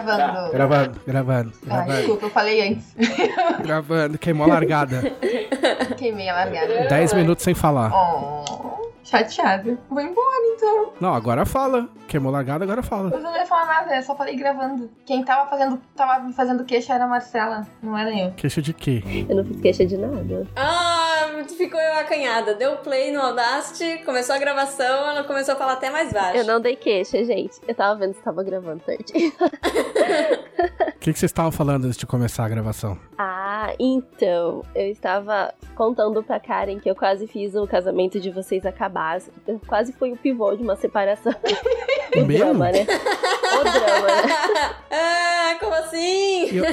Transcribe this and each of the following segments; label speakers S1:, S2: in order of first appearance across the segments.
S1: Gravando.
S2: Gravando, gravando,
S1: Ah,
S2: gravando.
S1: desculpa, eu falei antes.
S2: Gravando, queimou a largada.
S1: Queimei a largada.
S2: 10 minutos sem falar.
S1: Oh, chateada. Vou embora então.
S2: Não, agora fala. Queimou a largada, agora fala.
S1: Eu não ia falar nada, eu só falei gravando. Quem tava fazendo, tava me fazendo queixa era a Marcela, não era eu.
S2: Queixa de quê?
S3: Eu não fiz queixa de nada.
S4: Ah, ficou eu acanhada. Deu play no Audacity, começou a gravação, ela começou a falar até mais baixo.
S3: Eu não dei queixa, gente. Eu tava vendo se tava gravando certinho.
S2: O que, que vocês estavam falando antes de começar a gravação?
S3: Ah, então, eu estava contando pra Karen que eu quase fiz o casamento de vocês acabar. Eu quase fui o pivô de uma separação. O
S2: Meu?
S3: drama, né? O drama, né?
S4: ah, como assim?
S2: Eu,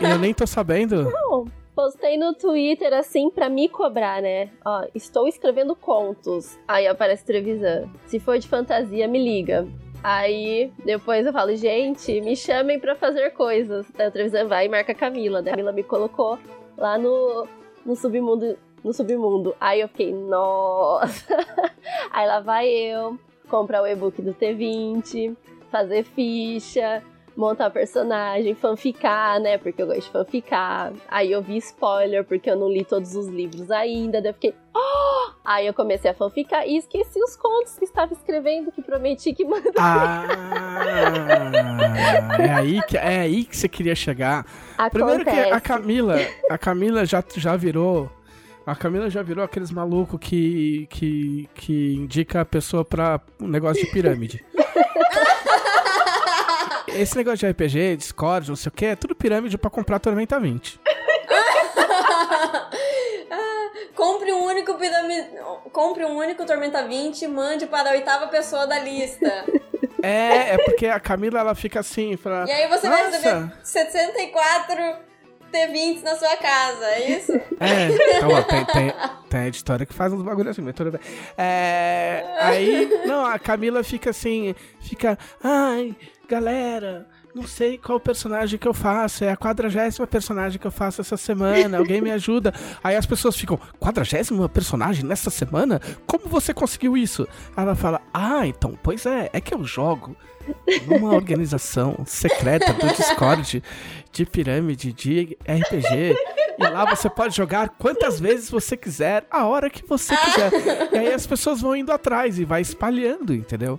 S2: eu nem tô sabendo.
S3: Não, postei no Twitter assim pra me cobrar, né? Ó, estou escrevendo contos. Aí aparece Trevisan. Se for de fantasia, me liga. Aí depois eu falo, gente, me chamem pra fazer coisas. Daí o Trevisan vai e marca a Camila. Daí a Camila me colocou lá no, no submundo. No submundo. Aí eu fiquei, nossa. Aí lá vai eu comprar o e-book do T20, fazer ficha, montar personagem, fanficar, né? Porque eu gosto de fanficar. Aí eu vi spoiler, porque eu não li todos os livros ainda. Daí eu fiquei. "Oh!" Aí eu comecei a fanficar e esqueci os contos que estava escrevendo, que prometi que mandar.
S2: Ah, é aí que, é aí que você queria chegar. Primeiro que a
S3: Acontece.
S2: Camila, a Camila já, já virou. A Camila já virou aqueles malucos que, que, que indica a pessoa pra um negócio de pirâmide. Esse negócio de RPG, Discord, não sei o que, é tudo pirâmide pra comprar Tormenta 20.
S4: Ah, compre um único pirami... compre um único Tormenta 20 e mande para a oitava pessoa da lista.
S2: É, é porque a Camila ela fica assim, fala.
S4: E aí você vai
S2: "Nossa,
S4: receber 74 T20 na sua casa, é isso?
S2: É, então, ó, tem, tem, tem editora que faz uns bagulho assim, mas tudo bem. É, aí, não, a Camila fica assim, fica, ai, galera, não sei qual personagem que eu faço, é a quadragésima personagem que eu faço essa semana, alguém me ajuda. Aí as pessoas ficam, quadragésima personagem nessa semana? Como você conseguiu isso? Ela fala, ah, então, pois é, é que eu jogo numa organização secreta do Discord de pirâmide, de RPG. E lá você pode jogar quantas vezes você quiser, a hora que você quiser. E aí as pessoas vão indo atrás e vai espalhando, entendeu?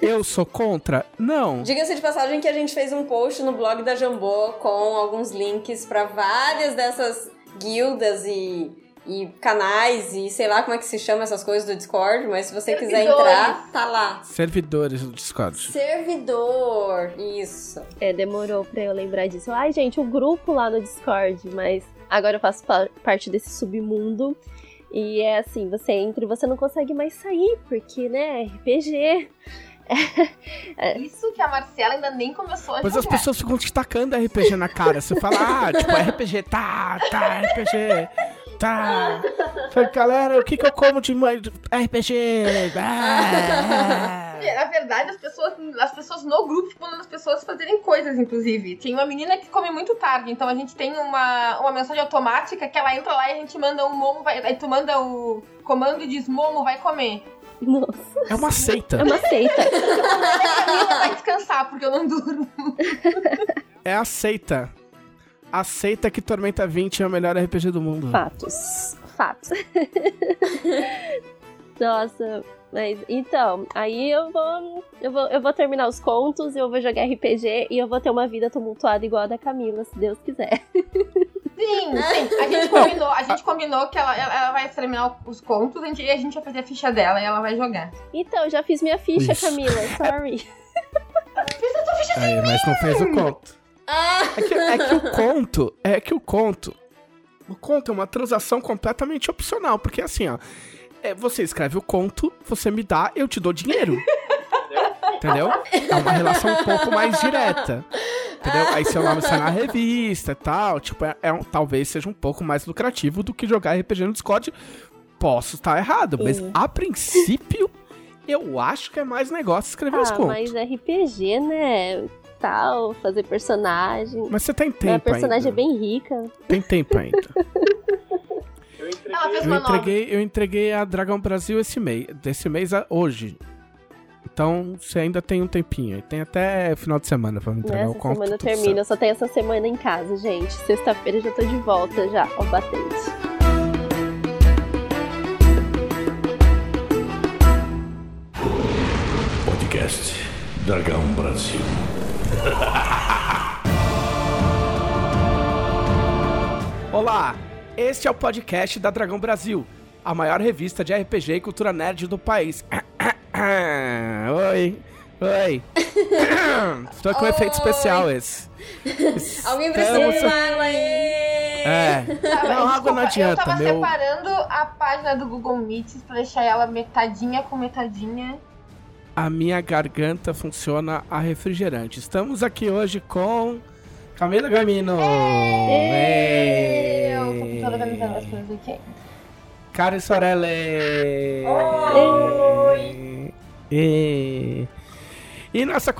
S2: Eu sou contra? Não.
S4: Diga-se de passagem que a gente fez um post no blog da Jambô com alguns links para várias dessas guildas e, e canais e sei lá como é que se chama essas coisas do Discord, mas se você quiser
S1: Servidores.
S4: entrar, tá lá.
S2: Servidores do Discord.
S4: Servidor, isso.
S3: É, demorou pra eu lembrar disso. Ai, gente, o grupo lá no Discord, mas agora eu faço pa- parte desse submundo. E é assim, você entra e você não consegue mais sair, porque, né, RPG.
S1: Isso que a Marcela ainda nem começou a
S2: Mas
S1: jogar.
S2: as pessoas ficam te tacando RPG na cara. Você fala, ah, tipo, RPG, tá, tá, RPG, tá. Fala, galera, o que que eu como de? RPG, ah.
S1: Na verdade, as pessoas, as pessoas no grupo mandando as pessoas fazerem coisas, inclusive. Tem uma menina que come muito tarde, então a gente tem uma, uma mensagem automática que ela entra lá e a gente manda um momo, vai, aí tu manda o comando e diz momo, vai comer.
S3: Nossa,
S2: É uma seita.
S3: é uma seita.
S1: A Camila vai descansar, porque eu não durmo.
S2: É a seita. Aceita que Tormenta 20 é o melhor RPG do mundo.
S3: Fatos. Fatos. Nossa, mas então, aí eu vou, eu vou. Eu vou terminar os contos, eu vou jogar RPG e eu vou ter uma vida tumultuada igual a da Camila, se Deus quiser.
S1: Sim, sim. A gente combinou, a gente combinou que ela, ela, vai terminar os contos a e a gente vai fazer a ficha dela e ela vai jogar.
S3: Então, já fiz minha ficha,
S2: Isso.
S3: Camila. Sorry.
S2: Aí, mas não fez o conto.
S4: Ah,
S2: É que, é que o conto, é que o conto, o conto é uma transação completamente opcional, porque assim, ó, é, você escreve o conto, você me dá, eu te dou dinheiro. Entendeu? É uma relação um pouco mais direta. Entendeu? Aí seu nome sai na revista e tal. Tipo, é, é um- talvez seja um pouco mais lucrativo do que jogar RPG no Discord. Posso estar errado, mas
S3: Sim.
S2: a princípio, eu acho que é mais negócio escrever os
S3: Ah,
S2: contos.
S3: mas RPG, né? Tal, fazer personagem.
S2: Mas você tem
S3: Minha
S2: tempo
S3: personagem é
S2: ainda.
S3: bem rica.
S2: Tem tempo ainda.
S5: Eu entreguei.
S1: Ela fez
S2: Eu entreguei, eu entreguei a Dragão Brasil esse mês, desse mês a hoje. Então você ainda tem um tempinho. Tem até final de semana pra me entregar o
S3: Nessa
S2: conto.
S3: semana termina, eu só tenho essa semana em casa, gente. Sexta-feira já tô de volta já, ao batente.
S6: Podcast Dragão Brasil.
S2: Olá, este é o podcast da Dragão Brasil, a maior revista de RPG e cultura nerd do país. Oi, oi. Estou com um efeito especial esse.
S4: Alguém precisa de água aí.
S2: É.
S1: Tá, mas
S2: Não, água não adianta,
S1: Eu tava
S2: meu-
S1: separando a página do Google Meets pra deixar ela metadinha com metadinha.
S2: A minha garganta funciona a refrigerante. Estamos aqui hoje com Camila Gamino. Ei. Karen Sorelle.
S1: Oi.
S2: E... e nossa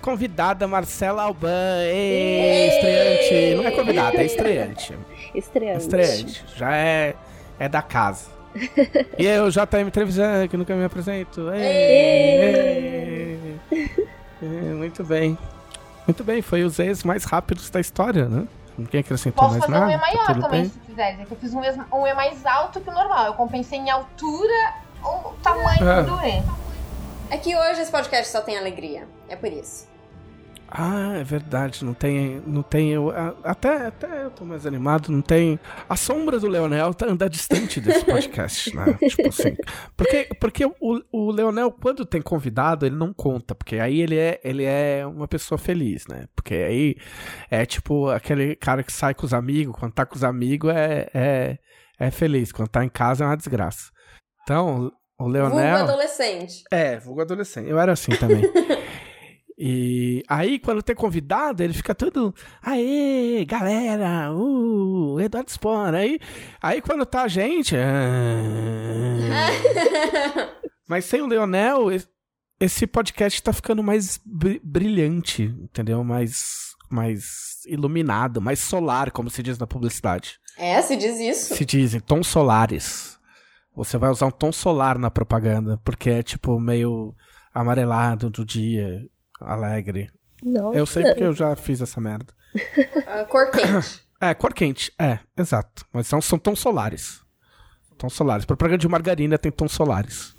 S2: convidada Marcela Alban. Ei, estreante. Não é convidada, é estreante.
S3: Estreante.
S2: Estreante. Já é, é da casa. E eu, JM Trevisan, que nunca me apresento. Ei, ei. É, Muito bem. Muito bem, foi os ex mais rápidos da história, né? Ninguém acrescentou
S1: Posso
S2: mais
S1: fazer
S2: nada.
S1: um E
S2: tá
S1: maior
S2: tudo
S1: também,
S2: bem.
S1: se quiser. É que eu fiz um, E- um E mais alto que o normal. Eu compensei em altura ou tamanho
S2: Ah.
S1: do E.
S4: É que hoje esse podcast só tem alegria. É por isso.
S2: Ah, é verdade, não tem. Não tem. Eu, até, até eu tô mais animado, não tem. A sombra do Leonel tá anda distante desse podcast, né? tipo assim. Porque, porque o, o Leonel, quando tem convidado, ele não conta, porque aí ele é, ele é uma pessoa feliz, né? Porque aí é tipo aquele cara que sai com os amigos, quando tá com os amigos é, é, é feliz, quando tá em casa é uma desgraça. Então, o
S4: Vulgo
S2: Leonel.
S4: adolescente.
S2: É, vulgo adolescente. Eu era assim também. e aí, quando tem convidado, ele fica todo. Aê, galera! Uh, Eduardo Spor. Aí, aí quando tá a gente. ah. Mas sem o Leonel, es- esse podcast tá ficando mais bri- brilhante, entendeu? Mais, mais iluminado, mais solar, como se diz na publicidade.
S4: É, se diz isso.
S2: Se dizem tons solares. Você vai usar um tom solar na propaganda, porque é tipo meio amarelado do dia, alegre.
S3: Nossa.
S2: Eu sei porque eu já fiz essa merda.
S4: Ah, cor quente.
S2: É, cor quente, é, exato. Mas são, são tons solares. Tons solares. Propaganda de margarina tem tons solares.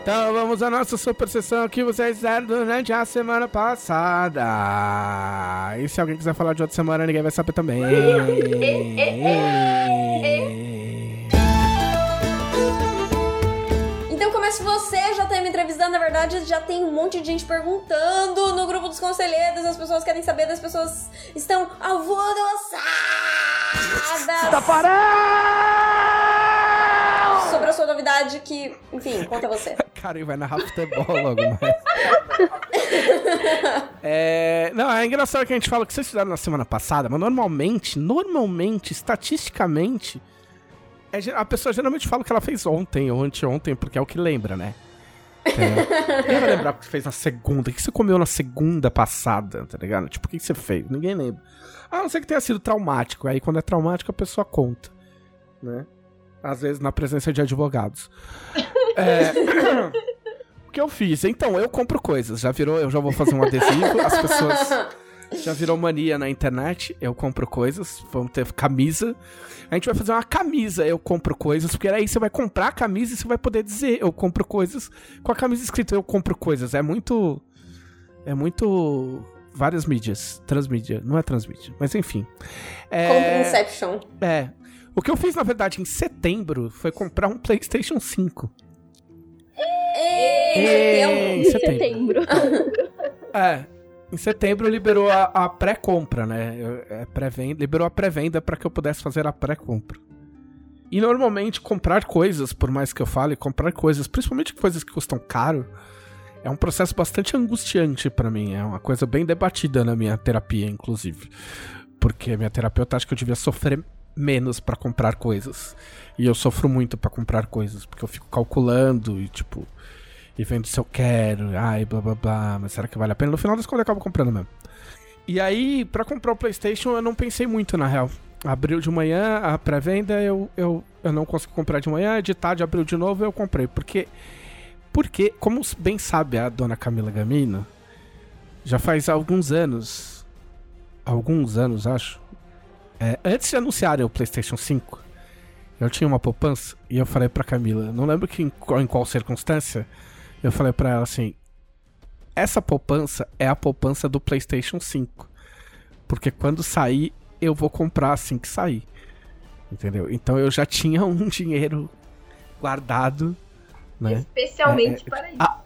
S2: Então vamos à nossa super sessão que vocês fizeram durante a semana passada. E se alguém quiser falar de outra semana, ninguém vai saber também.
S4: Comece você, já tá me entrevistando. Na verdade, já tem um monte de gente perguntando no grupo dos conselheiros. As pessoas querem saber, as pessoas estão alvoroçadas. Sobre a sua novidade que, enfim, conta você.
S2: Cara, vai narrar futebol logo mais. é, não, é engraçado que a gente fala que vocês fizeram na semana passada, mas normalmente, normalmente, estatisticamente, é a pessoa geralmente fala que ela fez ontem ou anteontem, porque é o que lembra, né? Entendeu? Quem vai lembrar o que fez na segunda? O que você comeu na segunda passada, tá ligado? Tipo, o que você fez? Ninguém lembra. A não ser que tenha sido traumático. Aí, quando é traumático, a pessoa conta, né? Às vezes na presença de advogados. É, o que eu fiz? Então, eu compro coisas. Já virou, eu já vou fazer um adesivo. As pessoas já virou mania na internet. Eu compro coisas. Vamos ter camisa. A gente vai fazer uma camisa. Eu compro coisas. Porque aí você vai comprar a camisa e você vai poder dizer eu compro coisas com a camisa escrita eu compro coisas. É muito. É muito. Várias mídias. Transmídia. Não é transmídia. Mas enfim. É...
S4: Compre Inception.
S2: É. O que eu fiz, na verdade, em setembro foi comprar um PlayStation 5.
S4: Ei,
S2: Em
S4: setembro.
S2: setembro.
S3: Setembro.
S2: É. Em setembro liberou a, a pré-compra, né? É pré-venda, liberou a pré-venda para que eu pudesse fazer a pré-compra. E normalmente comprar coisas, por mais que eu fale, comprar coisas, principalmente coisas que custam caro, é um processo bastante angustiante pra mim. É uma coisa bem debatida na minha terapia, inclusive. Porque minha terapeuta acha que eu devia sofrer menos pra comprar coisas. E eu sofro muito pra comprar coisas, porque eu fico calculando e tipo e vendo se eu quero, ai, blá blá blá, mas será que vale a pena? No final das contas eu acabo comprando mesmo. E aí, pra comprar o PlayStation, eu não pensei muito na real. Abriu de manhã a pré-venda, eu, eu, eu não consegui comprar de manhã, de tarde abriu de novo eu comprei. Porque Porque, como bem sabe a dona Camila Gamino, já faz alguns anos, alguns anos acho, é, antes de anunciarem o PlayStation 5, eu tinha uma poupança e eu falei pra Camila, não lembro que em, em qual circunstância, eu falei pra ela assim: essa poupança é a poupança do PlayStation 5. Porque quando sair, eu vou comprar assim que sair. Entendeu? Então eu já tinha um dinheiro guardado, né?
S1: Especialmente
S2: É, é,
S1: para isso.
S2: ah,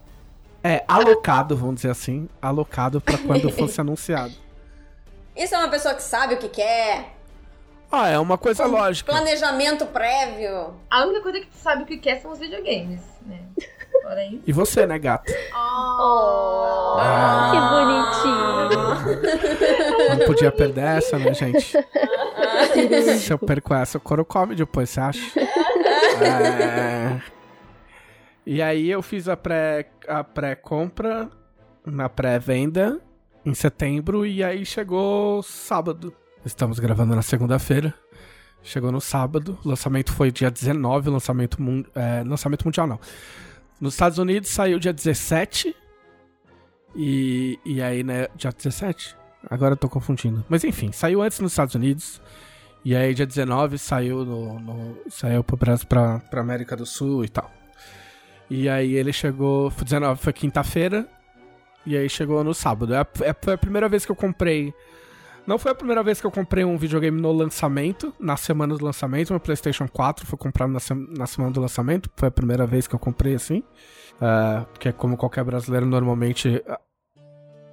S2: É, alocado, vamos dizer assim, alocado pra quando fosse anunciado.
S4: Isso é uma pessoa que sabe o que quer.
S2: Ah, é uma coisa lógica.
S4: Planejamento prévio.
S1: A única coisa que tu sabe o que quer são os videogames, né?
S2: E você, né, gato?
S3: Oh,
S2: Ah.
S3: que bonitinho.
S2: Não podia perder essa, né, gente? Se eu perco essa, o couro come depois, você acha? É... E aí eu fiz a pré a pré-compra na pré-venda em setembro e aí chegou sábado. Estamos gravando na segunda-feira. Chegou no sábado. O lançamento foi dia 19, lançamento, mun é, lançamento mundial não. Nos Estados Unidos saiu dia 17. E, e aí, né, dia 17? Agora eu tô confundindo. Mas enfim, saiu antes nos Estados Unidos. E aí, dia 19, saiu no, no saiu pro Brasil, pra, pra América do Sul e tal. E aí ele chegou. 19 foi quinta-feira. E aí chegou no sábado. É a, é, foi a primeira vez que eu comprei. Não foi a primeira vez que eu comprei um videogame no lançamento, na semana do lançamento. Meu PlayStation 4 foi comprado na, sem- na semana do lançamento. Foi a primeira vez que eu comprei assim. Ah, porque, como qualquer brasileiro, normalmente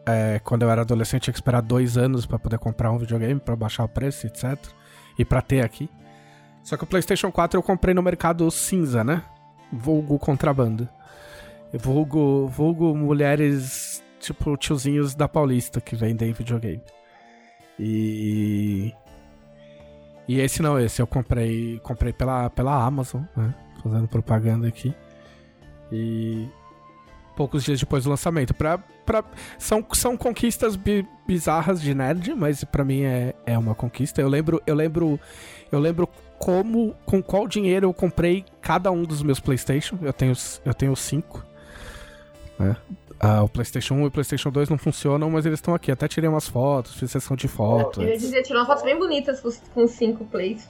S2: é, quando eu era adolescente, tinha que esperar dois anos pra poder comprar um videogame, pra baixar o preço, etc. E pra ter aqui. Só que o PlayStation 4 eu comprei no mercado cinza, né? Vulgo contrabando. Vulgo, vulgo mulheres, tipo, tiozinhos da Paulista que vendem videogame. E. E esse não, esse eu comprei comprei pela, pela Amazon, né? Fazendo propaganda aqui. E poucos dias depois do lançamento. Pra, pra, são, são conquistas bi- bizarras de nerd, mas pra mim é, é uma conquista. Eu lembro, eu lembro, eu lembro como, com qual dinheiro eu comprei cada um dos meus PlayStation. Eu tenho, eu tenho cinco. né? Ah, o PlayStation 1 e o PlayStation 2 não funcionam, mas eles estão aqui. Até tirei umas fotos, fiz sessão de fotos.
S1: Eu ia dizer, tirou umas fotos bem bonitas com, cinco plays.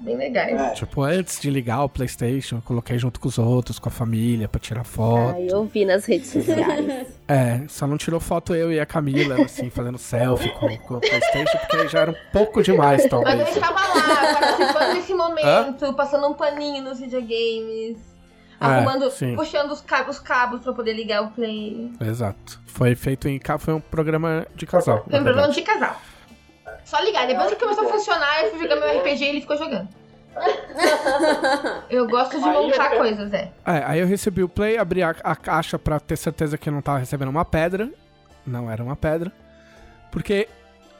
S1: Bem legais.
S5: É.
S2: Tipo, antes de ligar o PlayStation, eu coloquei junto com os outros, com a família, pra tirar foto.
S3: Ai, eu vi nas redes sociais.
S2: É, só não tirou foto eu e a Camila, assim, fazendo selfie com, com o PlayStation, porque já era um pouco demais,
S1: Mas eu
S2: talvez.
S1: estava lá, participando desse momento, passando um paninho nos videogames, arrumando,
S2: É, sim.
S1: puxando os cabos, os cabos pra poder ligar o play.
S2: Exato. Foi feito em. Foi um programa de casal.
S1: Foi um
S2: verdade.
S1: de casal. Só ligar. Depois que começou a funcionar, eu fui jogar meu RPG e ele ficou jogando. Eu gosto de montar coisas, é.
S2: É, aí eu recebi o Play, abri a, a caixa pra ter certeza que eu não tava recebendo uma pedra. Não era uma pedra. Porque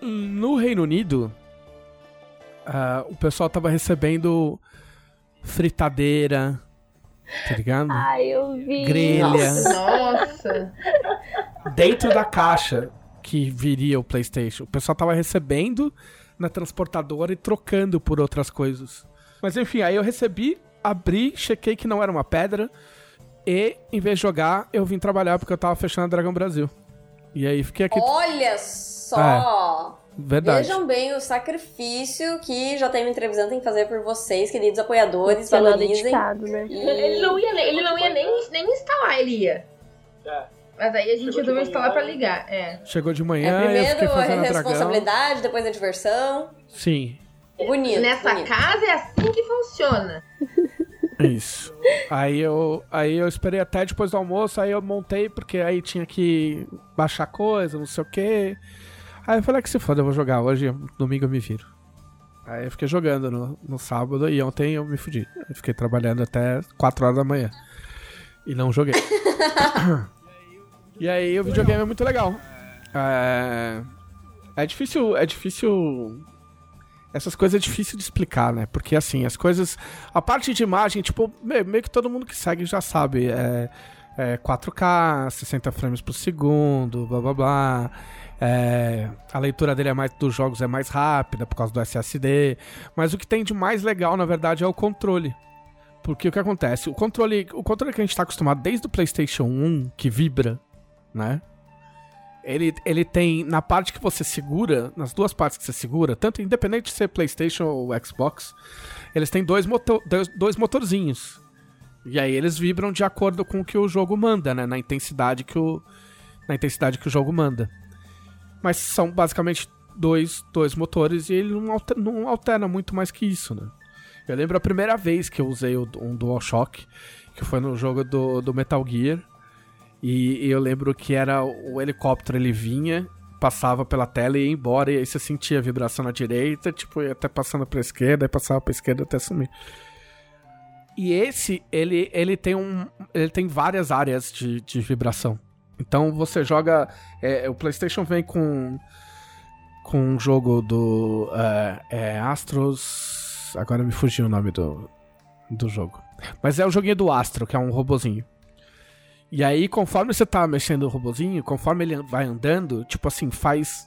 S2: no Reino Unido, ah, o pessoal tava recebendo fritadeira, tá ligado?
S3: Ai, eu vi.
S2: Grelha.
S1: Nossa.
S2: dentro da caixa que viria o PlayStation. O pessoal tava recebendo na transportadora e trocando por outras coisas. Mas enfim, aí eu recebi, abri, chequei que não era uma pedra. E, em vez de jogar, eu vim trabalhar porque eu tava fechando a Dragão Brasil. E aí fiquei aqui.
S4: Olha só!
S2: Verdade.
S4: Vejam bem o sacrifício que já tem entrevistando tem que fazer por vocês, queridos apoiadores, valorizem.
S3: dedicado, né?
S4: E-
S1: Ele não ia, ele não ia nem, nem instalar, ele ia.
S5: É.
S1: Mas aí a gente
S5: Chegou
S1: resolveu instalar pra ligar. É.
S2: Chegou de
S4: É
S2: manhã, eu
S4: primeiro
S2: fiquei
S4: a
S2: Dragão.
S4: responsabilidade, depois a diversão.
S2: Sim,
S4: Bonito.
S1: Nessa
S4: bonito.
S1: casa é assim que funciona.
S2: Isso. aí eu aí eu esperei até depois do almoço, aí eu montei, porque aí tinha que baixar coisa, não sei o quê. Aí eu falei "Ah, que se foda, eu vou jogar hoje, domingo eu me viro. Aí eu fiquei jogando no, no sábado e ontem eu me fudi. Eu fiquei trabalhando até 4 horas da manhã. E não joguei. e aí o videogame é muito legal. É, é difícil. É difícil. Essas coisas é difícil de explicar, né? Porque assim, as coisas. A parte de imagem, tipo, me- meio que todo mundo que segue já sabe. É, é 4K, 60 frames por segundo, blá blá blá. É, a leitura dele é mais, dos jogos é mais rápida por causa do SSD. Mas o que tem de mais legal, na verdade, é o controle. Porque o que acontece? O controle, o controle que a gente tá acostumado desde o PlayStation 1, que vibra, né? Ele, ele tem, na parte que você segura, nas duas partes que você segura, tanto independente de ser PlayStation ou Xbox, eles têm dois, motor, dois, dois motorzinhos. E aí eles vibram de acordo com o que o jogo manda, né? Na intensidade que o, na intensidade que o jogo manda. Mas são basicamente dois, dois motores e ele não altera, não altera muito mais que isso, né? Eu lembro a primeira vez que eu usei um DualShock, que foi no jogo do, do Metal Gear. E, e eu lembro que era o helicóptero, ele vinha, passava pela tela e ia embora, e aí você sentia a vibração na direita, tipo, ia até passando pra esquerda, aí passava pra esquerda até sumir. E esse, ele, ele tem um. Ele tem várias áreas de, de vibração. Então você joga. É, o PlayStation vem com. Com um jogo do. É, é, Astros. Agora me fugiu o nome do. Do jogo. Mas é o joguinho do Astro, que é um robozinho. E aí, conforme você tá mexendo o robozinho, conforme ele vai andando, tipo assim, faz.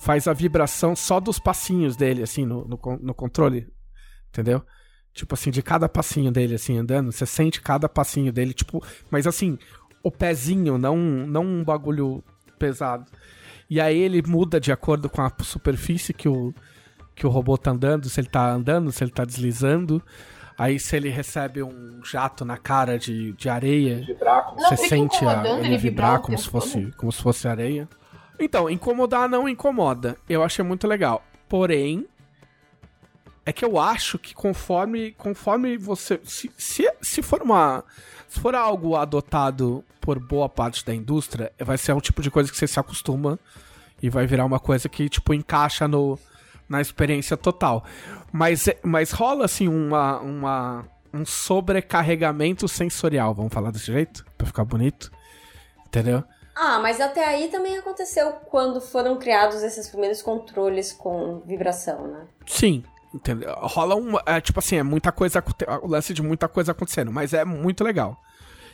S2: Faz a vibração só dos passinhos dele, assim, no, no, no controle. Entendeu? Tipo assim, de cada passinho dele, assim, andando, você sente cada passinho dele, tipo, mas assim, o pezinho, não, não um bagulho pesado. E aí ele muda de acordo com a superfície que o, que o robô tá andando, se ele tá andando, se ele tá deslizando. Aí se ele recebe um jato na cara de, de areia, você sente a, ele, ele vibrar como se, fosse, como se fosse areia. Então, incomodar não incomoda. Eu achei muito legal. Porém, é que eu acho que conforme, conforme você. Se, se, se for uma. Se for algo adotado por boa parte da indústria, vai ser um tipo de coisa que você se acostuma e vai virar uma coisa que, tipo, encaixa no, na experiência total. Mas, mas rola, assim, uma, uma, um sobrecarregamento sensorial, vamos falar desse jeito? Pra ficar bonito. Entendeu?
S4: Ah, mas até aí também aconteceu quando foram criados esses primeiros controles com vibração, né?
S2: Sim, Entendeu? Rola um. É, tipo assim, é muita coisa. O lance de muita coisa acontecendo, mas é muito legal.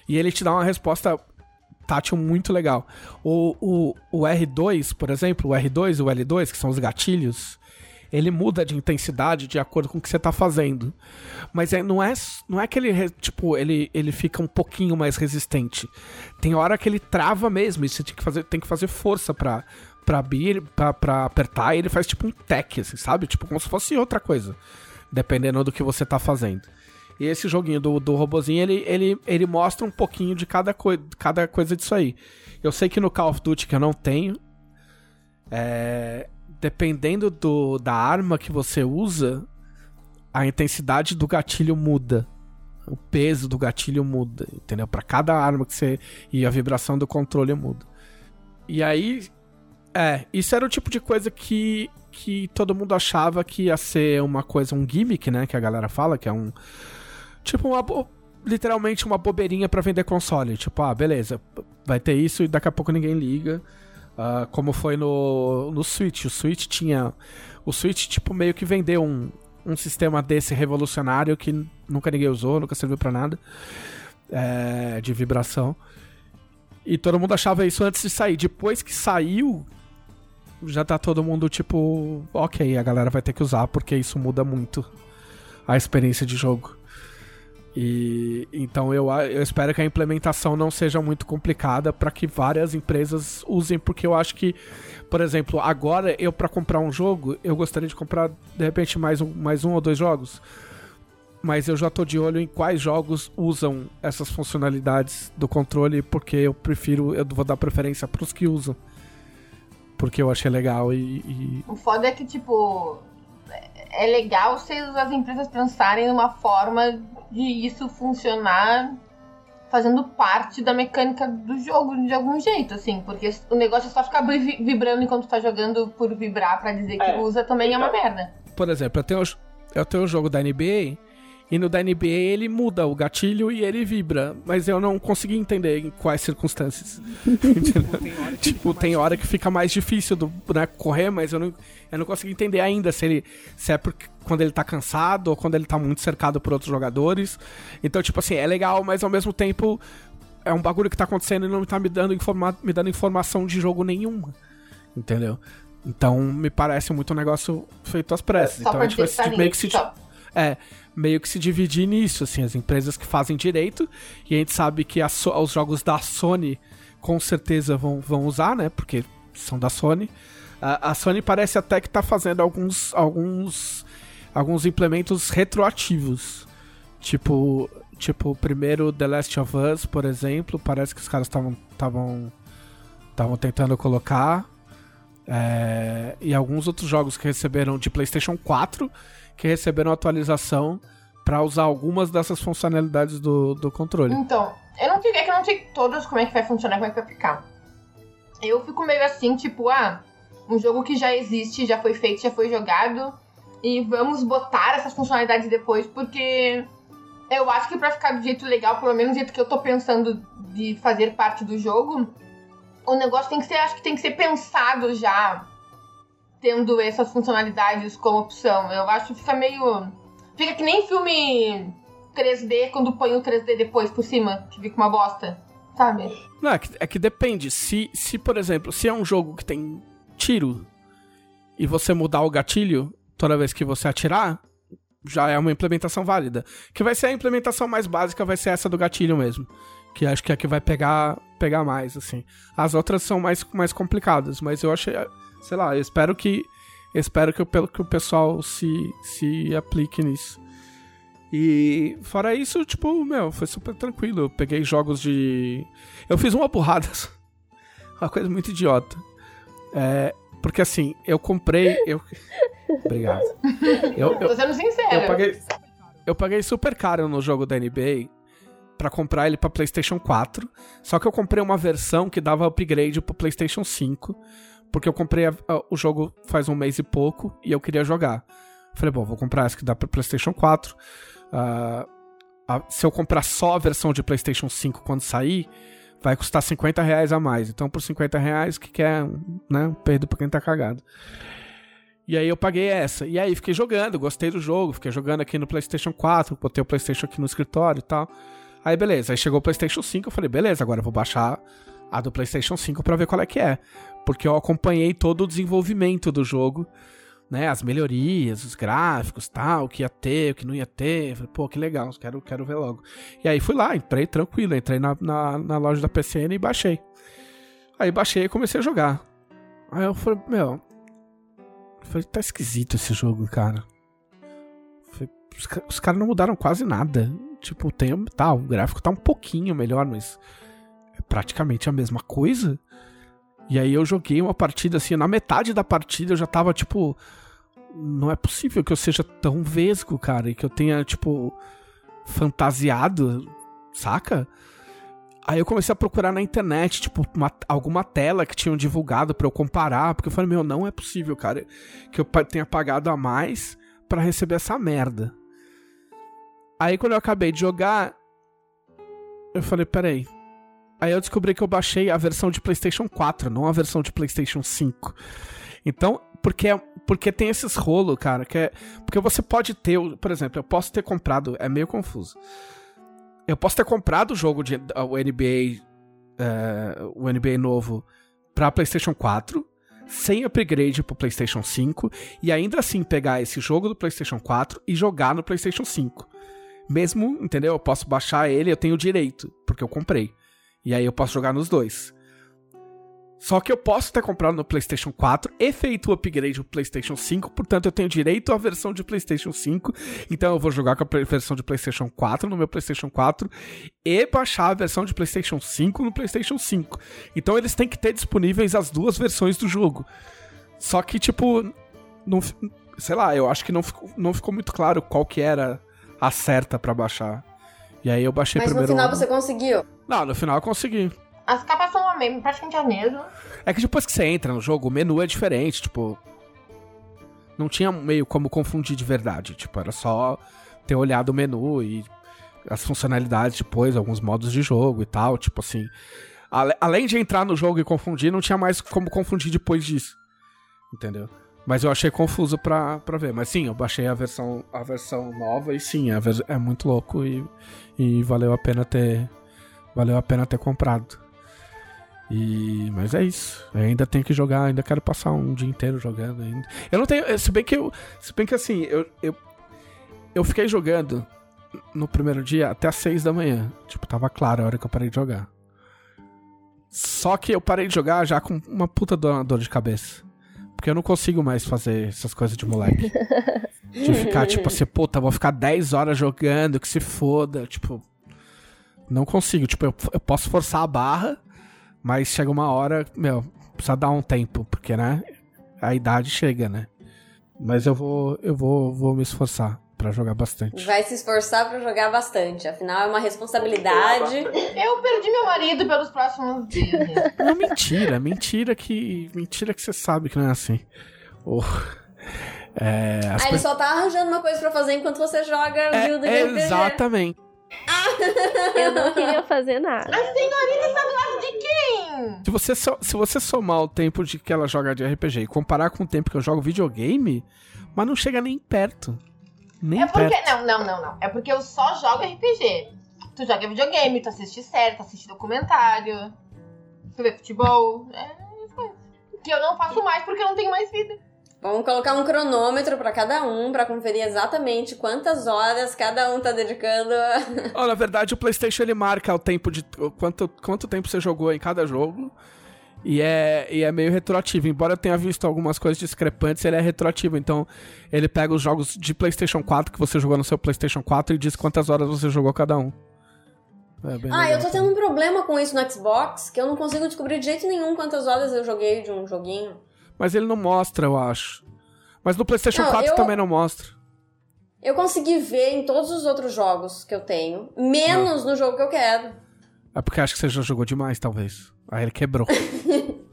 S2: E ele te dá uma resposta tátil muito legal. O, o, o R2, por exemplo, o R2 e o L2, que são os gatilhos, ele muda de intensidade de acordo com o que você tá fazendo. Mas é, não, é, não é que ele, tipo, ele, ele fica um pouquinho mais resistente. Tem hora que ele trava mesmo, e você tem que fazer, tem que fazer força pra, pra abrir, pra, pra apertar, ele faz tipo um tech, assim, sabe? Tipo, como se fosse outra coisa. Dependendo do que você tá fazendo. E esse joguinho do, do robozinho, ele, ele, ele mostra um pouquinho de cada, coi cada coisa disso aí. Eu sei que no Call of Duty, que eu não tenho, é, dependendo do, da arma que você usa, a intensidade do gatilho muda. O peso do gatilho muda, entendeu? Para cada arma que você. E a vibração do controle muda. E aí, é, isso era o tipo de coisa que, que todo mundo achava que ia ser uma coisa, um gimmick, né? Que a galera fala, que é um. Tipo, uma, literalmente uma bobeirinha para vender console. Tipo, ah, beleza, vai ter isso e daqui a pouco ninguém liga. Uh, como foi no, no Switch. O Switch tinha. O Switch, tipo, meio que vendeu um, um sistema desse revolucionário que nunca ninguém usou, nunca serviu para nada. É, de vibração. E todo mundo achava isso antes de sair. Depois que saiu, já tá todo mundo tipo, ok, a galera vai ter que usar porque isso muda muito a experiência de jogo. E então eu, eu espero que a implementação não seja muito complicada para que várias empresas usem, porque eu acho que, por exemplo, agora eu para comprar um jogo, eu gostaria de comprar de repente mais um, mais um ou dois jogos. Mas eu já tô de olho em quais jogos usam essas funcionalidades do controle, porque eu prefiro, eu vou dar preferência para os que usam porque eu achei legal e, e,
S1: O foda é que, tipo, é legal se as empresas pensarem numa forma de isso funcionar fazendo parte da mecânica do jogo de algum jeito, assim, porque o negócio é só ficar vibrando enquanto tá jogando por vibrar para dizer que é, usa também então. é uma merda.
S2: Por exemplo, eu tenho, eu tenho o jogo da NBA e no da NBA ele muda o gatilho e ele vibra, mas eu não consegui entender em quais circunstâncias. tipo, tem hora que fica mais difícil do, né, correr, mas eu não, eu não consegui entender ainda se ele se é porque quando ele tá cansado ou quando ele tá muito cercado por outros jogadores. Então, tipo assim, é legal, mas ao mesmo tempo é um bagulho que tá acontecendo e não tá me dando, informa me dando informação de jogo nenhuma. Entendeu? Então me parece muito um negócio feito às pressas. É, então a gente vai meio que se. É, meio que se dividir nisso, assim, as empresas que fazem direito, e a gente sabe que a os jogos da Sony com certeza vão, vão usar, né? Porque são da Sony. A, a Sony parece até que tá fazendo alguns, alguns, alguns implementos retroativos. Tipo, tipo, primeiro The Last of Us, por exemplo, parece que os caras estavam estavam tentando colocar. É, e alguns outros jogos que receberam de PlayStation 4 que receberam atualização pra usar algumas dessas funcionalidades do, do controle.
S1: Então, eu não sei, é que eu não sei todos como é que vai funcionar, como é que vai ficar. Eu fico meio assim, tipo, ah, um jogo que já existe, já foi feito, já foi jogado, e vamos botar essas funcionalidades depois, porque eu acho que pra ficar do jeito legal, pelo menos do jeito que eu tô pensando de fazer parte do jogo, o negócio tem que ser, acho que tem que ser pensado já, tendo essas funcionalidades como opção. Eu acho que fica meio. Fica que nem filme 3D quando põe o 3D depois por cima, que fica uma bosta, sabe?
S2: Não, é que, é que depende. Se, se, por exemplo, se é um jogo que tem tiro e você mudar o gatilho toda vez que você atirar, já é uma implementação válida. Que vai ser a implementação mais básica, vai ser essa do gatilho mesmo. Que acho que é a que vai pegar, pegar mais, assim. As outras são mais, mais complicadas, mas eu achei, sei lá, eu espero que eu espero que, o- pelo que o pessoal se, se aplique nisso. E fora isso, tipo, meu, foi super tranquilo. Eu peguei jogos de. Eu fiz uma burrada. Uma coisa muito idiota. É, porque assim, eu comprei. Eu... Obrigado. Eu, eu,
S1: Tô sendo sincera.
S2: eu paguei, eu paguei super caro no jogo da NBA pra comprar ele pra PlayStation 4. Só que eu comprei uma versão que dava upgrade pro PlayStation 5. Porque eu comprei a- a- o jogo faz um mês e pouco e eu queria jogar. Falei, bom, vou comprar essa que dá pra PlayStation 4. Ah, a- se eu comprar só a versão de PlayStation 5 quando sair, vai custar 50 reais a mais. Então, por 50 reais, que, que é? Né? Perdo pra quem tá cagado. E aí eu paguei essa. E aí fiquei jogando, gostei do jogo, fiquei jogando aqui no PlayStation 4, botei o PlayStation aqui no escritório e tal. Aí beleza, aí chegou o PlayStation 5, eu falei, beleza, agora eu vou baixar a do PlayStation 5 pra ver qual é que é. Porque eu acompanhei todo o desenvolvimento do jogo, né, as melhorias, os gráficos, tal, o que ia ter, o que não ia ter. Falei, pô, que legal, quero, quero ver logo. E aí fui lá, entrei tranquilo, entrei na, na, na loja da PCN e baixei. Aí baixei e comecei a jogar. Aí eu falei, meu, eu falei, tá esquisito esse jogo, cara. Falei, os, os caras não mudaram quase nada. Tipo, tem, tá, o gráfico tá um pouquinho melhor, mas é praticamente a mesma coisa. E aí eu joguei uma partida assim, na metade da partida eu já tava tipo. Não é possível que eu seja tão vesgo, cara, e que eu tenha, tipo, fantasiado, saca? Aí eu comecei a procurar na internet, tipo, uma- alguma tela que tinham divulgado pra eu comparar, porque eu falei, meu, não é possível, cara, que eu tenha pagado a mais pra receber essa merda. Aí quando eu acabei de jogar, eu falei, peraí. Aí eu descobri que eu baixei a versão de PlayStation 4, não a versão de PlayStation 5. Então, porque, porque tem esses rolos, cara, que é. Porque você pode ter, por exemplo, eu posso ter comprado, é meio confuso. Eu posso ter comprado o jogo de o NBA, é, o NBA novo pra PlayStation 4, sem upgrade pro PlayStation 5, e ainda assim pegar esse jogo do PlayStation 4 e jogar no PlayStation 5. Mesmo, entendeu? Eu posso baixar ele, eu tenho direito, porque eu comprei. E aí eu posso jogar nos dois. Só que eu posso ter comprado no PlayStation 4 e feito o upgrade pro PlayStation 5, portanto eu tenho direito à versão de PlayStation 5. Então eu vou jogar com a versão de PlayStation 4 no meu PlayStation 4 e baixar a versão de PlayStation 5 no PlayStation 5. Então eles têm que ter disponíveis as duas versões do jogo. Só que, tipo, não, sei lá, eu acho que não ficou, não ficou muito claro qual que era a certa pra baixar. E aí eu baixei
S4: Mas no
S2: primeiro.
S4: final
S2: um.
S4: você conseguiu.
S2: Não, no final eu consegui.
S1: As capas são a mesma, praticamente a mesma.
S2: É que depois que você entra no jogo, o menu é diferente, tipo. Não tinha meio como confundir de verdade. Tipo, era só ter olhado o menu e as funcionalidades depois, alguns modos de jogo e tal. Tipo assim. ale- Além de entrar no jogo e confundir, não tinha mais como confundir depois disso. Entendeu? Mas eu achei confuso pra, pra ver. Mas sim, eu baixei a versão, a versão nova e sim, é muito louco e, e valeu a pena ter. Valeu a pena ter comprado. E, mas é isso. Eu ainda tenho que jogar, ainda quero passar um dia inteiro jogando ainda. Eu não tenho, se bem que eu, se bem que assim, eu, eu eu fiquei jogando no primeiro dia até as 6 da manhã. Tipo, tava claro a hora que eu parei de jogar. Só que eu parei de jogar já com uma puta dor de cabeça. Porque eu não consigo mais fazer essas coisas de moleque. de ficar, tipo assim, puta, vou ficar 10 horas jogando, que se foda. Tipo, não consigo. Tipo, eu, eu posso forçar a barra, mas chega uma hora, meu, precisa dar um tempo, porque, né? A idade chega, né? Mas eu vou, eu vou, vou me esforçar pra jogar bastante.
S4: Vai se esforçar pra jogar bastante. Afinal, é uma responsabilidade.
S1: Eu perdi meu marido pelos próximos dias.
S2: Não, mentira, mentira que. Mentira que você sabe que não é assim. Oh, é,
S4: Ah, ele só tá arranjando uma coisa pra fazer enquanto você joga
S2: é,
S4: guilda
S2: é
S4: de
S2: exatamente.
S3: Eu não queria fazer nada.
S1: A senhorita está do lado de quem?
S2: Se você, so- se você somar o tempo de que ela joga de RPG e comparar com o tempo que eu jogo videogame, mas não chega nem perto. Nem
S1: É porque.
S2: perto.
S1: Não, não, não, não. É porque eu só jogo RPG. Tu joga videogame, tu assiste série, tu assiste documentário, tu vê futebol. É. Que eu não faço mais porque eu não tenho mais vida.
S4: Vamos colocar um cronômetro pra cada um pra conferir exatamente quantas horas cada um tá dedicando. a-
S2: Ó, na verdade, o PlayStation ele marca o tempo de. o Quanto, quanto tempo você jogou em cada jogo. E é, e é meio retroativo. Embora eu tenha visto algumas coisas discrepantes, ele é retroativo. Então, ele pega os jogos de PlayStation 4 que você jogou no seu PlayStation 4 e diz quantas horas você jogou cada um. É
S4: Ah,
S2: legal
S4: eu tô tendo um problema com isso no Xbox, que eu não consigo descobrir de jeito nenhum quantas horas eu joguei de um joguinho.
S2: Mas ele não mostra, eu acho. Mas no PlayStation
S4: Não,
S2: 4
S4: eu-
S2: também não mostra.
S4: Eu consegui ver em todos os outros jogos que eu tenho, menos no jogo que eu quero.
S2: É porque acho que você já jogou demais, talvez. Aí ele quebrou.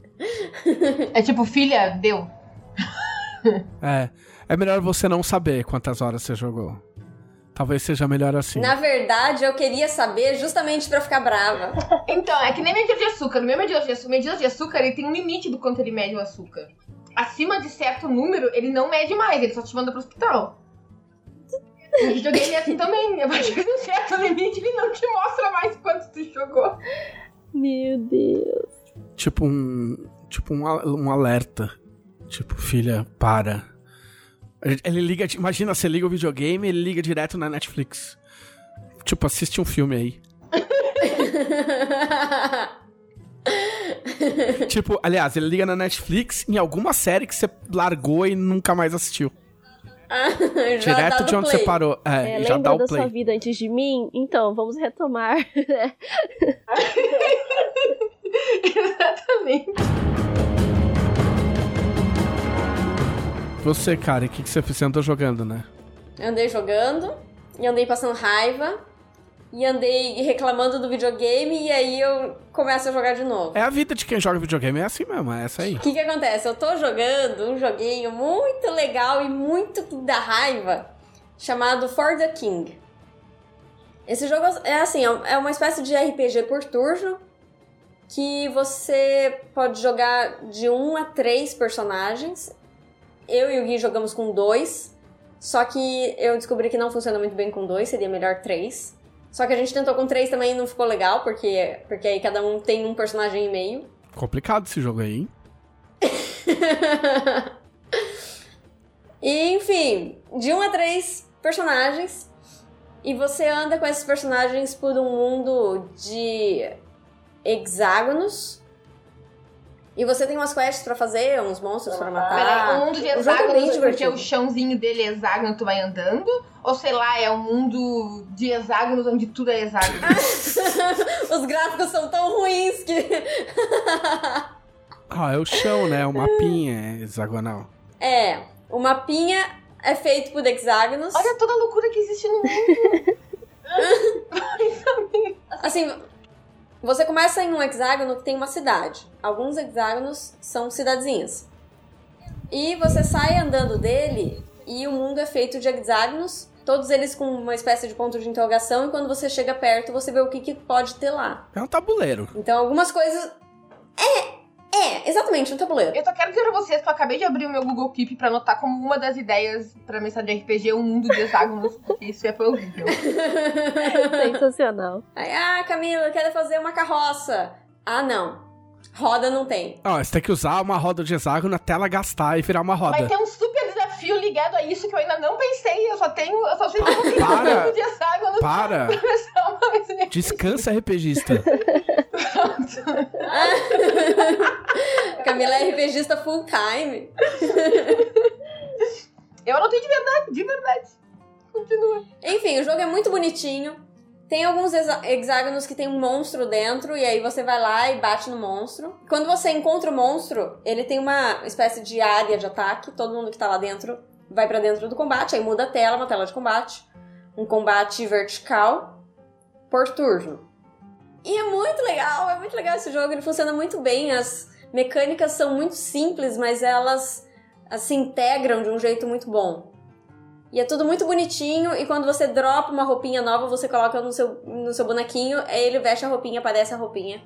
S1: É tipo, filha, deu.
S2: é. É melhor você não saber quantas horas você jogou. Talvez seja melhor assim.
S4: Na verdade, eu queria saber justamente pra ficar brava.
S1: Então, é que nem medidor de açúcar. No meu medidor de açúcar, medidor de açúcar, ele tem um limite do quanto ele mede o açúcar. Acima de certo número, ele não mede mais, ele só te manda pro hospital. O videogame é assim também. A partir de um certo limite, ele não te mostra mais quanto tu jogou.
S3: Meu Deus.
S2: Tipo um. Tipo um, um alerta. Tipo, filha, para. Ele liga. Imagina, você liga o videogame ele liga direto na Netflix. Tipo, assiste um filme aí. Tipo, aliás, ele liga na Netflix em alguma série que você largou e nunca mais assistiu. Direto de onde
S4: play.
S2: você parou. É,
S3: É,
S2: já dá
S3: lembra
S2: o
S3: da
S2: play.
S3: sua vida antes de mim? Então, vamos retomar.
S1: Exatamente.
S2: Você, cara, o que, que você fez? Você andou jogando, né?
S4: Andei jogando, e andei passando raiva, e andei reclamando do videogame, e aí eu começo a jogar de novo.
S2: É a vida de quem joga videogame, é assim mesmo, é essa aí.
S4: O que que acontece? Eu tô jogando um joguinho muito legal e muito dá raiva, chamado For the King. Esse jogo é assim, é uma espécie de RPG por turno, que você pode jogar de um a três personagens. Eu e o Gui jogamos com dois, só que eu descobri que não funciona muito bem com dois, seria melhor três. Só que a gente tentou com três também e não ficou legal, porque, porque aí cada um tem um personagem e meio.
S2: Complicado esse jogo aí, hein?
S4: E, enfim, de um a três personagens. E você anda com esses personagens por um mundo de hexágonos. E você tem umas quests pra fazer, uns monstros pra matar.
S1: Peraí, um mundo de
S4: O é
S1: hexágonos, porque
S4: divertido.
S1: o chãozinho dele é hexágono, tu vai andando? Ou sei lá, é um mundo de hexágonos onde tudo é hexágono?
S4: Os gráficos são tão ruins que.
S2: Ah, é o chão, né? O mapinha é hexagonal.
S4: é, o mapinha é feito por hexágonos.
S1: Olha toda a loucura que existe no mundo.
S4: Assim, você começa em um hexágono que tem uma cidade. Alguns hexágonos são cidadezinhas. E você sai andando dele e o mundo é feito de hexágonos, todos eles com uma espécie de ponto de interrogação, e quando você chega perto, você vê o que, que pode ter lá.
S2: É um tabuleiro.
S4: Então, algumas coisas. É! É, exatamente, um tabuleiro.
S1: Eu só quero dizer pra vocês que eu acabei de abrir o meu Google Keep pra anotar como uma das ideias pra mensagem de RPG um mundo de hexágonos, porque isso é horrível.
S3: Sensacional.
S4: Aí, ah, Camila, eu quero fazer uma carroça. Ah, não. Roda não tem.
S2: Ó, você tem que usar uma roda de hexágono até ela gastar e virar uma roda.
S1: Vai ter um super desafio ligado a isso que eu ainda não pensei. Eu só tenho. Eu só sei que eu
S2: Para.
S1: um de hexágonos
S2: Para!
S1: nesse
S2: Descansa, RPGista.
S4: Camila é RPGista full time.
S1: Eu anotei de verdade, de verdade. Continua.
S4: Enfim, o jogo é muito bonitinho. Tem alguns hexágonos que tem um monstro dentro, e aí você vai lá e bate no monstro. Quando você encontra o monstro, ele tem uma espécie de área de ataque. Todo mundo que tá lá dentro vai pra dentro do combate, aí muda a tela, uma tela de combate. Um combate vertical por turno. E é muito legal, é muito legal esse jogo, ele funciona muito bem. As mecânicas são muito simples, mas elas ah, se integram de um jeito muito bom. E é tudo muito bonitinho, e quando você dropa uma roupinha nova, você coloca no seu, no seu bonequinho, ele veste a roupinha, aparece a roupinha.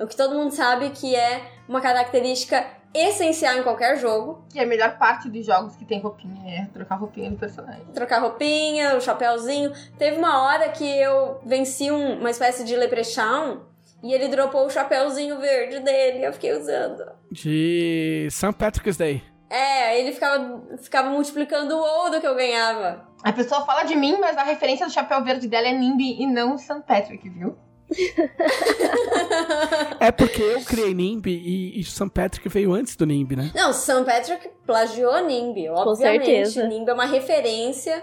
S4: O que todo mundo sabe que é uma característica essencial em qualquer jogo.
S1: Que é a melhor parte dos jogos que tem roupinha, é trocar roupinha do personagem.
S4: Trocar roupinha, o chapéuzinho. Teve uma hora que eu venci um- uma espécie de leprechaun, e ele dropou o chapéuzinho verde dele, e eu fiquei usando.
S2: De St. Patrick's Day.
S4: É, ele ficava, ficava multiplicando o ouro que eu ganhava.
S1: A pessoa fala de mim, mas a referência do chapéu verde dela é NIMBY e não St. Patrick, viu?
S2: É porque eu criei NIMB e, e St. Patrick veio antes do NIMB, né?
S4: Não, St. Patrick plagiou NIMBY, obviamente.
S3: certeza.
S4: NIMBY é uma referência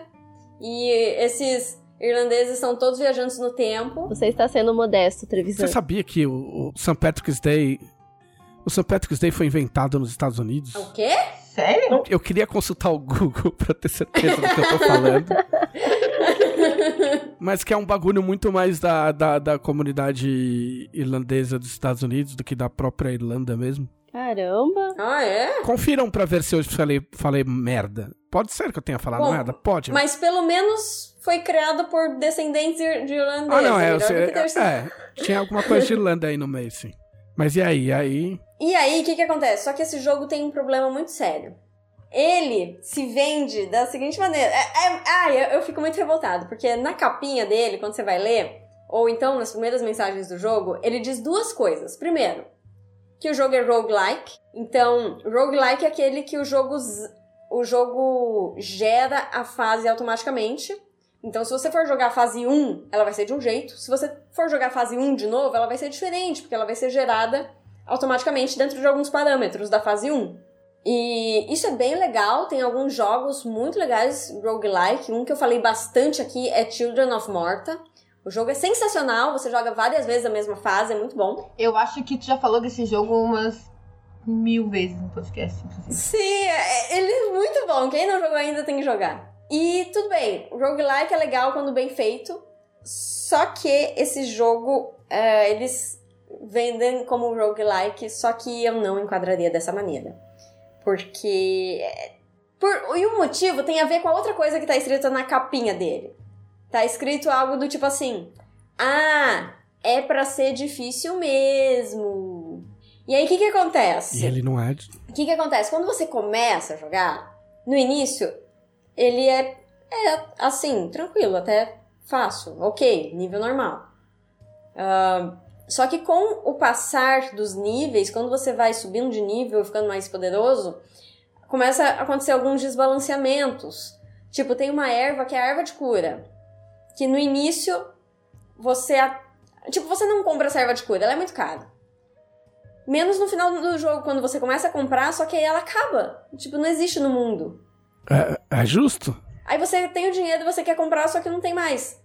S4: e esses irlandeses são todos viajantes no tempo.
S3: Você está sendo modesto, Trevisan.
S2: Você sabia que o, o St. Patrick's Day. O St. Patrick's Day foi inventado nos Estados Unidos?
S4: O quê?
S1: Sério?
S2: Eu queria consultar o Google pra ter certeza do que eu tô falando. Mas que é um bagulho muito mais da, da, da comunidade irlandesa dos Estados Unidos do que da própria Irlanda mesmo.
S3: Caramba.
S4: Ah, é?
S2: Confiram pra ver se eu falei, falei merda. Pode ser que eu tenha falado
S4: Bom,
S2: merda? Pode.
S4: Mas pelo menos foi criado por descendentes de irlandeses.
S2: ah, não, é, eu
S4: melhor
S2: sei-
S4: sido-
S2: é. Tinha alguma coisa de Irlanda aí no meio, sim. Mas e aí? E aí?
S4: E aí, o que que acontece? Só que esse jogo tem um problema muito sério. Ele se vende da seguinte maneira. É, é, ah, eu, eu fico muito revoltado, porque na capinha dele, quando você vai ler, ou então nas primeiras mensagens do jogo, ele diz duas coisas. Primeiro, que o jogo é roguelike. Então, roguelike é aquele que o jogo, o jogo gera a fase automaticamente. Então, se você for jogar a fase 1, ela vai ser de um jeito. Se você for jogar a fase 1 de novo, ela vai ser diferente, porque ela vai ser gerada automaticamente dentro de alguns parâmetros da fase 1. E isso é bem legal, tem alguns jogos muito legais roguelike. Um que eu falei bastante aqui é Children of Morta. O jogo é sensacional, você joga várias vezes a mesma fase, é muito bom.
S1: Eu acho que tu já falou desse jogo umas mil vezes no podcast, inclusive.
S4: Sim, é- ele é muito bom. Quem não jogou ainda tem que jogar. E tudo bem, roguelike é legal quando bem feito. Só que esse jogo, é, eles vendem como roguelike, só que eu não enquadraria dessa maneira. Porque. Por, e o motivo tem a ver com a outra coisa que tá escrito na capinha dele. Tá escrito algo do tipo assim: Ah, é pra ser difícil mesmo. E aí o que que acontece?
S2: E ele não é.
S4: O que que acontece? Quando você começa a jogar, no início, ele é, é assim, tranquilo, até fácil, ok, nível normal. Ah, só que com o passar dos níveis, quando você vai subindo de nível, ficando mais poderoso, começa a acontecer alguns desbalanceamentos. Tipo, tem uma erva que é a erva de cura, que no início você. a- Tipo, você não compra essa erva de cura, ela é muito cara. Menos no final do jogo, quando você começa a comprar, só que aí ela acaba. Tipo, não existe no mundo.
S2: É, é justo?
S4: Aí você tem o dinheiro e você quer comprar, só que não tem mais.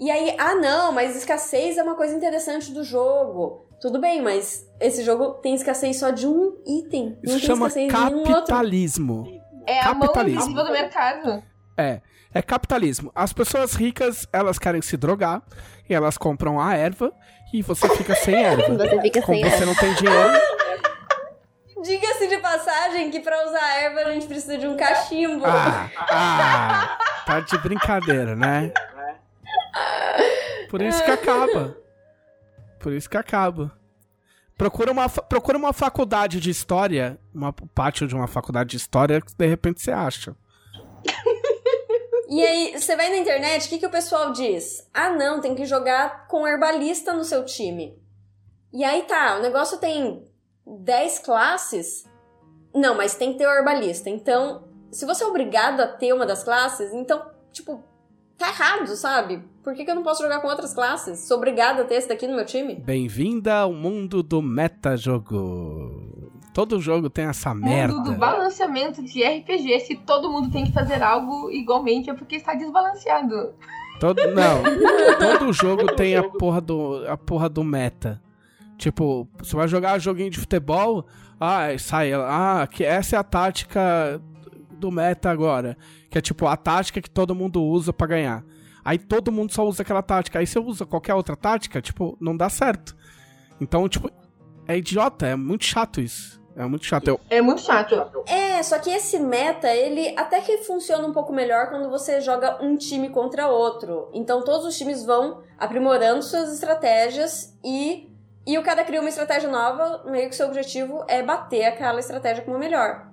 S4: E aí, ah não, mas escassez é uma coisa interessante do jogo. Tudo bem, mas esse jogo tem escassez só de um item.
S2: Isso
S4: não tem
S2: chama
S4: escassez de nenhum outro.
S2: capitalismo.
S1: É a mão
S2: Capitalismo.
S1: invisível do mercado.
S2: É. É capitalismo. As pessoas ricas, elas querem se drogar e elas compram a erva e você fica sem erva.
S3: Você fica
S2: Como
S3: sem
S2: você
S3: erva.
S2: não tem dinheiro,
S4: Diga-se de passagem que pra usar a erva a gente precisa de um cachimbo.
S2: Ah, ah, tá de brincadeira, né? Por isso que acaba. Por isso que acaba. Procura uma, procura uma faculdade de história, uma, o pátio de uma faculdade de história, que de repente você acha.
S4: E aí, você vai na internet, o que, que o pessoal diz? Ah, não, tem que jogar com herbalista no seu time. E aí tá, o negócio tem 10 classes. Não, mas tem que ter o herbalista. Então, se você é obrigado a ter uma das classes, então, tipo, tá errado, sabe? Por que, que eu não posso jogar com outras classes? Sou obrigada a ter esse daqui no meu time?
S2: Bem-vinda ao mundo do metajogo. Todo jogo tem essa merda.
S1: Mundo do balanceamento de RPG. Se todo mundo tem que fazer algo igualmente, é porque está desbalanceado.
S2: Todo, não, todo jogo tem a porra, do, a porra do meta. Tipo, você vai jogar joguinho de futebol, ah, sai, ah, que essa é a tática do meta agora. Que é tipo a tática que todo mundo usa para ganhar. Aí todo mundo só usa aquela tática. Aí você usa qualquer outra tática, tipo, não dá certo. Então, tipo, é idiota, é muito chato isso. É muito chato. Eu...
S1: É muito chato.
S4: É, só que esse meta, ele até que funciona um pouco melhor quando você joga um time contra outro. Então todos os times vão aprimorando suas estratégias e e o cara cria uma estratégia nova, meio que seu objetivo é bater aquela estratégia como a melhor.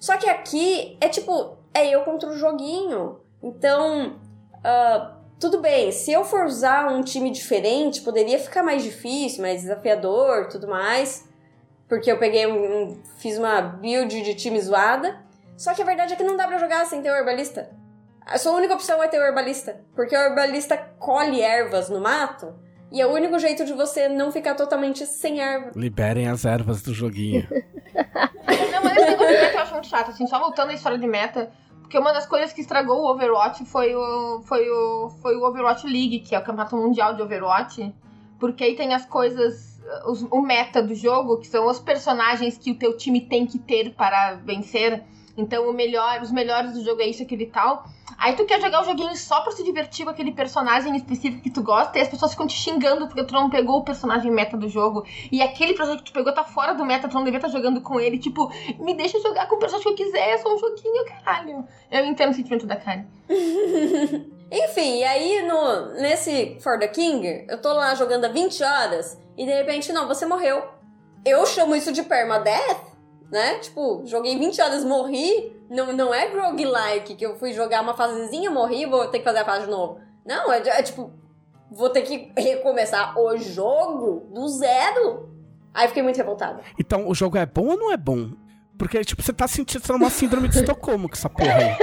S4: Só que aqui é tipo, é eu contra o joguinho. Então, uh, tudo bem, se eu for usar um time diferente, poderia ficar mais difícil, mais desafiador tudo mais. Porque eu peguei um, um. fiz uma build de time zoada. Só que a verdade é que não dá pra jogar sem ter o herbalista. A sua única opção é ter o herbalista. Porque o herbalista colhe ervas no mato e é o único jeito de você não ficar totalmente sem erva.
S2: Liberem as ervas do joguinho.
S1: não, mas assim, só voltando à história de meta. Porque uma das coisas que estragou o Overwatch foi o, foi o, foi o Overwatch League, que é o campeonato mundial de Overwatch. Porque aí tem as coisas, os, o meta do jogo, que são os personagens que o teu time tem que ter para vencer. Então, o melhor, os melhores do jogo é isso, aquele tal. Aí tu quer jogar o joguinho só pra se divertir com aquele personagem específico que tu gosta e as pessoas ficam te xingando porque tu não pegou o personagem meta do jogo. E aquele personagem que tu pegou tá fora do meta, tu não devia estar tá jogando com ele. Tipo, me deixa jogar com o personagem que eu quiser, é só um joguinho, caralho. Eu entendo o sentimento da Karen.
S4: Enfim, e aí no, nesse For the King, eu tô lá jogando há 20 horas e de repente, não, você morreu. Eu chamo isso de permadeath né? Tipo, joguei 20 horas, morri. Não, não é roguelike, que eu fui jogar uma fasezinha, morri vou ter que fazer a fase de novo. Não, é, é tipo, vou ter que recomeçar o jogo do zero. Aí fiquei muito revoltada.
S2: Então, o jogo é bom ou não é bom? Porque, tipo, você tá sentindo uma síndrome de Estocolmo com essa porra aí.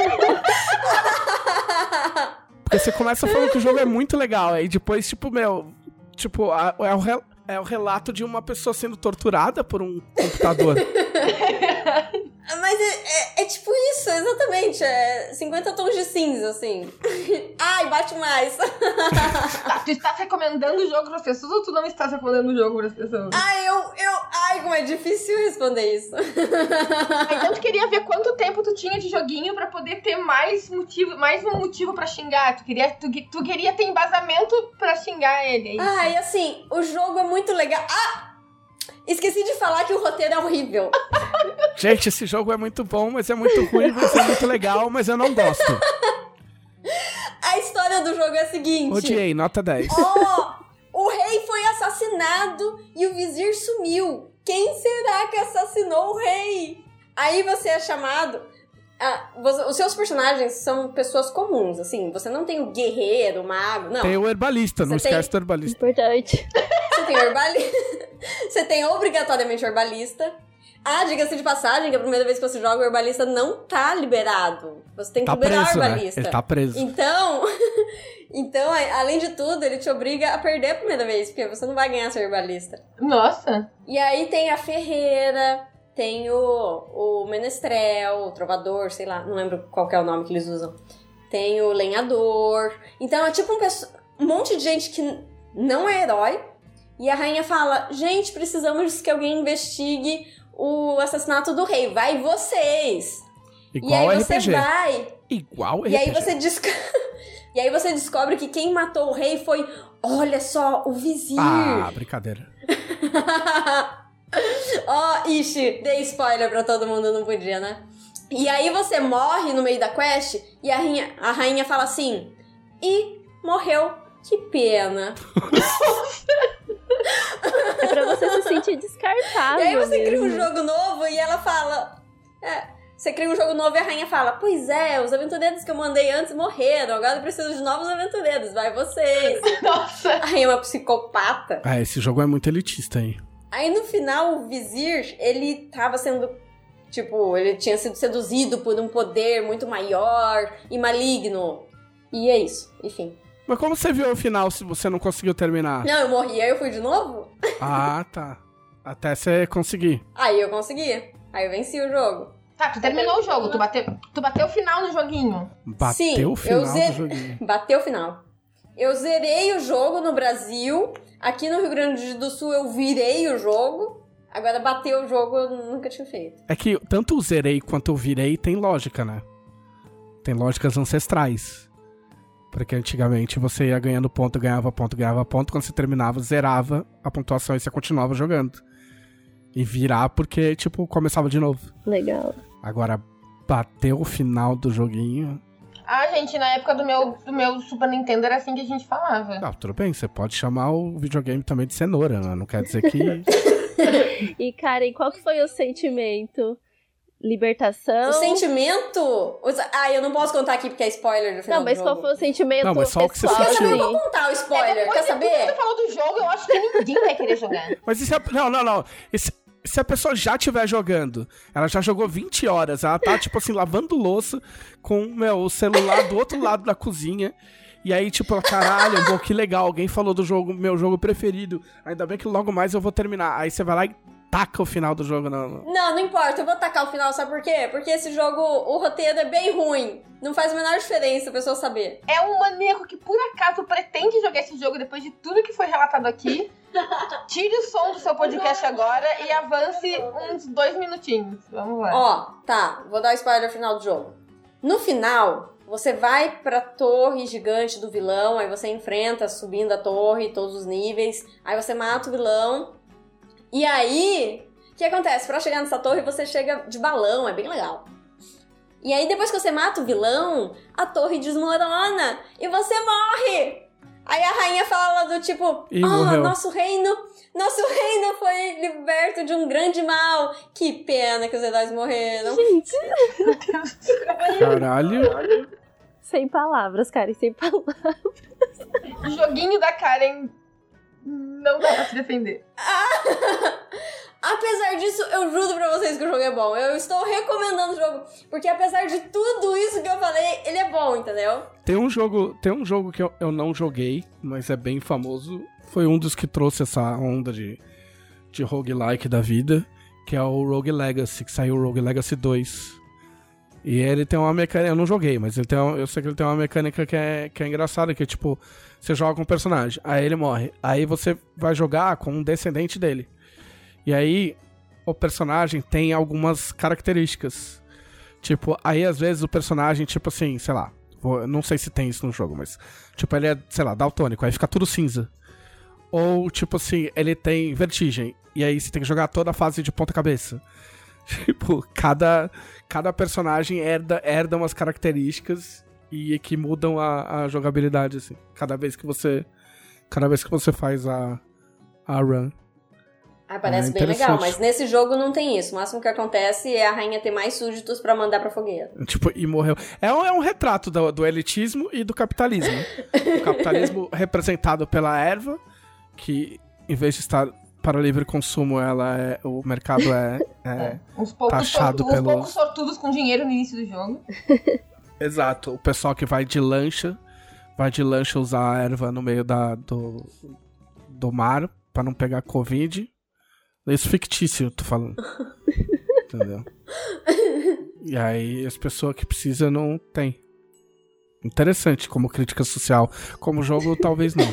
S2: Porque você começa falando que o jogo é muito legal, aí depois, tipo, meu, tipo, é o, é o relato de uma pessoa sendo torturada por um computador.
S4: Mas é, é, é, tipo isso, exatamente. É 50 tons de cinza, assim. Ai, bate mais.
S1: Tá, tu estás recomendando o jogo para as pessoas ou tu não estás recomendando o jogo para as pessoas?
S4: Ai, eu, eu. Ai, como é difícil responder isso.
S1: então tu queria ver quanto tempo tu tinha de joguinho para poder ter mais motivo, mais um motivo para xingar. Tu queria, tu, tu queria ter embasamento para xingar ele.
S4: É Ai, assim, o jogo é muito legal. Ah! Esqueci de falar que o roteiro é horrível.
S2: Gente, esse jogo é muito bom, mas é muito ruim, mas é muito legal, mas eu não gosto.
S4: A história do jogo é a seguinte.
S2: Odiei, nota 10.
S4: Oh, o rei foi assassinado e o vizir sumiu. Quem será que assassinou o rei? Aí você é chamado ah, você, os seus personagens são pessoas comuns, assim. Você não tem o guerreiro, o mago, não.
S2: Tem o herbalista, você não tem... esquece do herbalista.
S3: Importante.
S4: Você tem o herbalista. você tem obrigatoriamente o herbalista. Ah, diga-se de passagem que a primeira vez que você joga o herbalista não tá liberado. Você tem que
S2: tá
S4: liberar
S2: preso,
S4: o herbalista.
S2: Né? Ele tá preso.
S4: Então, então, além de tudo, ele te obriga a perder a primeira vez, porque você não vai ganhar seu herbalista.
S1: Nossa!
S4: E aí tem a ferreira, tem o, o menestrel, o trovador, sei lá, não lembro qual é o nome que eles usam. Tem o lenhador. Então é tipo um, um monte de gente que não é herói. E a rainha fala: gente, precisamos que alguém investigue o assassinato do rei. Vai vocês!
S2: Igual
S4: e aí
S2: RPG.
S4: você vai.
S2: Igual RPG.
S4: E aí você descobre. e aí você descobre que quem matou o rei foi, olha só, o vizir.
S2: Ah, brincadeira.
S4: Ó, oh, ixi, dei spoiler pra todo mundo, não podia, né? E aí você morre no meio da quest e a rainha, a rainha fala assim: e morreu, que pena.
S3: é pra você se sentir descartável.
S4: E aí você
S3: mesmo.
S4: cria um jogo novo e ela fala. É, você cria um jogo novo e a rainha fala: Pois é, os aventureiros que eu mandei antes morreram, agora eu preciso de novos aventureiros, vai vocês.
S1: Nossa!
S4: A rainha é uma psicopata.
S2: Ah, esse jogo é muito elitista, hein?
S4: Aí no final, o vizir, ele tava sendo Tipo, ele tinha sido seduzido por um poder muito maior e maligno. E é isso, enfim.
S2: Mas como você viu o final se você não conseguiu terminar?
S4: Não, eu morri, aí eu fui de novo?
S2: Ah, tá. Até você conseguir.
S4: Aí eu consegui. Aí eu venci o jogo.
S1: Tá, tu terminou o jogo, tu bateu, tu bateu o final no joguinho.
S2: Bateu
S4: Sim,
S2: o final
S4: eu ze-
S2: do joguinho.
S4: Bateu o final. Eu zerei o jogo no Brasil. Aqui no Rio Grande do Sul eu virei o jogo. Agora bateu o jogo eu nunca tinha feito.
S2: É que tanto o zerei quanto o virei tem lógica, né? Tem lógicas ancestrais. Porque antigamente você ia ganhando ponto, ganhava ponto, ganhava ponto. Quando você terminava, zerava a pontuação e você continuava jogando. E virar porque, tipo, começava de novo.
S3: Legal.
S2: Agora, bateu o final do joguinho.
S1: Ah, gente, na época do meu, do meu Super Nintendo era assim que a gente falava.
S2: Ah, tudo bem, você pode chamar o videogame também de cenoura, né? Não quer dizer que.
S3: E, Karen, qual que foi o sentimento? Libertação?
S4: O sentimento. os- Ah, eu não posso contar aqui porque é spoiler do final
S3: Não, mas
S4: do
S3: qual
S4: jogo.
S3: foi o sentimento
S2: Não, mas só o que você sentiu.
S4: Eu vou contar o spoiler,
S1: Depois
S4: quer saber?
S1: tu falou do jogo, eu acho que ninguém vai querer jogar.
S2: Mas se a... Não, não, não. E se, a pessoa já estiver jogando, ela já jogou 20 horas, ela tá, tipo assim, lavando louça com meu, o celular do outro lado da cozinha. E aí, tipo, ela, caralho, pô, que legal, alguém falou do jogo, meu jogo preferido. Ainda bem que logo mais eu vou terminar. Aí você vai lá e taca o final do jogo. Não,
S4: Não, não importa, eu vou tacar o final, sabe por quê? Porque esse jogo, o roteiro é bem ruim. Não faz a menor diferença a pessoa saber.
S1: É um maníaco que por acaso pretende jogar esse jogo depois de tudo que foi relatado aqui. Tire o som do seu podcast agora e avance uns dois minutinhos. Vamos lá.
S4: Ó, tá, vou dar o spoiler final do jogo. No final, você vai pra torre gigante do vilão, aí você enfrenta subindo a torre, todos os níveis, aí você mata o vilão. E aí, o que acontece? Pra chegar nessa torre, você chega de balão, é bem legal. E aí, depois que você mata o vilão, a torre desmorona e você morre! Aí a rainha fala do tipo,
S2: Ih, morreu."
S4: nosso reino, nosso reino foi liberto de um grande mal. Que pena que os heróis morreram.
S3: Gente,
S2: Caralho.
S3: sem palavras, Karen, sem palavras.
S1: O joguinho da Karen não dá pra se defender.
S4: Apesar disso, eu juro pra vocês que o jogo é bom. Eu estou recomendando o jogo, porque apesar de tudo isso que eu falei, ele é bom, entendeu?
S2: Tem um jogo, tem um jogo que eu, eu não joguei, mas é bem famoso. Foi um dos que trouxe essa onda de, de roguelike da vida, que é o Rogue Legacy, que saiu o Rogue Legacy 2. E ele tem uma mecânica, eu não joguei, mas ele tem eu sei que ele tem uma mecânica que é, que é engraçada, que é tipo, você joga com um personagem, aí ele morre, aí você vai jogar com um descendente dele. E aí o personagem tem algumas características. Tipo, aí às vezes o personagem, tipo assim, sei lá, vou- não sei se tem isso no jogo, mas tipo, ele é, sei lá, daltônico, aí fica tudo cinza. Ou tipo assim, ele tem vertigem, e aí você tem que jogar toda a fase de ponta cabeça. Tipo, cada, cada personagem herda, herda umas características e que mudam a, a jogabilidade, assim. Cada vez que você. Cada vez que você faz a, a run.
S4: Ah, parece
S2: Ah,
S4: bem legal, mas nesse jogo não tem isso. O máximo que acontece é a rainha ter mais súditos pra mandar pra fogueira.
S2: Tipo, e morreu. É um, é um retrato do, do elitismo e do capitalismo. o capitalismo representado pela erva, que em vez de estar para livre consumo, ela é. O mercado é. é-
S1: Uns poucos,
S2: Taxado
S1: sortu- uns
S2: pelos-
S1: poucos sortudos com dinheiro no início do jogo.
S2: Exato. O pessoal que vai de lancha, vai de lancha usar a erva no meio da, do, do mar pra não pegar Covid. Isso fictício, tô falando. Entendeu? E aí as pessoas que precisam não tem. Interessante como crítica social. Como jogo, talvez não.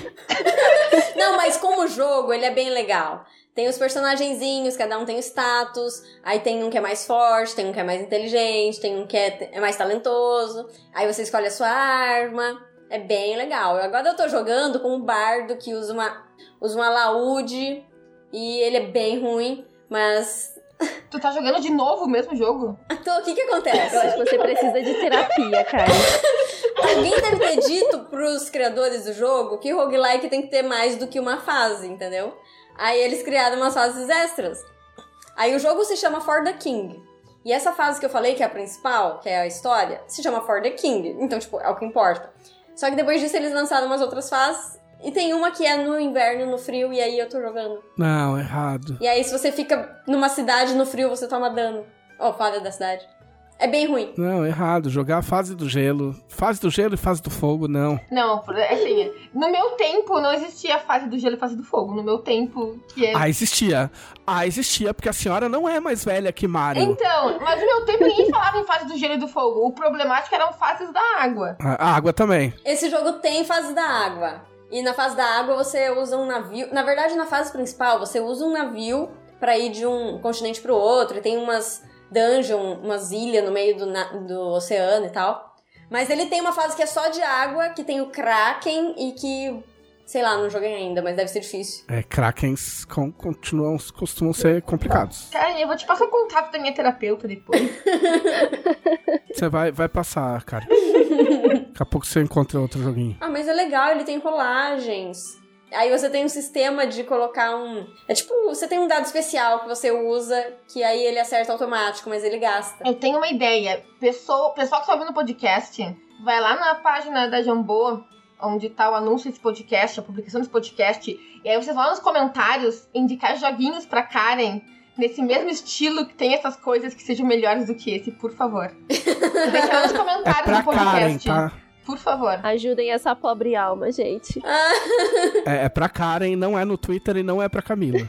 S4: Mas como jogo, ele é bem legal. Tem os personagenzinhos, cada um tem o status. Aí tem um que é mais forte, tem um que é mais inteligente, tem um que é, é mais talentoso. Aí você escolhe a sua arma. É bem legal. Agora eu tô jogando com um bardo que usa uma, usa um alaúde. E ele é bem ruim, mas.
S1: Tu tá jogando de novo o mesmo jogo?
S4: Então, o que que acontece?
S3: Eu acho que você precisa de terapia, Karen.
S4: Alguém deve ter dito pros criadores do jogo que roguelike tem que ter mais do que uma fase, entendeu? Aí eles criaram umas fases extras. Aí o jogo se chama For the King. E essa fase que eu falei, que é a principal, que é a história, se chama For the King. Então, tipo, é o que importa. Só que depois disso eles lançaram umas outras fases. E tem uma que é no inverno, no frio, e aí eu tô jogando.
S2: Não, errado.
S4: E aí, se você fica numa cidade no frio, você toma dano. Ó, falha da cidade. É bem ruim.
S2: Não, errado. Jogar a fase do gelo. Fase do gelo e fase do fogo, não.
S1: Não, assim, no meu tempo não existia a fase do gelo e fase do fogo. No meu tempo, que é.
S2: Ah, existia. Ah, existia, porque a senhora não é mais velha que Mario.
S1: Então, mas no meu tempo ninguém falava em fase do gelo e do fogo. O problemático eram fases da água.
S2: A a água também.
S4: Esse jogo tem fase da água. E na fase da água você usa um navio. Na verdade, na fase principal, você usa um navio pra ir de um continente pro outro. E tem umas dungeon, umas ilhas no meio do, do oceano e tal. Mas ele tem uma fase que é só de água, que tem o Kraken e que. Sei lá, não joguei ainda, mas deve ser difícil.
S2: É, Krakens com- continuam, costumam ser complicados.
S1: Cara, eu vou te passar o contato da minha terapeuta depois.
S2: Você vai, vai passar, cara. Daqui a pouco você encontra outro joguinho.
S4: Ah, mas é legal, ele tem rolagens. Aí você tem um sistema de colocar um. É tipo, você tem um dado especial que você usa, que aí ele acerta automático, mas ele gasta.
S1: Eu tenho uma ideia. Pessoa, pessoal que está ouvindo o podcast, vai lá na página da Jambô, onde tá o anúncio desse podcast, a publicação desse podcast, e aí vocês vão lá nos comentários indicar joguinhos pra Karen. Nesse mesmo estilo que tem essas coisas que sejam melhores do que esse, por favor. Deixa lá nos
S2: É
S1: comentários
S2: pra
S1: do podcast.
S2: Karen, tá?
S1: Por favor.
S3: Ajudem essa pobre alma, gente.
S2: É, é pra Karen, não é no Twitter e não é pra Camila.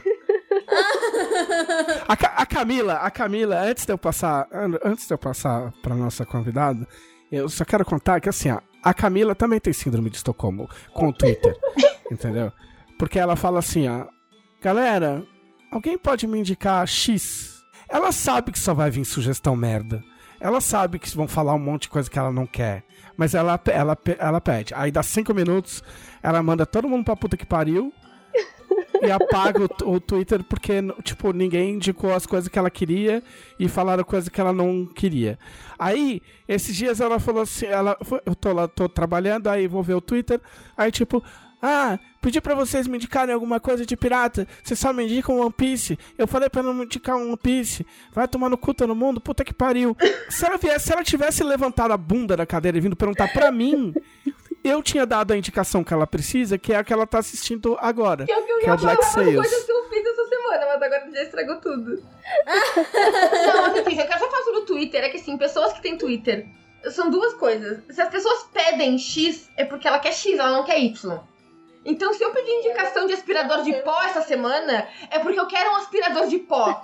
S2: A, Ca- a Camila, a Camila, antes de eu passar, an- antes de eu passar pra nossa convidada, eu só quero contar que assim, ó, a Camila também tem síndrome de Estocolmo com o Twitter, entendeu? Porque ela fala assim, ó, galera, alguém pode me indicar X? Ela sabe que só vai vir sugestão merda. Ela sabe que vão falar um monte de coisa que ela não quer. Mas ela, ela, ela pede. Aí dá cinco minutos, ela manda todo mundo pra puta que pariu e apaga o, o Twitter porque, tipo, ninguém indicou as coisas que ela queria e falaram coisas que ela não queria. Aí, esses dias ela falou assim, ela, eu tô lá, tô trabalhando, aí vou ver o Twitter, aí tipo, ah, pedi pra vocês me indicarem alguma coisa de pirata, vocês só me indicam One Piece, eu falei pra não me indicar um One Piece, vai tomar no cu todo mundo, puta que pariu. Se ela, viesse, se ela tivesse levantado a bunda da cadeira e vindo perguntar pra mim, eu tinha dado a indicação que ela precisa, que é a que ela tá assistindo agora.
S1: Que é o que eu
S2: Que é
S1: ia
S2: o Black
S1: falar,
S2: Sails.
S1: coisas que eu fiz essa semana, mas agora já estragou tudo. não, eu quero só falar sobre o Twitter. É que assim, pessoas que têm Twitter são duas coisas. Se as pessoas pedem X, é porque ela quer X, ela não quer Y. Então, se eu pedir indicação de aspirador de pó essa semana, é porque eu quero um aspirador de pó.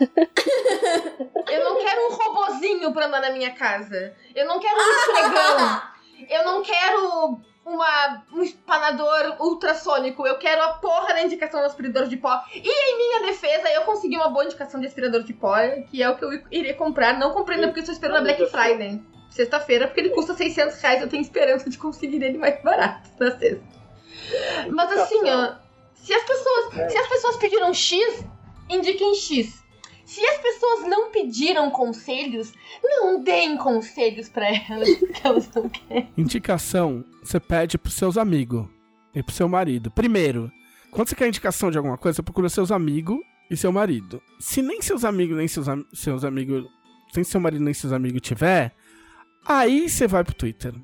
S1: eu não quero um robozinho pra andar na minha casa. Eu não quero um esfregão. Eu não quero uma, um espanador ultrassônico. Eu quero a porra da indicação do aspirador de pó. E em minha defesa, eu consegui uma boa indicação de aspirador de pó, que é o que eu iria comprar. Não comprei ainda porque eu estou esperando a Black Friday. Sexta-feira, porque ele custa 600 reais. Eu tenho esperança de conseguir ele mais barato na sexta. Mas assim, ó. Se as pessoas, se as pessoas pediram X, indiquem X. Se as pessoas não pediram conselhos, não deem conselhos pra elas, porque elas não querem.
S2: Indicação, você pede pros seus amigos e pro seu marido. Primeiro, quando você quer indicação de alguma coisa, você procura seus amigos e seu marido. Se nem seus amigos, nem seus, am- seus amigos, sem seu marido nem seus amigos tiver, aí você vai pro Twitter.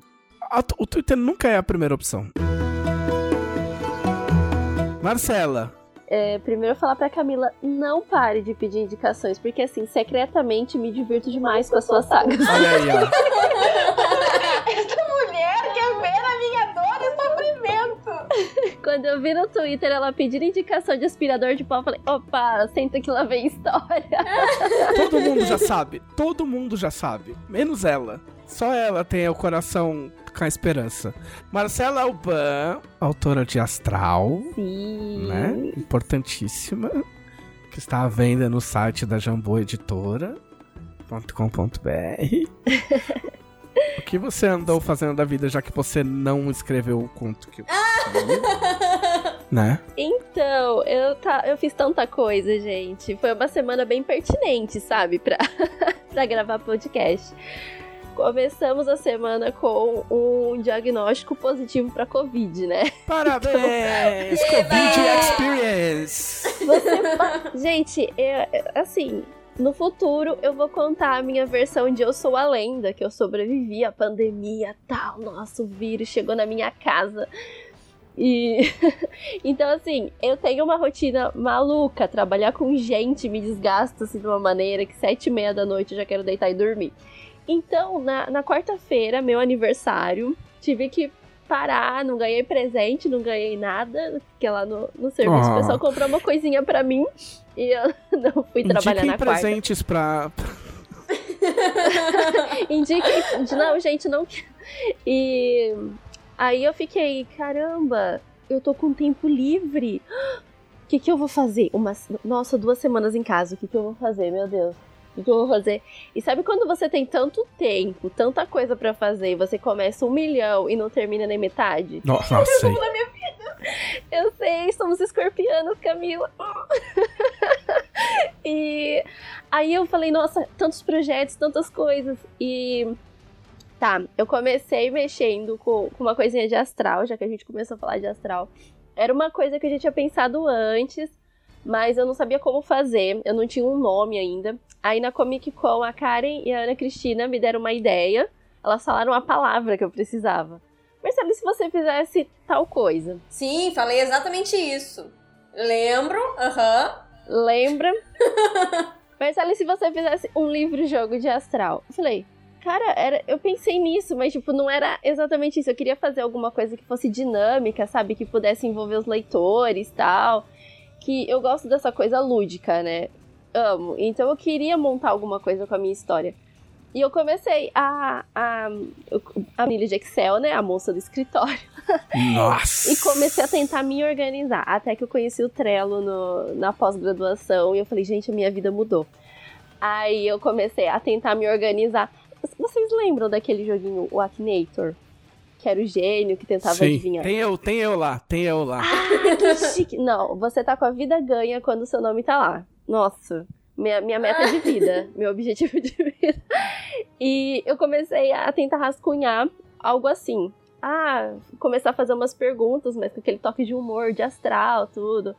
S2: O Twitter nunca é a primeira opção. Marcela,
S3: É, primeiro falar pra Camila, não pare de pedir indicações, porque assim, secretamente me divirto demais com as suas sagas.
S2: olha aí, ó.
S1: Essa mulher quer ver a minha dor e sofrimento.
S3: Quando eu vi no Twitter ela pedir indicação de aspirador de pó, eu falei, opa, senta que lá vem história.
S2: Todo mundo já sabe. Todo mundo já sabe. Menos ela. Só ela tem o coração com a esperança. Marcela Alban, autora de Astral,
S3: Sim.
S2: né? Importantíssima. Que está à venda no site da Jambô Editora. O que você andou fazendo da vida já que você não escreveu o conto que eu? Né?
S3: Então, eu, tá, eu fiz tanta coisa, gente. Foi uma semana bem pertinente, sabe? Pra, pra gravar podcast. Começamos a semana com um diagnóstico positivo pra Covid, né?
S2: Parabéns! Covid Experience!
S3: Você Gente, é, assim, no futuro eu vou contar a minha versão de Eu Sou a Lenda, que eu sobrevivi à pandemia tal. Nossa, o vírus chegou na minha casa. E então assim, eu tenho uma rotina maluca, trabalhar com gente me desgasta assim, de uma maneira que sete e meia da noite eu já quero deitar e dormir. Então, na, na quarta-feira, meu aniversário, tive que parar, não ganhei presente, não ganhei nada, porque lá no, no serviço
S2: Ah.
S3: o pessoal comprou uma coisinha pra mim e eu não fui trabalhar
S2: Indiquem
S3: na quarta.
S2: presentes pra.
S3: Indiquem. Não, gente, não. E aí eu fiquei, caramba, eu tô com tempo livre. O que, que eu vou fazer? Uma, nossa, duas semanas em casa. O que, que eu vou fazer, meu Deus? Eu vou fazer? E sabe quando você tem tanto tempo, tanta coisa pra fazer, e você começa um milhão e não termina nem metade?
S2: Nossa, nossa sei.
S3: Eu sei, somos escorpianos, Camila. e aí eu falei, nossa, tantos projetos, tantas coisas. E tá, eu comecei mexendo com, com uma coisinha de astral, já que a gente começou a falar de astral. Era uma coisa que eu já tinha pensado antes, mas eu não sabia como fazer, eu não tinha um nome ainda. Aí na Comic Con, a Karen e a Ana Cristina me deram uma ideia. Elas falaram a palavra que eu precisava. Marcelo, e se você fizesse tal coisa?
S4: Sim, falei exatamente isso. Lembro, aham.
S3: Lembra? Marcelo, e se você fizesse um livro-jogo de astral? Eu falei, cara, era, eu pensei nisso, mas tipo, não era exatamente isso. Eu queria fazer alguma coisa que fosse dinâmica, sabe? Que pudesse envolver os leitores e tal. Que eu gosto dessa coisa lúdica, né? Amo. Então eu queria montar alguma coisa com a minha história. E eu comecei a. A, a Milha de Excel, né? A moça do escritório.
S2: Nossa.
S3: E comecei a tentar me organizar. Até que eu conheci o Trello no- na pós-graduação. E eu falei, gente, a minha vida mudou. Aí eu comecei a tentar me organizar. Vocês lembram daquele joguinho, o Akinator? Que era o gênio que tentava
S2: Sim.
S3: adivinhar.
S2: Tem eu, tem eu lá, tem eu lá.
S3: Ah, que chique. Não, você tá com a vida ganha quando o seu nome tá lá. Nossa, minha, minha meta de vida, meu objetivo de vida. E eu comecei a tentar rascunhar algo assim. Ah, começar a fazer umas perguntas, mas com aquele toque de humor, de astral, tudo.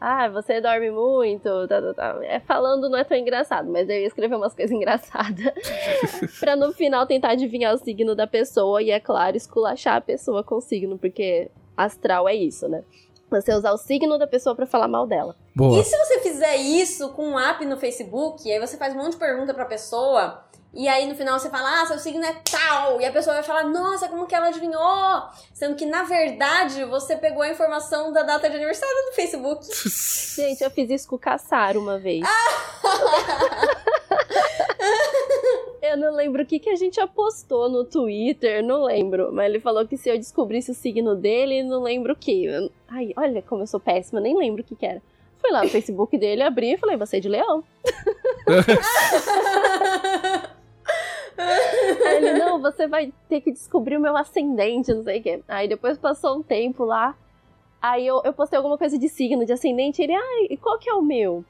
S3: Ah, você dorme muito, tá, tá, tá. É, falando não é tão engraçado, mas eu ia escrever umas coisas engraçadas. pra no final tentar adivinhar o signo da pessoa e, é claro, esculachar a pessoa com o signo, porque astral é isso, né? Você usar o signo da pessoa pra falar mal dela.
S2: Boa.
S4: E se você fizer isso com um app no Facebook, aí você faz um monte de pergunta pra pessoa, e aí no final você fala, ah, seu signo é tal, e a pessoa vai falar, nossa, como que ela adivinhou? Sendo que, na verdade, você pegou a informação da data de aniversário do Facebook.
S3: Gente, eu fiz isso com o Caçar uma vez. eu não lembro o que, que a gente apostou no Twitter, não lembro. Mas ele falou que se eu descobrisse o signo dele, não lembro o que. Ai, olha como eu sou péssima, nem lembro o que, que era. Fui lá no Facebook dele, abri e falei, você é de leão. Não, você vai ter que descobrir o meu ascendente, não sei o quê. Aí depois passou um tempo lá. Aí eu, eu postei alguma coisa de signo, de ascendente. Ele, ai, e qual que é o meu?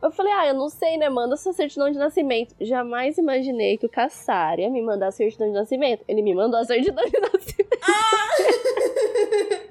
S3: Eu falei, ah, eu não sei, né? Manda sua certidão de nascimento. Jamais imaginei que o Caçar ia me mandar a certidão de nascimento. Ele me mandou a certidão de nascimento.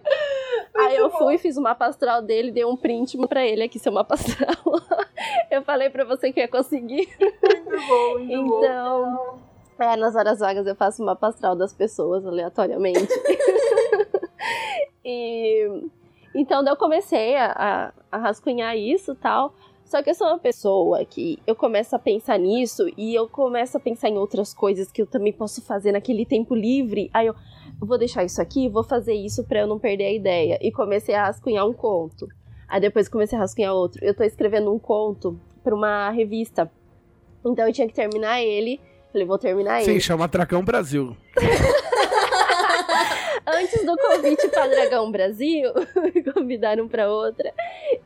S3: Aí eu fui, fiz o mapa astral dele, dei um print pra ele aqui, seu mapa astral. eu falei pra você que ia conseguir.
S1: Muito bom, muito bom.
S3: É, nas horas vagas eu faço o mapa astral das pessoas aleatoriamente. e então eu comecei a, a, a rascunhar isso tal. Só que eu sou uma pessoa que eu começo a pensar nisso e eu começo a pensar em outras coisas que eu também posso fazer naquele tempo livre. Aí eu vou deixar isso aqui, vou fazer isso pra eu não perder a ideia. E comecei a rascunhar um conto. Aí depois comecei a rascunhar outro. Eu tô escrevendo um conto pra uma revista. Então eu tinha que terminar ele. Falei, vou terminar
S2: Sim,
S3: ele.
S2: chama Dragão Brasil.
S3: Antes do convite pra Dragão Brasil, me convidaram pra outra.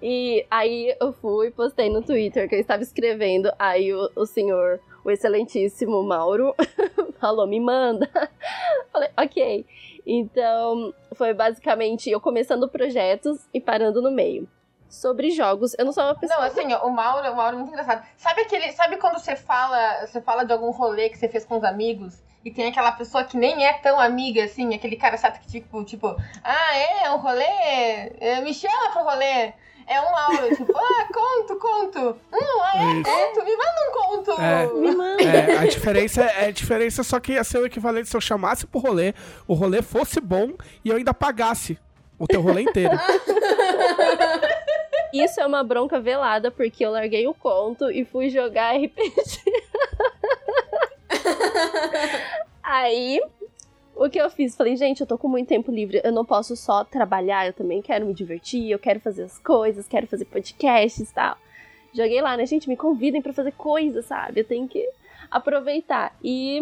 S3: E aí eu fui, postei no Twitter que eu estava escrevendo. Aí o, o senhor, o excelentíssimo Mauro, falou: me manda. Falei, ok. Então foi basicamente eu começando projetos e parando no meio. Sobre jogos, eu não sou uma pessoa.
S1: Não, assim, ó, o Mauro, o Mauro é muito engraçado. Sabe aquele, sabe quando você fala, você fala de algum rolê que você fez com os amigos e tem aquela pessoa que nem é tão amiga assim, aquele cara chato que tipo, tipo, ah, é, um rolê, é, me chama pro rolê. É um Mauro, tipo, ah, conto, conto. Hum, ah, é,
S2: Isso.
S1: conto, me manda um conto.
S2: É.
S3: Me manda.
S2: É, a diferença é a diferença só que ia ser o equivalente se eu chamasse pro rolê, o rolê fosse bom e eu ainda pagasse o teu rolê inteiro.
S3: Isso é uma bronca velada, porque eu larguei o conto e fui jogar RPG. Aí, o que eu fiz? Falei, gente, eu tô com muito tempo livre, eu não posso só trabalhar, eu também quero me divertir, eu quero fazer as coisas, quero fazer podcasts e tal. Joguei lá, né? Gente, me convidem para fazer coisas, sabe? Eu tenho que aproveitar. E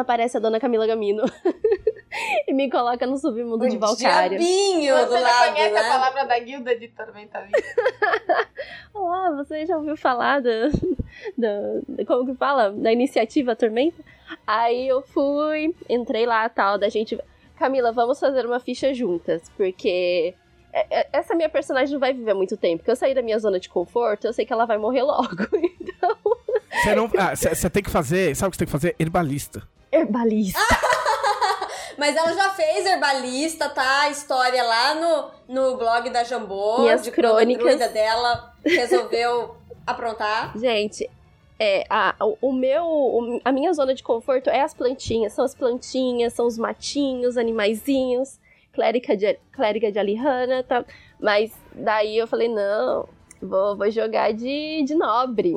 S3: aparece a dona Camila Gamino e me coloca no submundo de Valkyria.
S4: diabinho
S1: Você
S4: do
S1: já
S4: lado,
S1: conhece
S4: né?
S1: a palavra da guilda de Tormenta Viva?
S3: Olá, você já ouviu falar da, da, como que fala? Da iniciativa Tormenta? Aí eu fui, entrei lá, tal, da gente... Camila, vamos fazer uma ficha juntas, porque é- é- essa minha personagem não vai viver muito tempo, porque eu saí da minha zona de conforto, eu sei que ela vai morrer logo. Então,
S2: Você não. ah, tem que fazer. Sabe o que você tem que fazer? Herbalista.
S3: Herbalista.
S4: Mas ela já fez herbalista, tá? A história lá no, no blog da Jambô.
S3: Minhas
S4: de quando a
S3: crônicas.
S4: druida dela resolveu aprontar.
S3: Gente, é, a, o, meu, a minha zona de conforto é as plantinhas. São as plantinhas, são os matinhos, animaizinhos, clérica de, clériga de Alihana, tá? Mas daí eu falei, não, vou, vou jogar de, de nobre.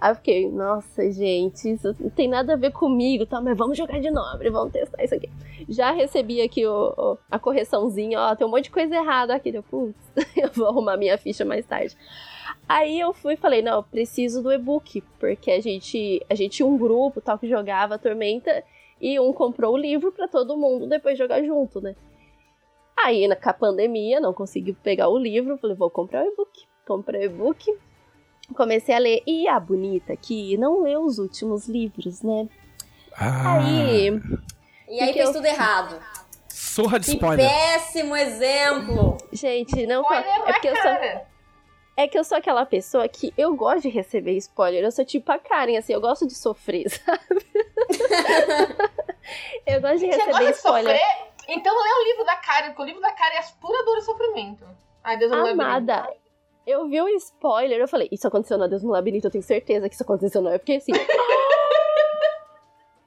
S3: Aí eu fiquei, nossa, gente, isso não tem nada a ver comigo, tá? Mas vamos jogar de nobre, vamos testar isso aqui. Já recebi aqui o, o- a correçãozinha, ó, tem um monte de coisa errada aqui. Eu, putz, eu vou arrumar minha ficha mais tarde. Aí eu fui e falei, não, preciso do e-book, porque a gente, a gente tinha um grupo tal que jogava Tormenta e um comprou o livro pra todo mundo depois jogar junto, né? Aí, na, pandemia, não consegui pegar o livro, falei, vou comprar o e-book. Comprei o e-book, comecei a ler. E a bonita que não leu os últimos livros, né?
S2: Ah,
S3: Aí,
S4: E aí fez
S3: eu-
S4: tudo errado.
S2: Surra de
S4: Que
S2: spoiler.
S4: péssimo exemplo.
S3: gente, não
S1: Olha
S3: é porque eu sou. É que eu sou aquela pessoa que eu gosto de receber spoiler. Eu sou tipo a Karen, assim, eu gosto de sofrer, sabe? eu gosto de
S1: Você
S3: receber
S1: gosta de
S3: spoiler.
S1: sofrer? Então lê o livro da Karen, porque o livro da Karen é pura dor e sofrimento. Ai, Deus labirinto.
S3: Amada, eu vi o spoiler, eu falei, isso aconteceu no Deus no Labirinto, eu tenho certeza que isso aconteceu não. É porque assim.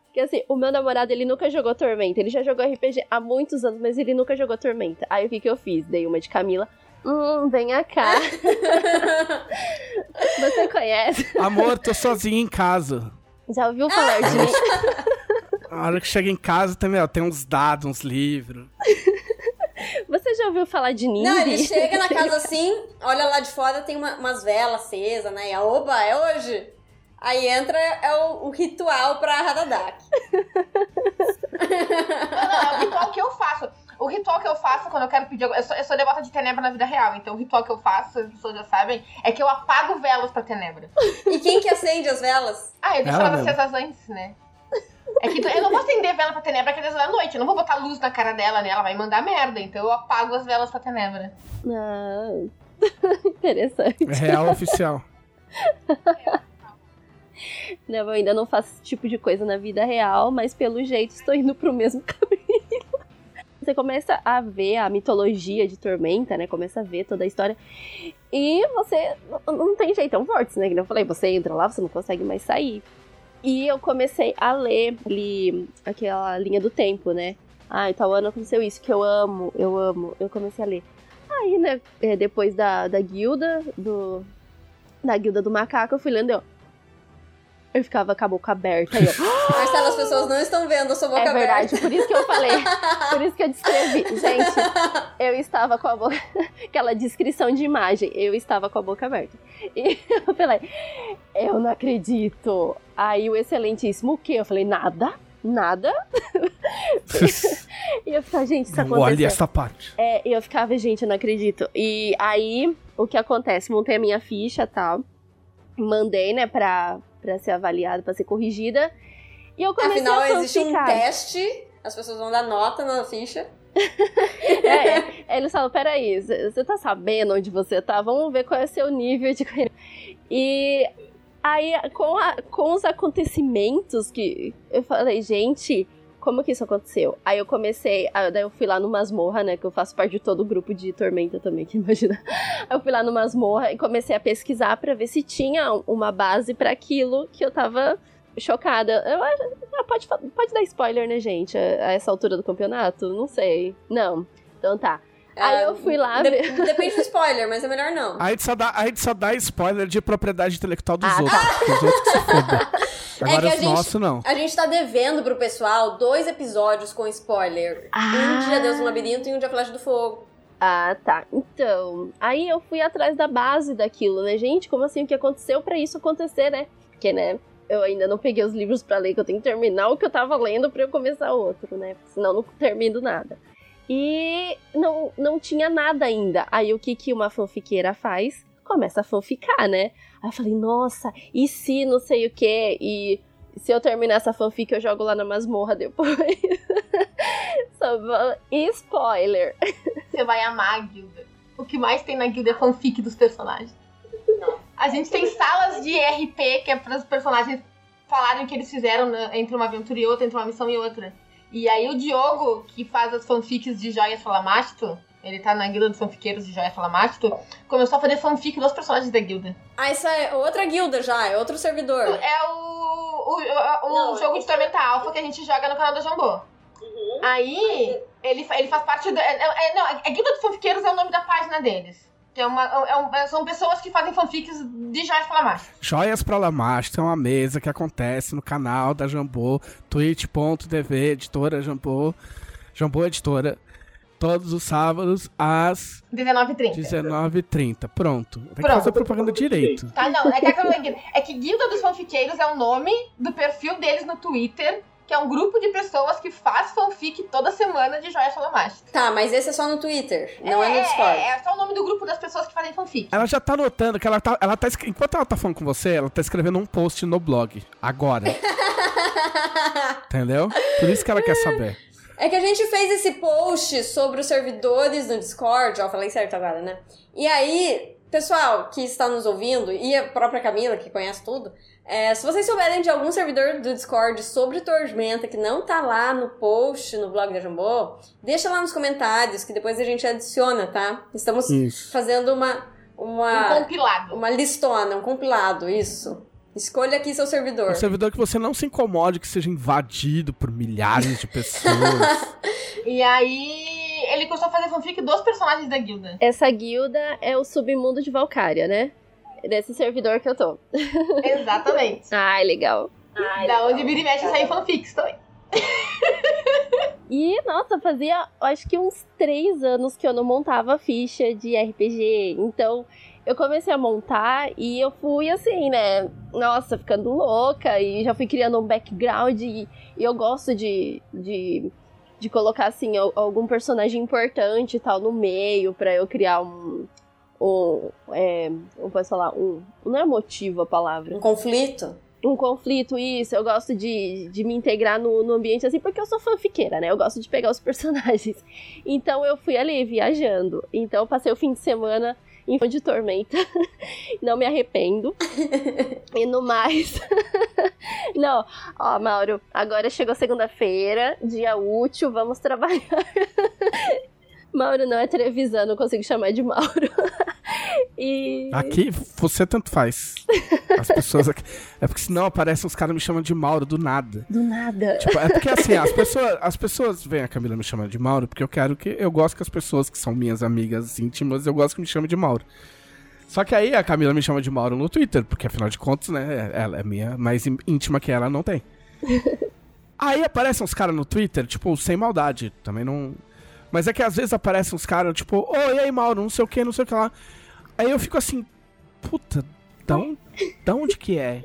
S3: Porque assim, o meu namorado, ele nunca jogou Tormenta. Ele já jogou RPG há muitos anos, mas ele nunca jogou Tormenta. Aí o que que eu fiz? Dei uma de Camila. Hum, venha cá. Você conhece?
S2: Amor, tô sozinho em casa.
S3: Já ouviu falar de mim?
S2: A hora que chega em casa, tem, meu, tem uns dados, uns livros.
S3: Você já ouviu falar de Nimbi?
S4: Não, ele chega na casa assim, olha lá de fora, tem uma- umas velas acesas, né? E a oba, é hoje. Aí entra, é o, o ritual pra Haradak.
S1: Não, não, é o ritual que eu faço. O ritual que eu faço quando eu quero pedir. Eu sou, eu sou devota de Tenebra na vida real, então o ritual que eu faço, as pessoas já sabem, é que eu apago velas pra Tenebra.
S4: E quem que acende as velas?
S1: Ah, eu deixo
S2: Ela
S1: elas
S2: mesmo.
S1: acesas antes, né? É que eu não vou acender vela pra Tenebra que é 10 da noite. Eu não vou botar luz na cara dela, né? Ela vai mandar merda. Então eu apago as velas pra Tenebra.
S3: Ah, interessante.
S2: É real oficial.
S3: Não, eu ainda não faço esse tipo de coisa na vida real, mas pelo jeito estou indo pro mesmo caminho. Você começa a ver a mitologia de Tormenta, né? Começa a ver toda a história. E você não- não tem jeito, é um vórtice, né? Que eu falei, você entra lá, você não consegue mais sair. E eu comecei a ler ali aquela linha do tempo, né? Ah, em tal ano aconteceu isso, que eu amo, eu amo. Eu comecei a ler. Aí, né, é, depois da, da guilda, do. Da guilda do macaco, eu fui lendo, eu. Eu ficava com a boca aberta. Aí, eu,
S4: Marcelo, as pessoas não estão vendo a sua boca
S3: é verdade,
S4: aberta.
S3: por isso que eu falei. Por isso que eu descrevi. Gente, eu estava com a boca. Aquela descrição de imagem. Eu estava com a boca aberta. E eu falei, eu não acredito. Aí o excelentíssimo, o quê? Eu falei, nada. Nada. e eu ficava, gente, isso aconteceu.
S2: olhe essa parte.
S3: É, e eu ficava, gente, eu não acredito. E aí, o que acontece? Montei a minha ficha e tal. Mandei, né, pra, pra ser avaliada, pra ser corrigida. E eu comecei
S4: Afinal,
S3: a
S4: existe um teste, as pessoas vão dar nota na ficha.
S3: É, eles falam, peraí, você tá sabendo onde você tá? Vamos ver qual é o seu nível de. E aí, com, a- com os acontecimentos que eu falei, gente, como que isso aconteceu? Aí eu comecei, aí eu fui lá no Masmorra, né, que eu faço parte de todo o grupo de Tormenta também, que imagina. Aí eu fui lá no Masmorra e comecei a pesquisar pra ver se tinha uma base pra aquilo que eu tava chocada. Eu ah, pode, pode dar spoiler, né, gente? A essa altura do campeonato? Não sei. Não. Então tá. Aí eu fui lá
S4: De-. Depende do spoiler, mas é melhor não.
S2: A gente, só dá, a gente só dá spoiler de propriedade intelectual dos
S3: Ah,
S2: outros. porque Os outros que se. Agora
S4: É que a
S2: os
S4: gente-
S2: nossos não.
S4: A gente tá devendo pro pessoal dois episódios com spoiler. Um dia Deus no Labirinto e um dia Flash do Fogo.
S3: Ah, tá. Então, aí eu fui atrás da base daquilo, né? Gente, como assim? O que aconteceu pra isso acontecer, né? Porque, né? Eu ainda não peguei os livros pra ler, que eu tenho que terminar o que eu tava lendo pra eu começar outro, né? Senão eu não termino nada. E não, não tinha nada ainda. Aí o que, que uma fanfiqueira faz? Começa a fanficar, né? Aí eu falei, nossa, e se não sei o quê? E se eu terminar essa fanfic, eu jogo lá na masmorra depois. E spoiler.
S1: Você vai amar a guilda. O que mais tem na guilda é fanfic dos personagens. A gente tem salas de RP que é para os personagens falarem o que eles fizeram né, entre uma aventura e outra, entre uma missão e outra. E aí o Diogo, que faz as fanfics de Joias Falamástico, ele tá na guilda dos fanfiqueiros de Joias Falamástico, começou a fazer fanfic dos personagens da guilda.
S4: Ah, isso é outra guilda já, é outro servidor.
S1: É o, o, o, o
S5: Não,
S1: jogo
S5: é
S1: de Tormenta Alpha que a gente joga no canal da Jambô. Aí, ele, ele faz parte do. É, é- é- não, a Guilda dos Fanfiqueiros é o nome da página deles. Que é uma, é um- é- são pessoas que fazem fanfics de Joias Falamástico.
S2: Joias pra Lamast é uma mesa que acontece no canal da Jambô, twitch.tv, editora Jambô, Jambô Editora, todos os sábados às
S1: 19h30.
S2: 19h30. Pronto. Tem que
S1: Pronto.
S2: fazer propaganda direito.
S1: Tá, não, é que, Guilda- é que Guilda dos Fanfiqueiros é o nome do perfil deles no Twitter, que é um grupo de pessoas que faz fanfic toda semana de Joias Falamástico.
S4: Tá, mas esse é só no Twitter, não é, no Discord.
S1: É, é só o nome do grupo das pessoas que fazem fanfic.
S2: Ela já tá notando que ela tá, ela tá. Enquanto ela tá falando com você, ela tá escrevendo um post no blog. Agora. Entendeu? Por isso que ela quer saber.
S4: É que a gente fez esse post sobre os servidores no Discord, ó, falei certo agora, né? E aí, pessoal que está nos ouvindo, e a própria Camila, que conhece tudo, é, se vocês souberem de algum servidor do Discord sobre Tormenta que não tá lá no post no blog da Jambô, deixa lá nos comentários, que depois a gente adiciona, tá? Estamos
S2: Isso.
S4: fazendo uma,
S1: Um
S4: uma,
S1: compilado.
S4: uma listona, um compilado, isso. Escolha aqui seu servidor.
S2: Um servidor que você não se incomode que seja invadido por milhares de pessoas.
S1: E aí, ele começou a fazer fanfic dos personagens da guilda.
S3: Essa guilda é o submundo de Valkyria, né? Desse servidor que eu tô.
S1: Exatamente.
S3: Ai, legal.
S1: da onde vira e mexe saem fanfics também.
S3: E, nossa, fazia acho que uns três anos que eu não montava ficha de RPG. Então, eu comecei a montar e eu fui assim, né? Nossa, ficando louca e já fui criando um background. E, e eu gosto de, de, de colocar, assim, al- algum personagem importante e tal no meio pra eu criar um. Um. É, como posso falar? Um. Não é motivo a palavra
S4: Um conflito.
S3: um conflito, isso. Eu gosto de, de me integrar no, no ambiente assim, porque eu sou fanfiqueira, né? Eu gosto de pegar os personagens. Então eu fui ali viajando. Então eu passei o fim de semana em Fã de Tormenta. Não me arrependo. e no mais. Não, ó, Mauro, agora chegou segunda-feira, dia útil, vamos trabalhar. Mauro não é televisão, não consigo chamar de Mauro. e.
S2: Aqui, você tanto faz. As pessoas aqui. É porque senão aparecem os caras me chamam de Mauro do nada.
S3: Do nada.
S2: Tipo, é porque assim, as pessoas, as pessoas veem a Camila me chamando de Mauro porque eu quero que. Eu gosto que as pessoas que são minhas amigas íntimas, eu gosto que me chamem de Mauro. Só que aí a Camila me chama de Mauro no Twitter, porque afinal de contas, né, ela é minha mais ín- íntima que ela, não tem. Aí aparecem uns caras no Twitter, tipo, sem maldade, também não. Mas é que às vezes aparecem uns caras, tipo, ô, e aí, Mauro, não sei o que, não sei o que lá. Aí eu fico assim, puta, da onde, onde que é?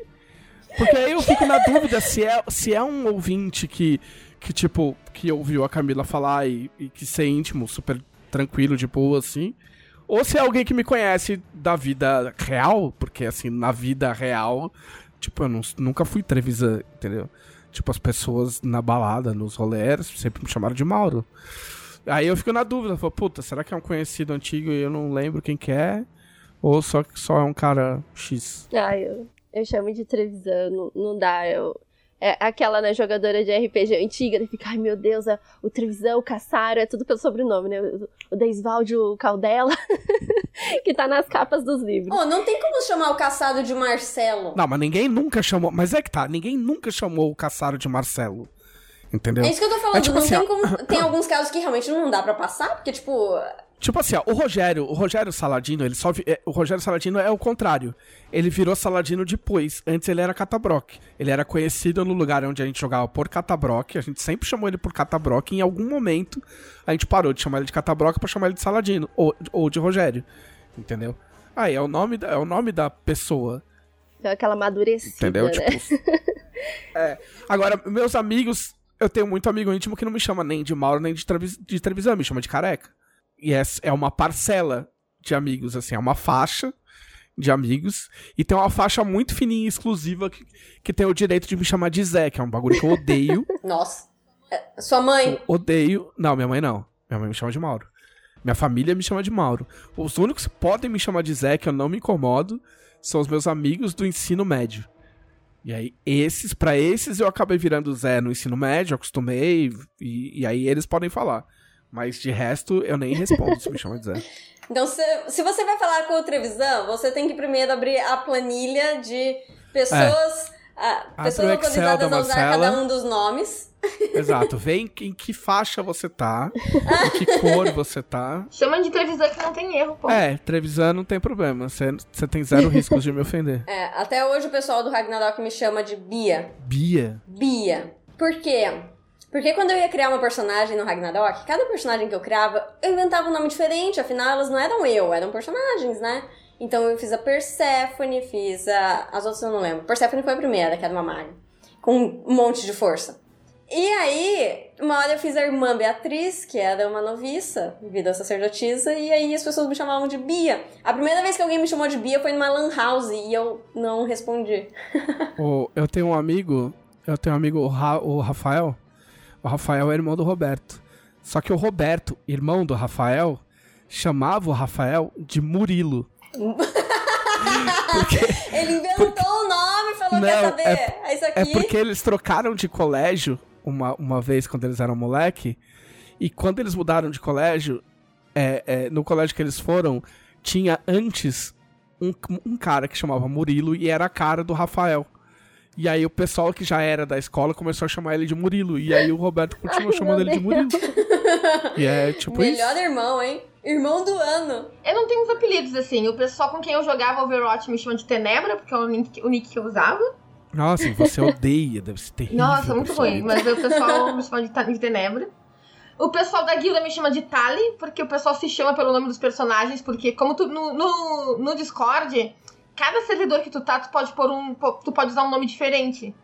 S2: Porque aí eu fico na dúvida se é, se é um ouvinte que, que, tipo, que ouviu a Camila falar e, e que ser íntimo, super tranquilo, de boa, assim. Ou se é alguém que me conhece da vida real, porque, assim, na vida real, tipo, eu não- nunca fui Trevisan, entendeu? Tipo, as pessoas na balada, nos rolês, sempre me chamaram de Mauro. Aí eu fico na dúvida, falo, puta, será que é um conhecido antigo e eu não lembro quem que é? Ou só, só é um cara X?
S3: Ah, eu, eu chamo de Trevisan, não, não dá. Eu, é aquela, né, jogadora de RPG antiga, que fica, ai meu Deus, é, o Trevisan, o Caçaro, é tudo pelo sobrenome, né? O, o Deisvalde, o Caldela, que tá nas capas dos livros.
S4: Oh, não tem como chamar o caçado de Marcelo.
S2: Não, mas ninguém nunca chamou. Mas é que tá, ninguém nunca chamou o Caçaro de Marcelo. Entendeu?
S4: É isso que eu tô falando,
S2: É tipo
S4: não
S2: assim,
S4: tem como. Tem alguns casos que realmente não dá pra passar, porque, tipo,
S2: Tipo assim, ó, o Rogério, o Rogério Saladino, ele só vi- é, o Rogério Saladino é o contrário. Ele virou Saladino depois. Antes ele era Catabroc. Ele era conhecido no lugar onde a gente jogava por Catabroc. A gente sempre chamou ele por Catabroc. Em algum momento a gente parou de chamar ele de Catabroc pra chamar ele de Saladino ou, ou de Rogério. Entendeu? Aí é o nome da, é o nome da pessoa.
S3: Então, aquela amadurecida,
S2: Entendeu?
S3: né?
S2: Tipo. é. Agora, meus amigos, eu tenho muito amigo íntimo que não me chama nem de Mauro nem de, Trevis, de Trevisan, me chama de careca. E é, é uma parcela de amigos, assim, é uma faixa de amigos. E tem uma faixa muito fininha e exclusiva que, que tem o direito de me chamar de Zé, que é um bagulho que eu odeio.
S4: Nossa. É, Sua mãe.
S2: eu odeio. Não, minha mãe não. Minha mãe me chama de Mauro. Minha família me chama de Mauro. Os únicos que podem me chamar de Zé, que eu não me incomodo, são os meus amigos do ensino médio. E aí, esses, pra esses eu acabei virando Zé no ensino médio, acostumei, e, e aí eles podem falar. Mas de resto, eu nem respondo se me chamam de Zé.
S4: Então, se, se você vai falar com o Trevisan, você tem que primeiro abrir a planilha de pessoas, ah,
S2: Abre
S4: pessoas
S2: o Excel
S4: autorizadas
S2: da
S4: a usar
S2: Marcela.
S4: cada um dos nomes.
S2: Exato. Vê em, que faixa você tá, em que cor você tá.
S1: Chama de televisão que não tem erro, pô.
S2: É, Trevisan não tem problema. Você você tem zero riscos de me ofender.
S4: É, até hoje o pessoal do Ragnarok me chama de Bia.
S2: Bia.
S4: Bia. Por quê? Porque quando eu ia criar uma personagem no Ragnarok, cada personagem que eu criava, eu inventava um nome diferente, afinal elas não eram eu, eram personagens, né? Então eu fiz a Persephone, fiz a. As outras eu não lembro. Persephone foi a primeira, que era uma maga. Com um monte de força. E aí, uma hora eu fiz a irmã Beatriz, que era uma noviça, vida sacerdotisa, e aí as pessoas me chamavam de Bia. A primeira vez que alguém me chamou de Bia foi numa Lan House e eu não respondi.
S2: Eu tenho um amigo, eu tenho um amigo, o, Ra- o Rafael. O Rafael é irmão do Roberto. Só que o Roberto, irmão do Rafael, chamava o Rafael de Murilo. Porque,
S4: Ele inventou o nome e falou:
S2: Não,
S4: quer saber?
S2: é-
S4: É, isso aqui.
S2: é porque eles trocaram de colégio uma, uma vez quando eles eram moleque. E quando eles mudaram de colégio, é, é, no colégio que eles foram, tinha antes um, um cara que chamava Murilo e era a cara do Rafael. E aí o pessoal que já era da escola começou a chamar ele de Murilo. E aí o Roberto continuou
S3: Ai,
S2: chamando ele de Murilo. E é tipo
S4: Melhor
S2: isso.
S4: irmão, hein? Irmão do ano.
S1: Eu não tenho uns apelidos assim. O pessoal com quem eu jogava Overwatch me chama de Tenebra, porque é o nick, o nick que eu usava.
S2: Nossa, você odeia, deve ser terrível.
S1: Nossa, muito ruim. Mas o pessoal me chama de, de Tenebra. O pessoal da guilda me chama de Tali, porque o pessoal se chama pelo nome dos personagens, porque como tu no, no, no Discord, cada servidor que tu tá, tu pode pôr um. Tu pode usar um nome diferente.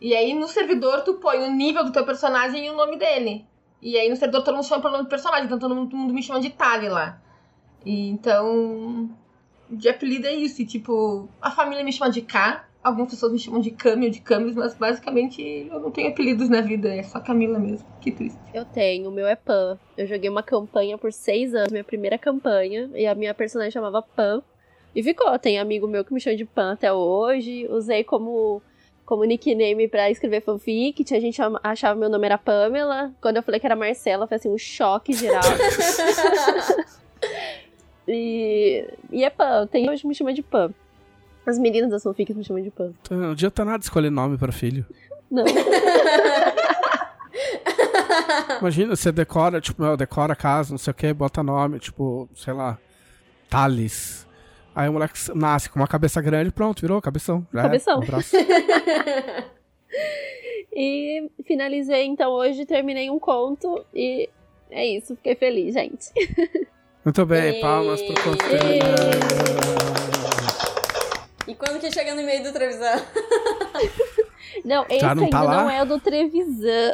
S1: E aí no servidor tu põe o nível do teu personagem e o nome dele. E aí no servidor todo mundo chama pelo nome do personagem, então todo mundo, me chama de Tali lá. E então. De apelido é isso. E tipo, a família me chama de K. Algumas pessoas me chamam de Cami ou de Camis, mas basicamente eu não tenho apelidos na vida, é só Camila mesmo. Que triste.
S3: Eu tenho, o meu é Pan. Eu joguei uma campanha por seis anos, minha primeira campanha, e a minha personagem chamava Pan. E ficou, tem amigo meu que me chama de Pan até hoje. Usei como, como nickname pra escrever fanfic. Tinha gente achava meu nome era Pamela. Quando eu falei que era Marcela, foi assim, um choque geral. e, e é Pan, tem hoje que me chama de Pan. As meninas das fanfics me chamam de Pan.
S2: Então, Não adianta nada escolher nome pra filho.
S3: Não.
S2: Imagina, você decora, tipo, meu, decora a casa, não sei o que, bota nome, tipo, sei lá, Thales. Aí o moleque nasce com uma cabeça grande, pronto, virou cabeção. Já
S3: Cabeção.
S2: um abraço.
S3: E finalizei, então hoje terminei um conto e é isso, fiquei feliz, gente.
S2: Muito bem,
S4: E-
S2: palmas pro conto.
S4: E quando que chega no meio do televisão?
S3: Não, esse
S2: Já não
S3: ainda
S2: tá lá?
S3: não é o do Trevisan.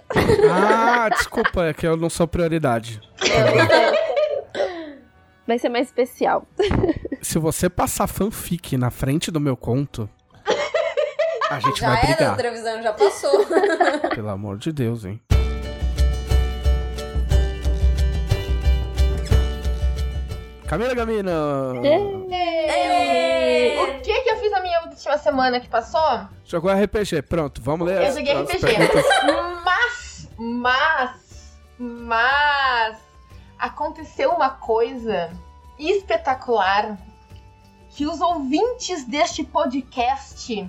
S2: Ah, desculpa, é que eu não sou prioridade.
S3: Vai ser mais especial.
S2: Se você passar fanfic na frente do meu conto, a gente
S4: Já
S2: vai
S4: era, a
S2: brigar.
S4: televisão já passou.
S2: Pelo amor de Deus, hein. Camila Gamina!
S1: O que que eu fiz na minha última semana que passou?
S2: Jogou RPG, pronto, vamos ler
S1: Eu
S2: as-
S1: joguei
S2: as
S1: RPG.
S2: perguntas.
S1: Mas, mas, mas aconteceu uma coisa espetacular que os ouvintes deste podcast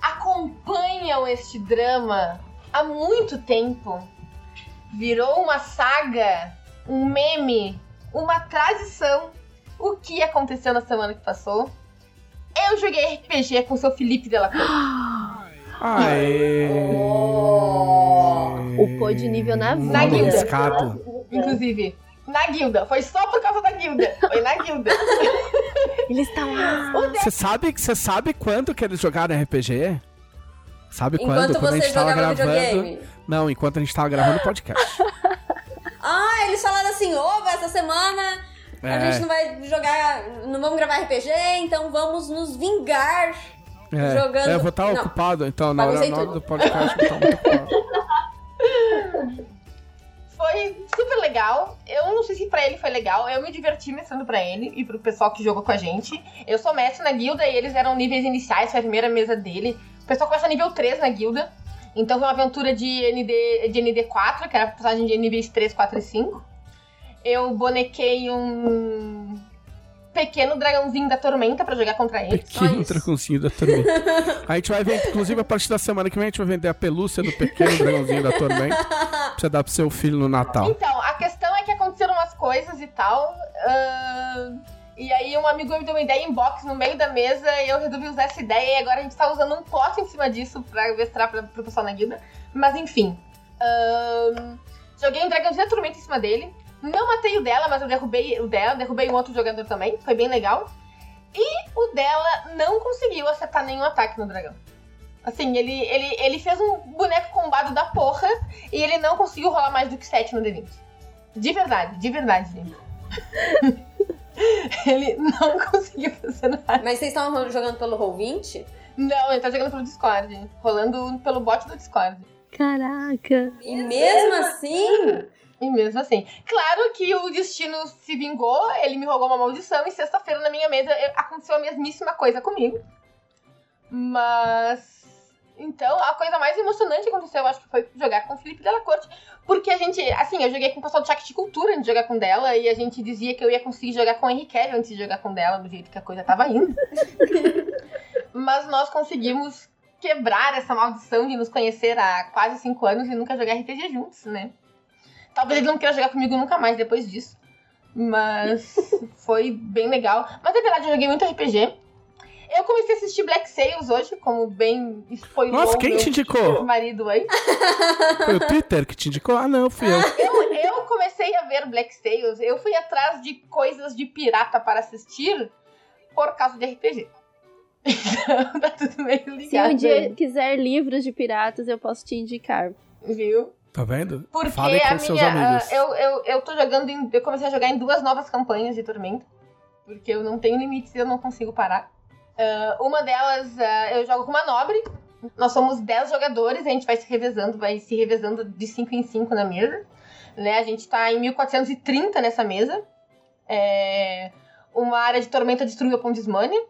S1: acompanham este drama há muito tempo. Virou uma saga, um meme, uma tradição. O que aconteceu na semana que passou? Eu joguei RPG com o seu Felipe Delacour.
S2: Aê!
S3: O pô de nível na vida.
S1: Na guilda. Inclusive, na guilda. Foi só por causa da guilda. Foi na guilda.
S3: Ele está lá.
S2: Você sabe, você sabe quando que eles jogaram RPG? Sabe
S4: Enquanto
S2: quando? Quando a
S4: você
S2: gente tava
S4: jogava
S2: gravando.
S4: videogame.
S2: Não, enquanto a gente tava gravando o podcast.
S4: Ah, eles falaram assim, ô, essa semana a
S2: É.
S4: gente não vai jogar, não vamos gravar RPG, então vamos nos vingar.
S2: É,
S4: Jogando-
S2: é, eu vou estar
S4: Não.
S2: ocupado, então, na hora, na hora do podcast, eu vou estar muito ocupado.
S1: Foi super legal. Eu não sei se pra ele foi legal. Eu me diverti mestrando pra ele e pro pessoal que jogou com a gente. Eu sou mestre na guilda e eles eram níveis iniciais, foi a primeira mesa dele. O pessoal começa nível 3 na guilda. Então foi uma aventura de, ND, de ND4, que era passagem de níveis 3, 4 e 5. Eu bonequei um pequeno dragãozinho da tormenta pra jogar contra ele.
S2: Pequeno
S1: isso.
S2: dragonzinho da tormenta. A gente vai vender, inclusive, a partir da semana que vem, a gente vai vender a pelúcia do pequeno dragãozinho da tormenta. Pra você dar pro seu filho no Natal.
S1: Então, a questão é que aconteceram umas coisas e tal. ahn, e aí um amigo me deu uma ideia em box no meio da mesa e eu resolvi usar essa ideia e agora a gente tá usando um plot em cima disso pra mestrar pra, pro pessoal na guilda. Mas enfim. ahn, joguei um dragãozinho da tormenta em cima dele. Não matei o dela, mas eu derrubei o dela, derrubei um outro jogador também. Foi bem legal. E o dela não conseguiu acertar nenhum ataque no dragão. Assim, ele, ele, ele fez um boneco combado da porra e ele não conseguiu rolar mais do que 7 no D20. De verdade, de verdade, gente. ele não conseguiu fazer nada.
S4: Mas vocês estavam jogando pelo Roll20?
S1: Não, ele tá jogando pelo Discord. Rolando pelo bot do Discord.
S3: Caraca.
S4: E mesmo assim,
S1: E mesmo assim. Claro que o destino se vingou, ele me rogou uma maldição e sexta-feira na minha mesa eu- aconteceu a mesmíssima coisa comigo. Mas. Então, a coisa mais emocionante que aconteceu, eu acho que foi jogar com o Felipe Della Corte. Porque a gente, assim, eu joguei com o pessoal do Chat de Cultura antes de jogar com dela, e a gente dizia que eu ia conseguir jogar com o Henrique antes de jogar com dela, do jeito que a coisa tava indo. Mas nós conseguimos quebrar essa maldição de nos conhecer há quase cinco anos e nunca jogar RPG juntos, né? Talvez ele não queira jogar comigo nunca mais depois disso. Mas foi bem legal. Mas é verdade, eu joguei muito RPG. Eu comecei a assistir Black Sails hoje, como bem spoilou
S2: Nossa, quem
S1: meu
S2: te indicou?
S1: marido aí.
S2: Foi o Twitter que te indicou? Ah, não, fui eu.
S1: Eu, eu comecei a ver Black Sails, eu fui atrás de coisas de pirata para assistir por causa de RPG. Então, tá tudo meio
S3: Se
S1: ligado.
S3: um dia
S1: aí,
S3: quiser livros de piratas, eu posso te indicar.
S1: Viu?
S2: Tá vendo?
S1: Porque
S2: Fale com
S1: a
S2: seus
S1: minha.
S2: amigos.
S1: ah, eu, eu, eu tô jogando. Em, eu comecei a jogar em duas novas campanhas de Tormento. Porque eu não tenho limites e eu não consigo parar. Ah, uma delas ah, eu jogo com uma nobre. Nós somos 10 jogadores, a gente vai se revezando, vai se revezando de 5 em 5 na mesa. Né? A gente tá em 1430 nessa mesa. É, uma área de tormenta destruiu a Pondismania.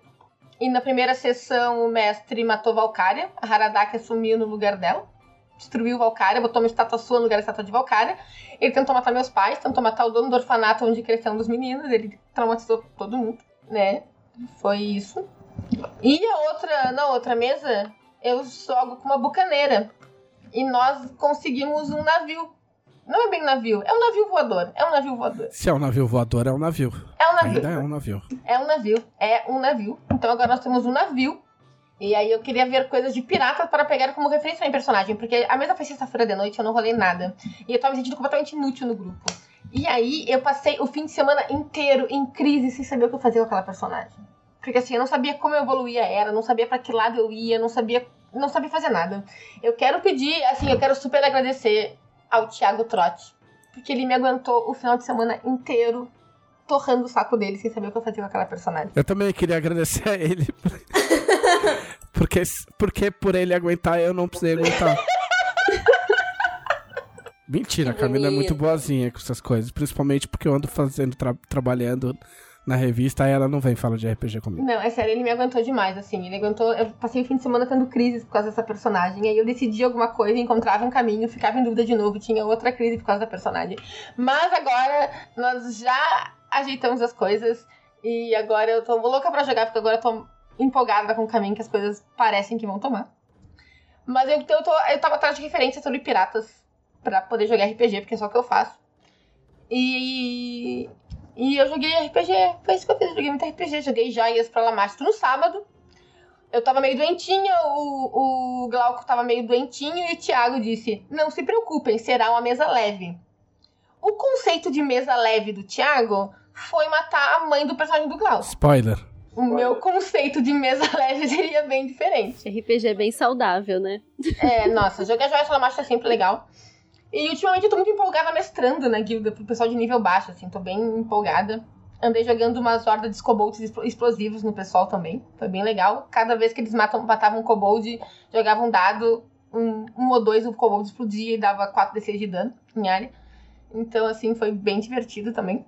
S1: E na primeira sessão o mestre matou Valkyria. A Haradaki assumiu no lugar dela destruiu Valkyria, botou uma estátua sua no lugar da estátua de Valkyria. Ele tentou matar meus pais, tentou matar o dono do orfanato onde cresceu um dos meninos, ele traumatizou todo mundo, né? Foi isso. E a outra, na outra mesa, eu jogo com uma bucaneira. E nós conseguimos um navio. Não é bem navio, é um navio voador. É um navio voador.
S2: Se é um navio voador, é um navio.
S1: É um navio.
S2: Ainda é um navio.
S1: É um navio. É um navio. Então agora nós temos um navio. E aí eu queria ver coisas de pirata para pegar como referência minha personagem. Porque a mesa foi sexta-feira de noite, eu não rolei nada. E eu tava me sentindo completamente inútil no grupo. E aí eu passei o fim de semana inteiro em crise sem saber o que eu fazia com aquela personagem. Porque assim, eu não sabia como eu evoluía era, não sabia para que lado eu ia, não sabia, não sabia fazer nada. Eu quero pedir, assim, eu quero super agradecer ao Thiago Trotti. Porque ele me aguentou o final de semana inteiro torrando o saco dele sem saber o que eu fazia com aquela personagem.
S2: Eu também queria agradecer a ele. porque, porque por ele aguentar, eu não precisei aguentar. Mentira, a Camila é muito boazinha com essas coisas. Principalmente porque eu ando fazendo, tra- trabalhando na revista, aí ela não vem falar de RPG comigo.
S1: Não, é sério, ele me aguentou demais, assim. Ele aguentou. Eu passei o fim de semana tendo crises por causa dessa personagem. Aí eu decidi alguma coisa, encontrava um caminho, ficava em dúvida de novo, tinha outra crise por causa da personagem. Mas agora nós já ajeitamos as coisas. E agora eu tô louca pra jogar, porque agora eu tô empolgada com o caminho que as coisas parecem que vão tomar. Mas eu, eu, tô, eu tava atrás de referências sobre piratas pra poder jogar RPG, porque é só o que eu faço. E E eu joguei RPG. Foi isso que eu fiz. Eu joguei muito RPG. Joguei joias pra Lamastro no sábado. Eu tava meio doentinha, o, o Glauco tava meio doentinho e o Thiago disse: Não se preocupem, será uma mesa leve. O conceito de mesa leve do Thiago foi matar a mãe do personagem do Glauco.
S2: Spoiler.
S1: O meu conceito de mesa leve seria bem diferente.
S3: RPG é bem saudável, né?
S1: É, nossa, jogar joias pela marcha é sempre legal. E ultimamente eu tô muito empolgada mestrando na guilda pro pessoal de nível baixo, assim, tô bem empolgada. Andei jogando umas hordas de kobolds expl- explosivos no pessoal também. Foi bem legal. Cada vez que eles matam, matavam um kobold, jogavam um dado, um, um ou dois, o kobold explodia e dava 4d6 de dano em área. Então, assim, foi bem divertido também.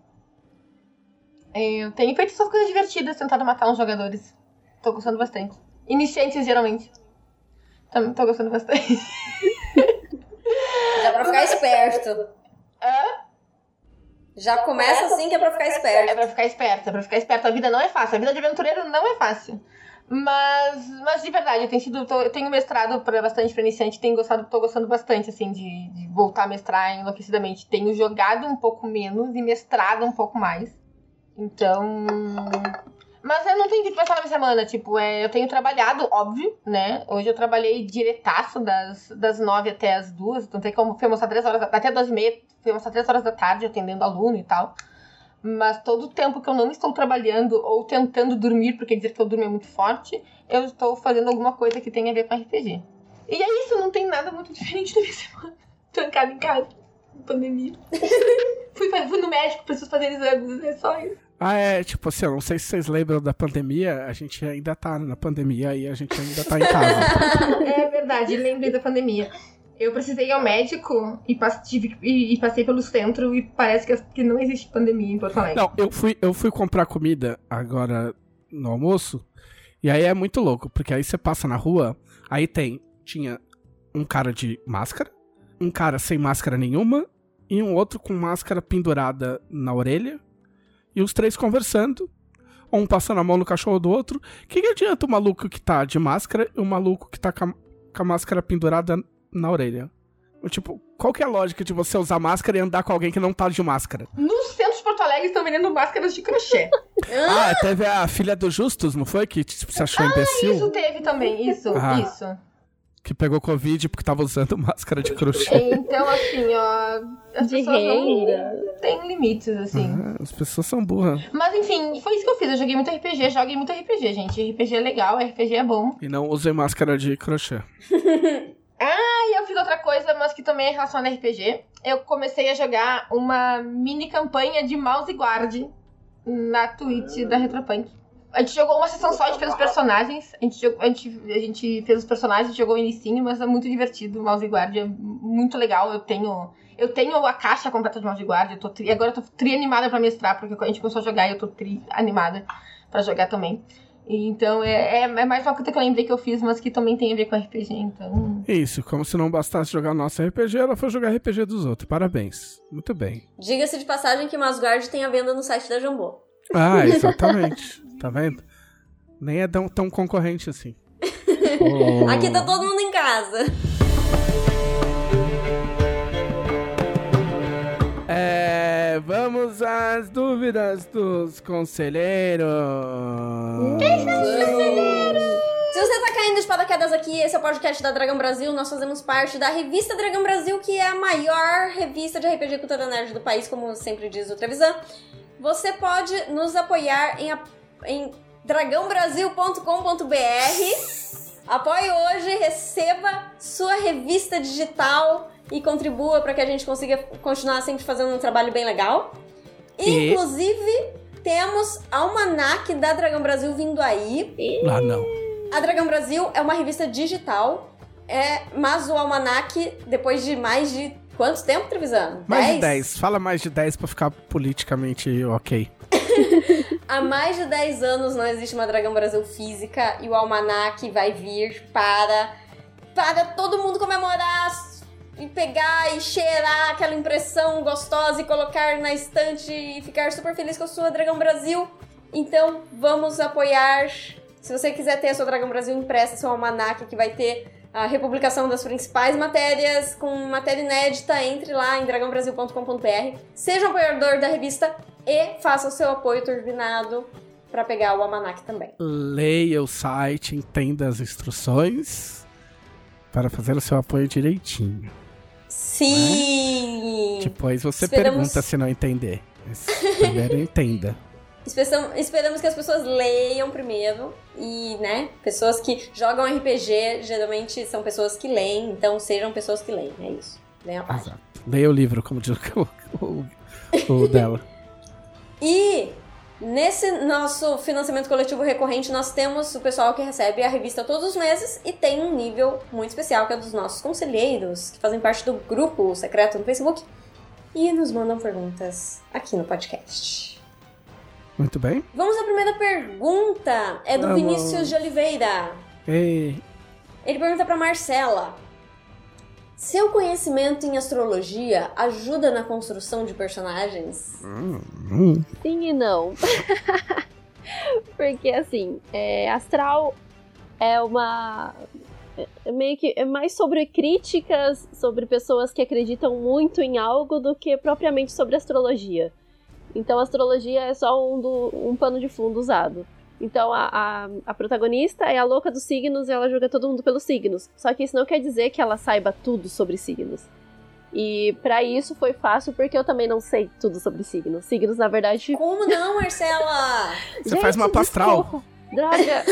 S1: É, Eu tenho feito essas coisas divertidas, tentado matar uns jogadores. Tô gostando bastante. Iniciantes, geralmente. Também tô gostando bastante.
S4: Já pra ficar esperto.
S1: Hã?
S4: Já começa assim que é pra ficar
S1: É
S4: esperto.
S1: pra ficar esperta, é pra ficar esperta. A vida não é fácil, a vida de aventureiro não é fácil. Mas, mas de verdade, eu tenho sido. tô- eu tenho mestrado pra, bastante pra iniciante, tenho gostado, tô gostando bastante, assim, de, de voltar a mestrar enlouquecidamente. Tenho jogado um pouco menos e mestrado um pouco mais. Então. Mas eu não tenho vídeo passar na minha semana, tipo, é, eu tenho trabalhado, óbvio, né? Hoje eu trabalhei diretaço das, das nove até as duas, então tem como foi almoçar três horas, até e meia, fui almoçar três horas da tarde atendendo aluno e tal. Mas todo o tempo que eu não estou trabalhando ou tentando dormir, porque dizer que eu durmo é muito forte, eu estou fazendo alguma coisa que tenha a ver com RPG. E é isso, não tem nada muito diferente da minha semana. Trancada em casa, pandemia. fui, fui no médico, preciso fazer exames, é só isso.
S2: Ah, é, tipo assim, eu não sei se vocês lembram da pandemia, a gente ainda tá na pandemia e a gente ainda tá em casa.
S1: É verdade, lembrei da pandemia. Eu precisei ir ao médico e, tive- e- e passei pelo centro e parece que, que não existe pandemia em Porto Alegre.
S2: Não, eu fui, eu fui comprar comida agora no almoço, e aí é muito louco, porque aí você passa na rua, aí tem, tinha um cara de máscara, um cara sem máscara nenhuma, e um outro com máscara pendurada na orelha, e os três conversando, um passando a mão no cachorro do outro. O que, que adianta o maluco que tá de máscara e o maluco que tá com a, com a máscara pendurada na orelha? Tipo, qual que é a lógica de você usar máscara e andar com alguém que não tá de máscara?
S1: No centro de Porto Alegre estão vendendo máscaras de crochê.
S2: Ah, teve a filha do Justus, não foi? Que tipo, se achou
S1: Isso
S2: imbecil?
S1: teve também, isso,
S2: Ah.
S1: isso.
S2: Que pegou Covid porque tava usando máscara de crochê.
S1: Então, assim, ó. As
S3: De
S1: pessoas
S3: renda.
S1: não têm limites, assim.
S2: Ah, as pessoas são burras.
S1: Mas enfim, foi isso que eu fiz. Eu joguei muito RPG, joguei muito RPG, gente. RPG é legal, RPG é bom.
S2: E não usem máscara de crochê.
S1: E eu fiz outra coisa, mas que também é relacionada a RPG. Eu comecei a jogar uma mini campanha de mouse guard na Twitch da Retropunk. A gente jogou uma sessão só, a gente fez os personagens. A gente, jogou- a gente, a gente fez os personagens, jogou o inicinho, mas é muito divertido. O mouse guard é muito legal. Eu tenho. Eu tenho a caixa completa de mouse guard. Eu tô tri, agora eu tô tri animada pra mestrar, porque a gente começou a jogar e eu tô tri animada pra jogar também. E então é, é, é mais uma coisa que eu lembrei que eu fiz, mas que também tem a ver com RPG, então.
S2: Isso, como se não bastasse jogar nosso RPG, ela foi jogar RPG dos outros. Parabéns. Muito bem.
S4: Diga-se de passagem que Masguard tem a venda no site da Jambô.
S2: Ah, exatamente. tá vendo? Nem é tão, tão concorrente assim. Oh.
S4: Aqui tá todo mundo em casa.
S2: É, vamos às dúvidas dos conselheiros.
S4: Se você tá caindo de paraquedas aqui, esse é o podcast da Dragão Brasil. Nós fazemos parte da revista Dragão Brasil, que é a maior revista de RPG Cultura Nerd do país, como sempre diz o Trevisan. Você pode nos apoiar em, a- em dragãobrasil.com.br. Apoie hoje, receba sua revista digital e contribua para que a gente consiga continuar sempre fazendo um trabalho bem legal.
S2: E-
S4: Inclusive, temos Almanac da Dragão Brasil vindo aí.
S2: Ah, não.
S4: A Dragão Brasil é uma revista digital, é, mas o Almanac, depois de mais de quanto tempo, Trevisan?
S2: Mais de 10. Fala mais de 10 pra ficar politicamente ok.
S4: Há mais de 10 anos não existe uma Dragão Brasil física e o Almanac vai vir para, para todo mundo comemorar e pegar e cheirar aquela impressão gostosa e colocar na estante e ficar super feliz com a sua Dragão Brasil. Então vamos apoiar. Se você quiser ter a sua Dragão Brasil impressa, seu Almanac, que vai ter a republicação das principais matérias com matéria inédita, entre lá em dragãobrasil.com.br. Seja um apoiador da revista E faça o seu apoio turbinado para pegar o almanac também.
S2: Leia o site, entenda as instruções para fazer o seu apoio direitinho.
S4: Sim!
S2: Depois você
S4: Esperamos-
S2: pergunta se não entender. Mas primeiro entenda.
S4: Esperamos, que as pessoas leiam primeiro e, né, pessoas que jogam RPG geralmente são pessoas que leem, então sejam pessoas que leem, é isso. Leia a página.
S2: Exato. Leia o livro, como diz o, o- o dela.
S4: E nesse nosso financiamento coletivo recorrente, nós temos o pessoal que recebe a revista todos os meses e tem um nível muito especial, que é dos nossos conselheiros, que fazem parte do grupo secreto no Facebook e nos mandam perguntas aqui no podcast.
S2: Muito bem.
S4: Vamos à primeira pergunta. É do
S2: Vamos.
S4: Vinícius de Oliveira.
S2: E
S4: Ele pergunta pra Marcela: Seu conhecimento em astrologia ajuda na construção de personagens?
S3: Sim e não. Porque assim, é, astral é uma. É meio que é mais sobre críticas sobre pessoas que acreditam muito em algo do que propriamente sobre astrologia. Então, astrologia é só um, do, um pano de fundo usado. Então, a, a, a protagonista é a louca dos signos e ela julga todo mundo pelos signos. Só que isso não quer dizer que ela saiba tudo sobre signos. E pra isso foi fácil porque eu também não sei tudo sobre signos. Signos, na verdade,
S4: Como não, Marcela?
S2: Você faz mapa astral.
S3: desculpa. Droga!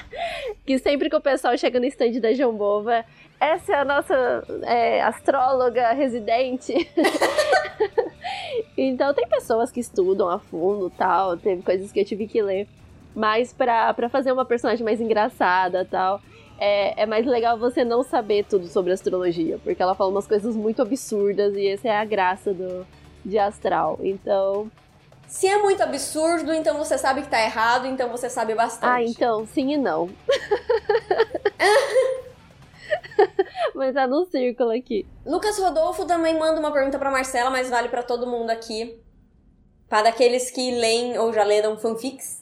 S3: que sempre que o pessoal chega no stand da Jambova, essa é a nossa é, astróloga residente. então tem pessoas que estudam a fundo tal, teve coisas que eu tive que ler. Mas pra, pra fazer uma personagem mais engraçada tal, é, é mais legal você não saber tudo sobre astrologia, porque ela fala umas coisas muito absurdas e essa é a graça do, de astral. Então,
S4: Se é muito absurdo, então você sabe que tá errado, então você sabe bastante.
S3: Ah, então, sim e não. Mas tá no círculo aqui.
S4: Lucas Rodolfo também manda uma pergunta pra Marcela, mas vale pra todo mundo aqui. Para aqueles que leem ou já leram fanfics.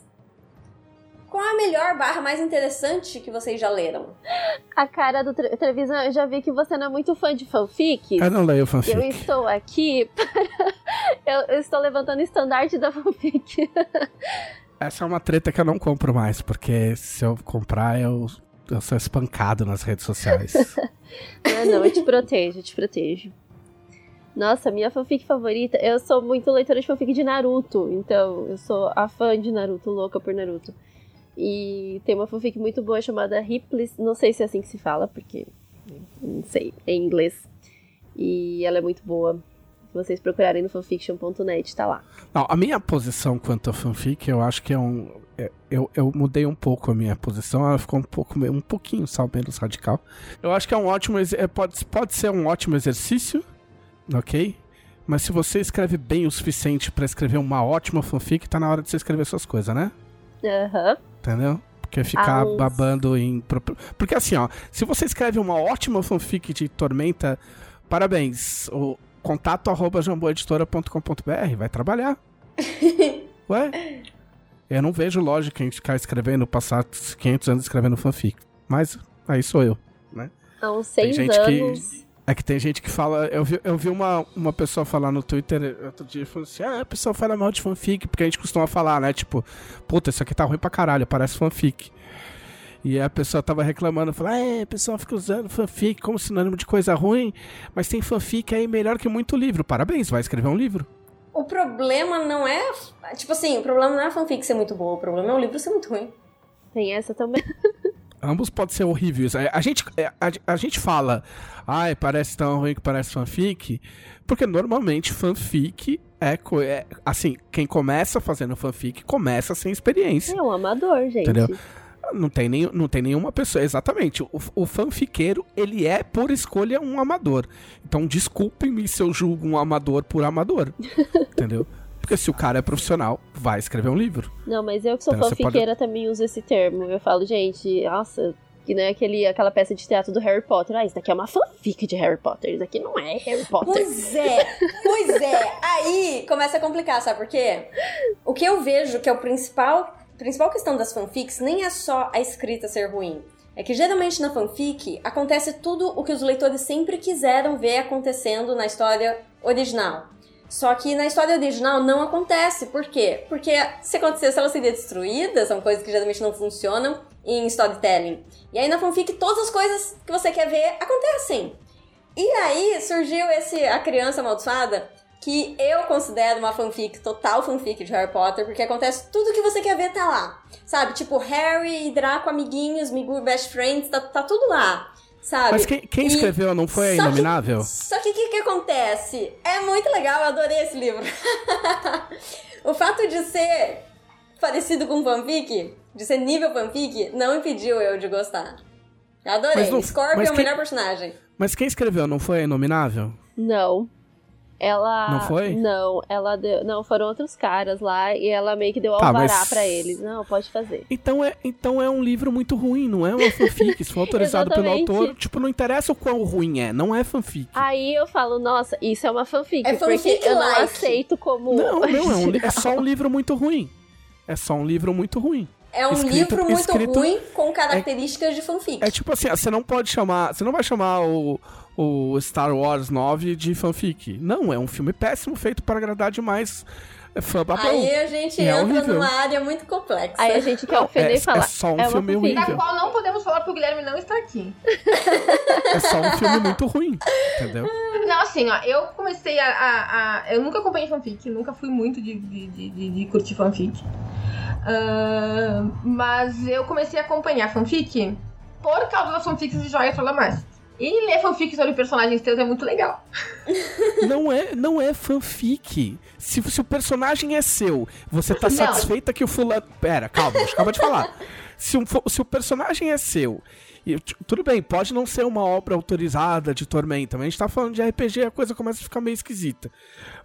S4: Qual a melhor barra mais interessante que vocês já leram?
S3: A cara do tre- televisão, eu já vi que você não é muito fã de fanfic.
S2: eu não leio
S3: Eu
S2: fanfic.
S3: estou aqui para. eu, eu estou levantando o estandarte da fanfic.
S2: Essa é uma treta que eu não compro mais, porque se eu comprar, eu, eu sou espancado nas redes sociais.
S3: Não, não, eu te protejo, eu te protejo. Nossa, minha fanfic favorita. Eu sou muito leitora de fanfic de Naruto, então eu sou a fã de Naruto, louca por Naruto. E tem uma fanfic muito boa chamada Ripley, não sei se é assim que se fala, porque não sei, é em inglês. E ela é muito boa. Se vocês procurarem no fanfiction.net, tá lá.
S2: Não, a minha posição quanto a fanfic, eu acho que é um. é- Eu, eu mudei um pouco a minha posição, ela ficou um pouco um pouquinho só menos radical. Eu acho que é um ótimo. é, Pode, pode ser um ótimo exercício, ok? Mas se você escreve bem o suficiente pra escrever uma ótima fanfic, tá na hora de você escrever suas coisas, né?
S3: Aham.
S2: Entendeu? Porque ficar
S3: Ah,
S2: babando em. Porque assim, ó, se você escreve uma ótima fanfic de Tormenta, parabéns. O contato arroba jamboeditora.com.br vai trabalhar. Ué? Eu não vejo lógica em ficar escrevendo, passar 500 anos escrevendo fanfic. Mas aí sou eu.
S3: Há uns seis
S2: gente que-
S3: anos.
S2: É que tem gente que fala. Eu vi, eu vi uma, uma pessoa falar no Twitter outro dia falando assim: ah, a pessoa fala mal de fanfic, porque a gente costuma falar, né? Tipo, puta, isso aqui tá ruim pra caralho, parece fanfic. E a pessoa tava reclamando, falando, é, a pessoa fica usando fanfic como sinônimo de coisa ruim, mas tem fanfic aí melhor que muito livro. Parabéns, vai escrever um livro.
S4: O problema não é. Tipo assim, o problema não é a fanfic ser muito boa, o problema é o livro ser muito ruim.
S3: Tem essa também.
S2: Ambos podem ser horríveis. A, a gente, a, a gente fala, ai, parece tão ruim que parece fanfic, porque normalmente fanfic é, é. Assim, quem começa fazendo fanfic começa sem experiência.
S3: É um amador, gente.
S2: Entendeu? Não tem, nem, não tem nenhuma pessoa. Exatamente. O, o fanfiqueiro, ele é, por escolha, um amador. Então, desculpem-me se eu julgo um amador por amador. entendeu? Porque se o cara é profissional, vai escrever um livro.
S3: Não, mas eu que sou
S2: Então,
S3: fanfiqueira também uso esse termo. Eu falo, gente, nossa, que não é aquele, aquela peça de teatro do Harry Potter. Ah, isso daqui é uma fanfic de Harry Potter. Isso daqui não é Harry Potter.
S4: Pois é, pois é. Aí começa a complicar, sabe por quê? O que eu vejo que é o principal, principal questão das fanfics nem é só a escrita ser ruim. É que geralmente na fanfic acontece tudo o que os leitores sempre quiseram ver acontecendo na história original. Só que na história original não acontece. Por quê? Porque se acontecesse, ela seria destruída, são coisas que geralmente não funcionam em storytelling. E aí na fanfic, todas as coisas que você quer ver acontecem. E aí surgiu esse A Criança Amaldiçoada, que eu considero uma fanfic, total fanfic de Harry Potter, porque acontece tudo que você quer ver tá lá. Sabe? Tipo, Harry e Draco amiguinhos, Migu best friends, tá, tá tudo lá. Sabe?
S2: Mas quem, quem
S4: E-
S2: escreveu não foi a
S4: Só que-
S2: Inominável?
S4: Só que o que, que acontece? É muito legal, eu adorei esse livro. o fato de ser parecido com fanfic, de ser nível fanfic, não impediu eu de gostar. Adorei.
S2: Mas não-
S4: Scorpion
S2: mas
S4: é o
S2: quem-
S4: melhor personagem.
S2: Mas quem escreveu não foi a Inominável?
S3: Não. Ela.
S2: Não foi?
S3: Não, ela deu. Não, foram outros caras lá e ela meio que deu
S2: Tá,
S3: alvará
S2: mas-
S3: pra eles. Não, pode fazer.
S2: Então é, então é um livro muito ruim, não é uma fanfic. Se for autorizado pelo autor, tipo, não interessa o quão ruim é, não é fanfic.
S3: Aí eu falo, nossa, isso é uma fanfic.
S4: É fanfic
S3: porque eu não
S4: like.
S3: aceito como.
S2: Não, não, é, um li- é só um livro muito ruim. É só um livro muito ruim.
S4: É um
S2: Escrito-
S4: livro muito
S2: escrito-
S4: ruim com características de fanfic.
S2: É tipo assim, você não pode chamar. Você não vai chamar o, o Star Wars 9 de fanfic. Não, é um filme péssimo feito para agradar demais é, fã babão.
S4: Aí a gente
S2: é
S4: entra
S2: horrível.
S4: numa área muito complexa.
S3: Aí a gente quer ofender
S2: é-
S3: e falar.
S2: é só um
S3: uma
S2: filme
S3: fanfic.
S1: Da qual não podemos falar porque o Guilherme não está aqui.
S2: É só um filme muito ruim, entendeu?
S1: Não, assim, ó, eu comecei a. a- a- eu nunca acompanhei fanfic, nunca fui muito de, de, de, de- curtir fanfic. Ah, mas eu comecei a acompanhar fanfic por causa das fanfics de Joia Solamar. E ler fanfic sobre personagens teus é muito legal.
S2: Não é, não é fanfic. Se, se o personagem é seu, você tá
S1: Não.
S2: satisfeita que o fulano. Pera, calma, acabar de falar. Se, um se o personagem é seu. e tudo bem, pode não ser uma obra autorizada de Tormenta, mas a gente tá falando de RPG, a coisa começa a ficar meio esquisita.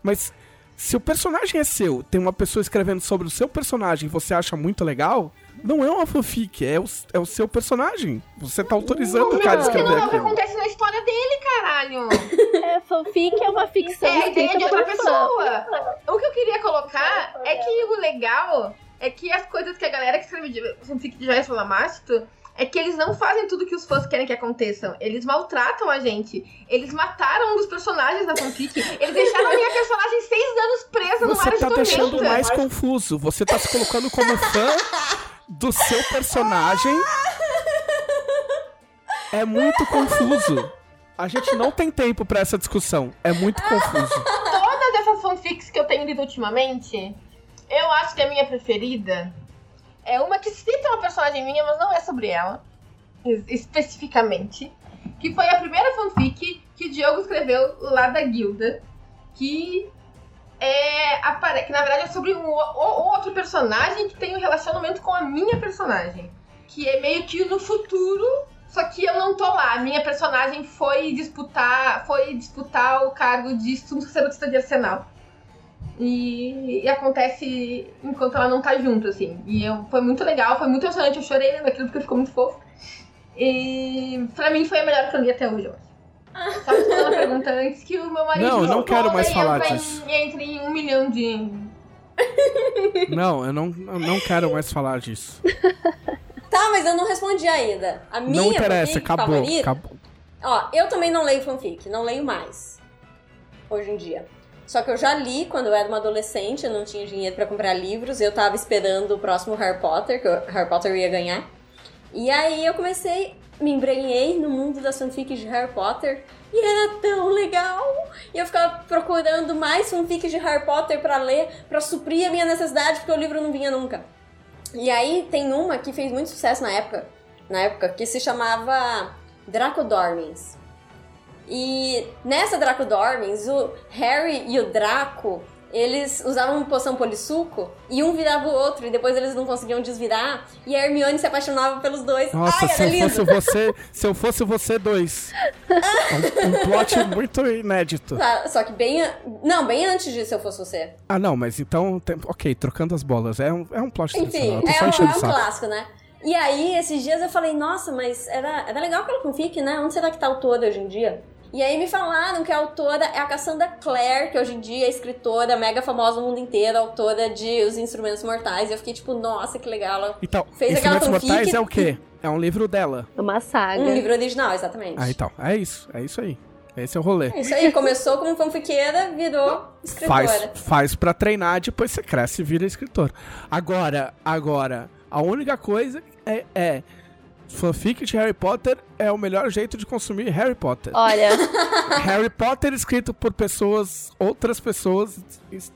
S2: Mas se o personagem é seu, tem uma pessoa escrevendo sobre o seu personagem e você acha muito legal, não é uma fanfic, é o, é o seu personagem. Você tá autorizando o cara a
S3: não,
S2: escrever
S1: não é o que
S2: aquilo.
S1: acontece na história dele, caralho.
S3: É, fanfic é uma ficção.
S1: É a ideia de outra
S3: fã.
S1: pessoa. O que eu queria colocar é que o legal é que as coisas que a galera que escreve de fanfic de Joyce Lamastro é que eles não fazem tudo que os fãs querem que aconteçam. Eles maltratam a gente. Eles mataram um dos personagens da fanfic. Eles deixaram a minha personagem seis anos presa no
S2: Você
S1: mar
S2: tá
S1: de
S2: deixando
S1: tormenta.
S2: mais confuso. Você tá se colocando como fã do seu personagem. É muito confuso. A gente não tem tempo pra essa discussão. É muito confuso.
S1: Todas essas fanfics que eu tenho lido ultimamente, eu acho que a minha preferida é uma que cita uma personagem minha, mas não é sobre ela, es- especificamente. Que foi a primeira fanfic que o Diogo escreveu lá da guilda, que é que na verdade é sobre um outro personagem que tem um relacionamento com a minha personagem. Que é meio que no futuro, só que eu não tô lá. A minha personagem foi disputar, foi disputar o cargo de sacerdotista de arsenal. E, e acontece enquanto ela não tá junto, assim. E eu, foi muito legal, foi muito emocionante. Eu chorei lendo aquilo porque ficou muito fofo. E pra mim foi a melhor que eu li até hoje, eu acho. Só respondendo a pergunta antes que o meu marido
S2: Não, eu não quero mais falar
S1: entra em-
S2: disso.
S1: Entra em um milhão de.
S2: Não, eu não, eu não quero mais falar disso.
S4: Tá, mas eu não respondi ainda. A minha
S2: Não interessa,
S4: fanfic
S2: acabou.
S4: favorita...
S2: acabou.
S4: Ó, eu também não leio fanfic, não leio mais. Hoje em dia. Só que eu já li quando eu era uma adolescente, eu não tinha dinheiro pra comprar livros, eu tava esperando o próximo Harry Potter, que o Harry Potter ia ganhar. E aí eu comecei, me embrenhei no mundo das fanfics de Harry Potter e era tão legal. E eu ficava procurando mais fanfics de Harry Potter pra ler, pra suprir a minha necessidade, porque o livro não vinha nunca. E aí tem uma que fez muito sucesso na época, na época, que se chamava Draco Dormins. E nessa Draco Dormins, o Harry e o Draco, eles usavam uma poção polissuco e um virava o outro e depois eles não conseguiam desvirar e a Hermione se apaixonava pelos dois.
S2: Nossa,
S4: Ai,
S2: se eu
S4: lindo!
S2: fosse você, se eu fosse você dois. Um, um plot muito inédito.
S4: Tá, Só que bem... Não, bem antes disso eu fosse você.
S2: Ah, não, mas então, tem- ok, trocando as bolas. É um, é um plot
S4: Enfim, é um, é
S2: o
S4: um clássico, né? E aí, esses dias eu falei, nossa, mas era, era legal aquela fanfic, né? Onde será que tá a autora hoje em dia? E aí me falaram que a autora é a Cassandra Clare, que hoje em dia é escritora mega famosa no mundo inteiro, autora de Os Instrumentos Mortais. E eu fiquei tipo, nossa, que legal. Ela
S2: Então,
S4: Fez aquela
S2: Instrumentos Mortais é o quê? É um livro dela.
S3: É uma saga.
S4: Um livro original, exatamente.
S2: Ah, então. É isso. É isso aí. Esse é o rolê.
S4: É isso aí, começou como fanfiqueira, virou escritora.
S2: Faz, faz pra treinar, depois você cresce e vira escritor. Agora, agora, a única coisa é, é fanfic de Harry Potter é o melhor jeito de consumir Harry Potter.
S3: Olha,
S2: Harry Potter escrito por pessoas, outras pessoas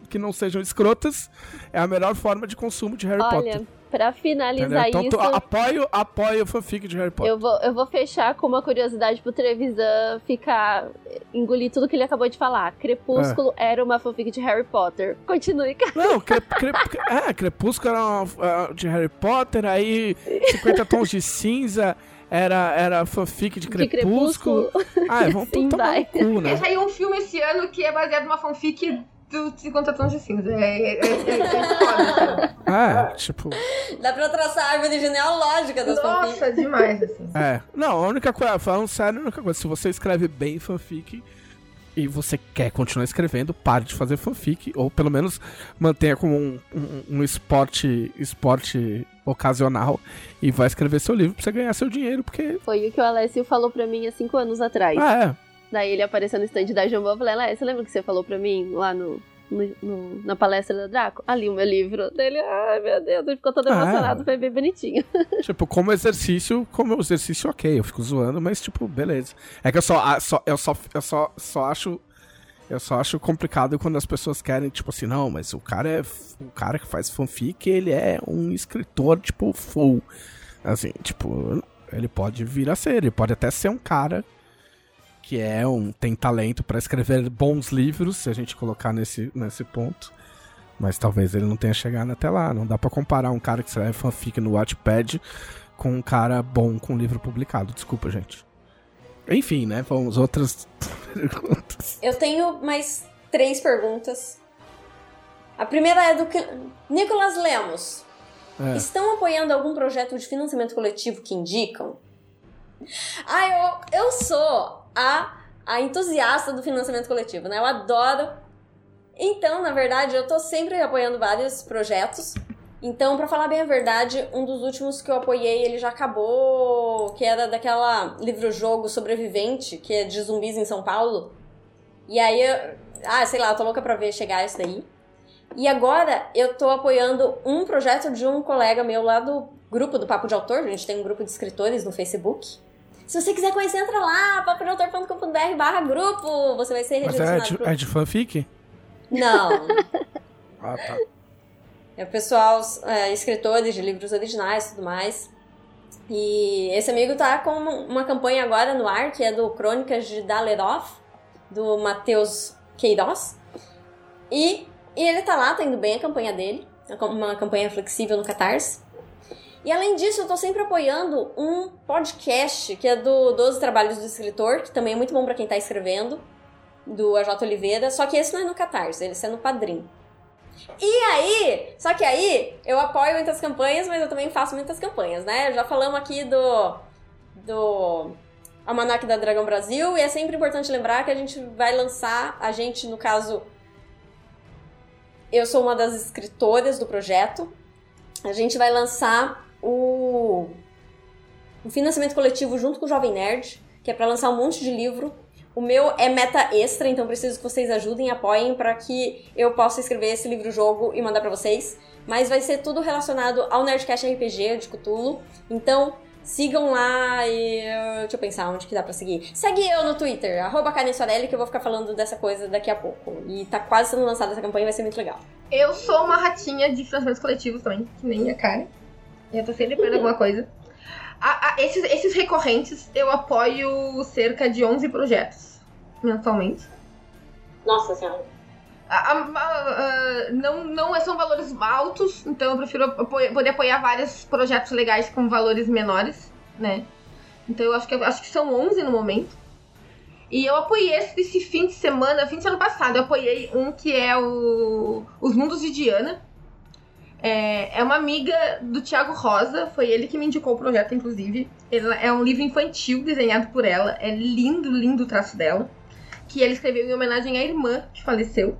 S2: que não sejam escrotas, é a melhor forma de consumo de Harry
S3: olha,
S2: Potter.
S3: Pra
S2: Entendeu?
S3: finalizar
S2: Então
S3: isso,
S2: apoio, apoio fanfic de Harry Potter.
S3: eu vou, eu vou fechar com uma curiosidade pro Trevisan ficar. engolir tudo que ele acabou de falar. Crepúsculo era uma fanfic de Harry Potter. Continue, cara.
S2: Não, cre, cre, é, Crepúsculo era uma, ah, de Harry Potter, aí 50 Tons de Cinza era, era fanfic de
S3: De
S2: Crepúsculo. Ah, é, vamos tomar no cu, né?
S1: Saiu um filme esse ano que é baseado numa fanfic do 50 Tons de Cinza. É, é, é, é, é foda, assim.
S2: É, tipo...
S4: Dá pra traçar a árvore genealógica das fanfics.
S1: Nossa, demais, assim.
S2: É. Não, a única coisa, falando sério, a única coisa, se você escreve bem fanfic e você quer continuar escrevendo, pare de fazer fanfic, ou pelo menos mantenha como um, um, um esporte, esporte ocasional e vai escrever seu livro pra você ganhar seu dinheiro, porque...
S3: Foi o que o Alessio falou pra mim há cinco anos atrás.
S2: Ah, é.
S3: Daí ele apareceu no stand da Jambô eu falei, Alessio, você lembra que você falou pra mim lá no, no- no- na palestra da Draco? Ali o meu livro. Dele, ai meu Deus, ele ficou todo
S2: Ah.
S3: emocionado, foi bem bonitinho.
S2: Tipo, como exercício, como exercício, ok, eu fico zoando, mas tipo, beleza. É que eu só, ah, só- eu só, eu só, só acho, eu só acho complicado quando as pessoas querem, tipo assim, não, mas o cara é, o cara que faz fanfic, ele é um escritor, tipo, full. Assim, tipo, ele pode vir a ser, ele pode até ser um cara que é um, tem talento pra escrever bons livros, se a gente colocar nesse, nesse ponto. Mas talvez ele não tenha chegado até lá. Não dá pra comparar um cara que escreve fanfic no Wattpad com um cara bom com livro publicado. Desculpa, gente. Enfim, né? Vamos outras perguntas.
S4: Eu tenho mais três perguntas. A primeira é do que... Nicolas Lemos.
S2: É.
S4: Estão apoiando algum projeto de financiamento coletivo que indicam? Ah, eu, eu sou a, a entusiasta do financiamento coletivo, né? Eu adoro. Então, na verdade, eu tô sempre apoiando vários projetos. Então, pra falar bem a verdade, um dos últimos que eu apoiei, ele já acabou, que era daquela livro-jogo sobrevivente, que é de zumbis em São Paulo. E aí, eu, ah, sei lá, eu tô louca pra ver chegar isso daí. E agora eu tô apoiando um projeto de um colega meu lá do grupo do Papo de Autor. A gente tem um grupo de escritores no Facebook. Se você quiser conhecer, entra lá, papodeautor.com.br barra grupo. Você vai ser
S2: Mas é
S4: redirecionado pro...
S2: é de fanfic?
S4: Não,
S2: Ah, tá.
S4: é o pessoal, é, escritores de livros originais e tudo mais. E esse amigo tá com uma, campanha agora no ar, que é do Crônicas de Daleroff, do Matheus Queiroz. E, e ele tá lá, tá indo bem a campanha dele, uma campanha flexível no Catarse. E além disso, eu tô sempre apoiando um podcast, que é do 12 Trabalhos do Escritor, que também é muito bom pra quem tá escrevendo, do AJ Oliveira, só que esse não é no Catarse, esse é no Padrim. E aí, só que aí eu apoio muitas campanhas, mas eu também faço muitas campanhas, né? Já falamos aqui do do Almanac da Dragão Brasil e é sempre importante lembrar que a gente vai lançar, a gente, no caso, eu sou uma das escritoras do projeto. A gente vai lançar o, o financiamento coletivo junto com o Jovem Nerd, que é para lançar um monte de livro. O meu é meta extra, então preciso que vocês ajudem, apoiem para que eu possa escrever esse livro-jogo e mandar para vocês. Mas vai ser tudo relacionado ao Nerdcast RPG de Cthulhu. Então, sigam lá e. Deixa eu pensar onde que dá pra seguir. Segue eu no Twitter, arroba Karen Sorelli, que eu vou ficar falando dessa coisa daqui a pouco. E tá quase sendo lançada essa campanha, vai ser muito legal.
S1: Eu sou uma ratinha de financiamentos coletivos também, que nem a Karen. Eu tô sempre apoiando alguma coisa. A- a- esses, esses recorrentes, eu apoio cerca de 11 projetos mensalmente.
S4: Nossa senhora.
S1: A- a- não, não são valores altos, então eu prefiro apoiar- poder apoiar vários projetos legais com valores menores, né? Então eu acho que, acho que são 11 no momento. E eu apoiei esse, esse fim de semana, fim de semana passado, eu apoiei um que é o Os Mundos de Diana. É, é uma amiga do Thiago Rosa, foi ele que me indicou o projeto, inclusive. Ele, é um livro infantil desenhado por ela, é lindo, lindo o traço dela. Que ele escreveu em homenagem à irmã que faleceu.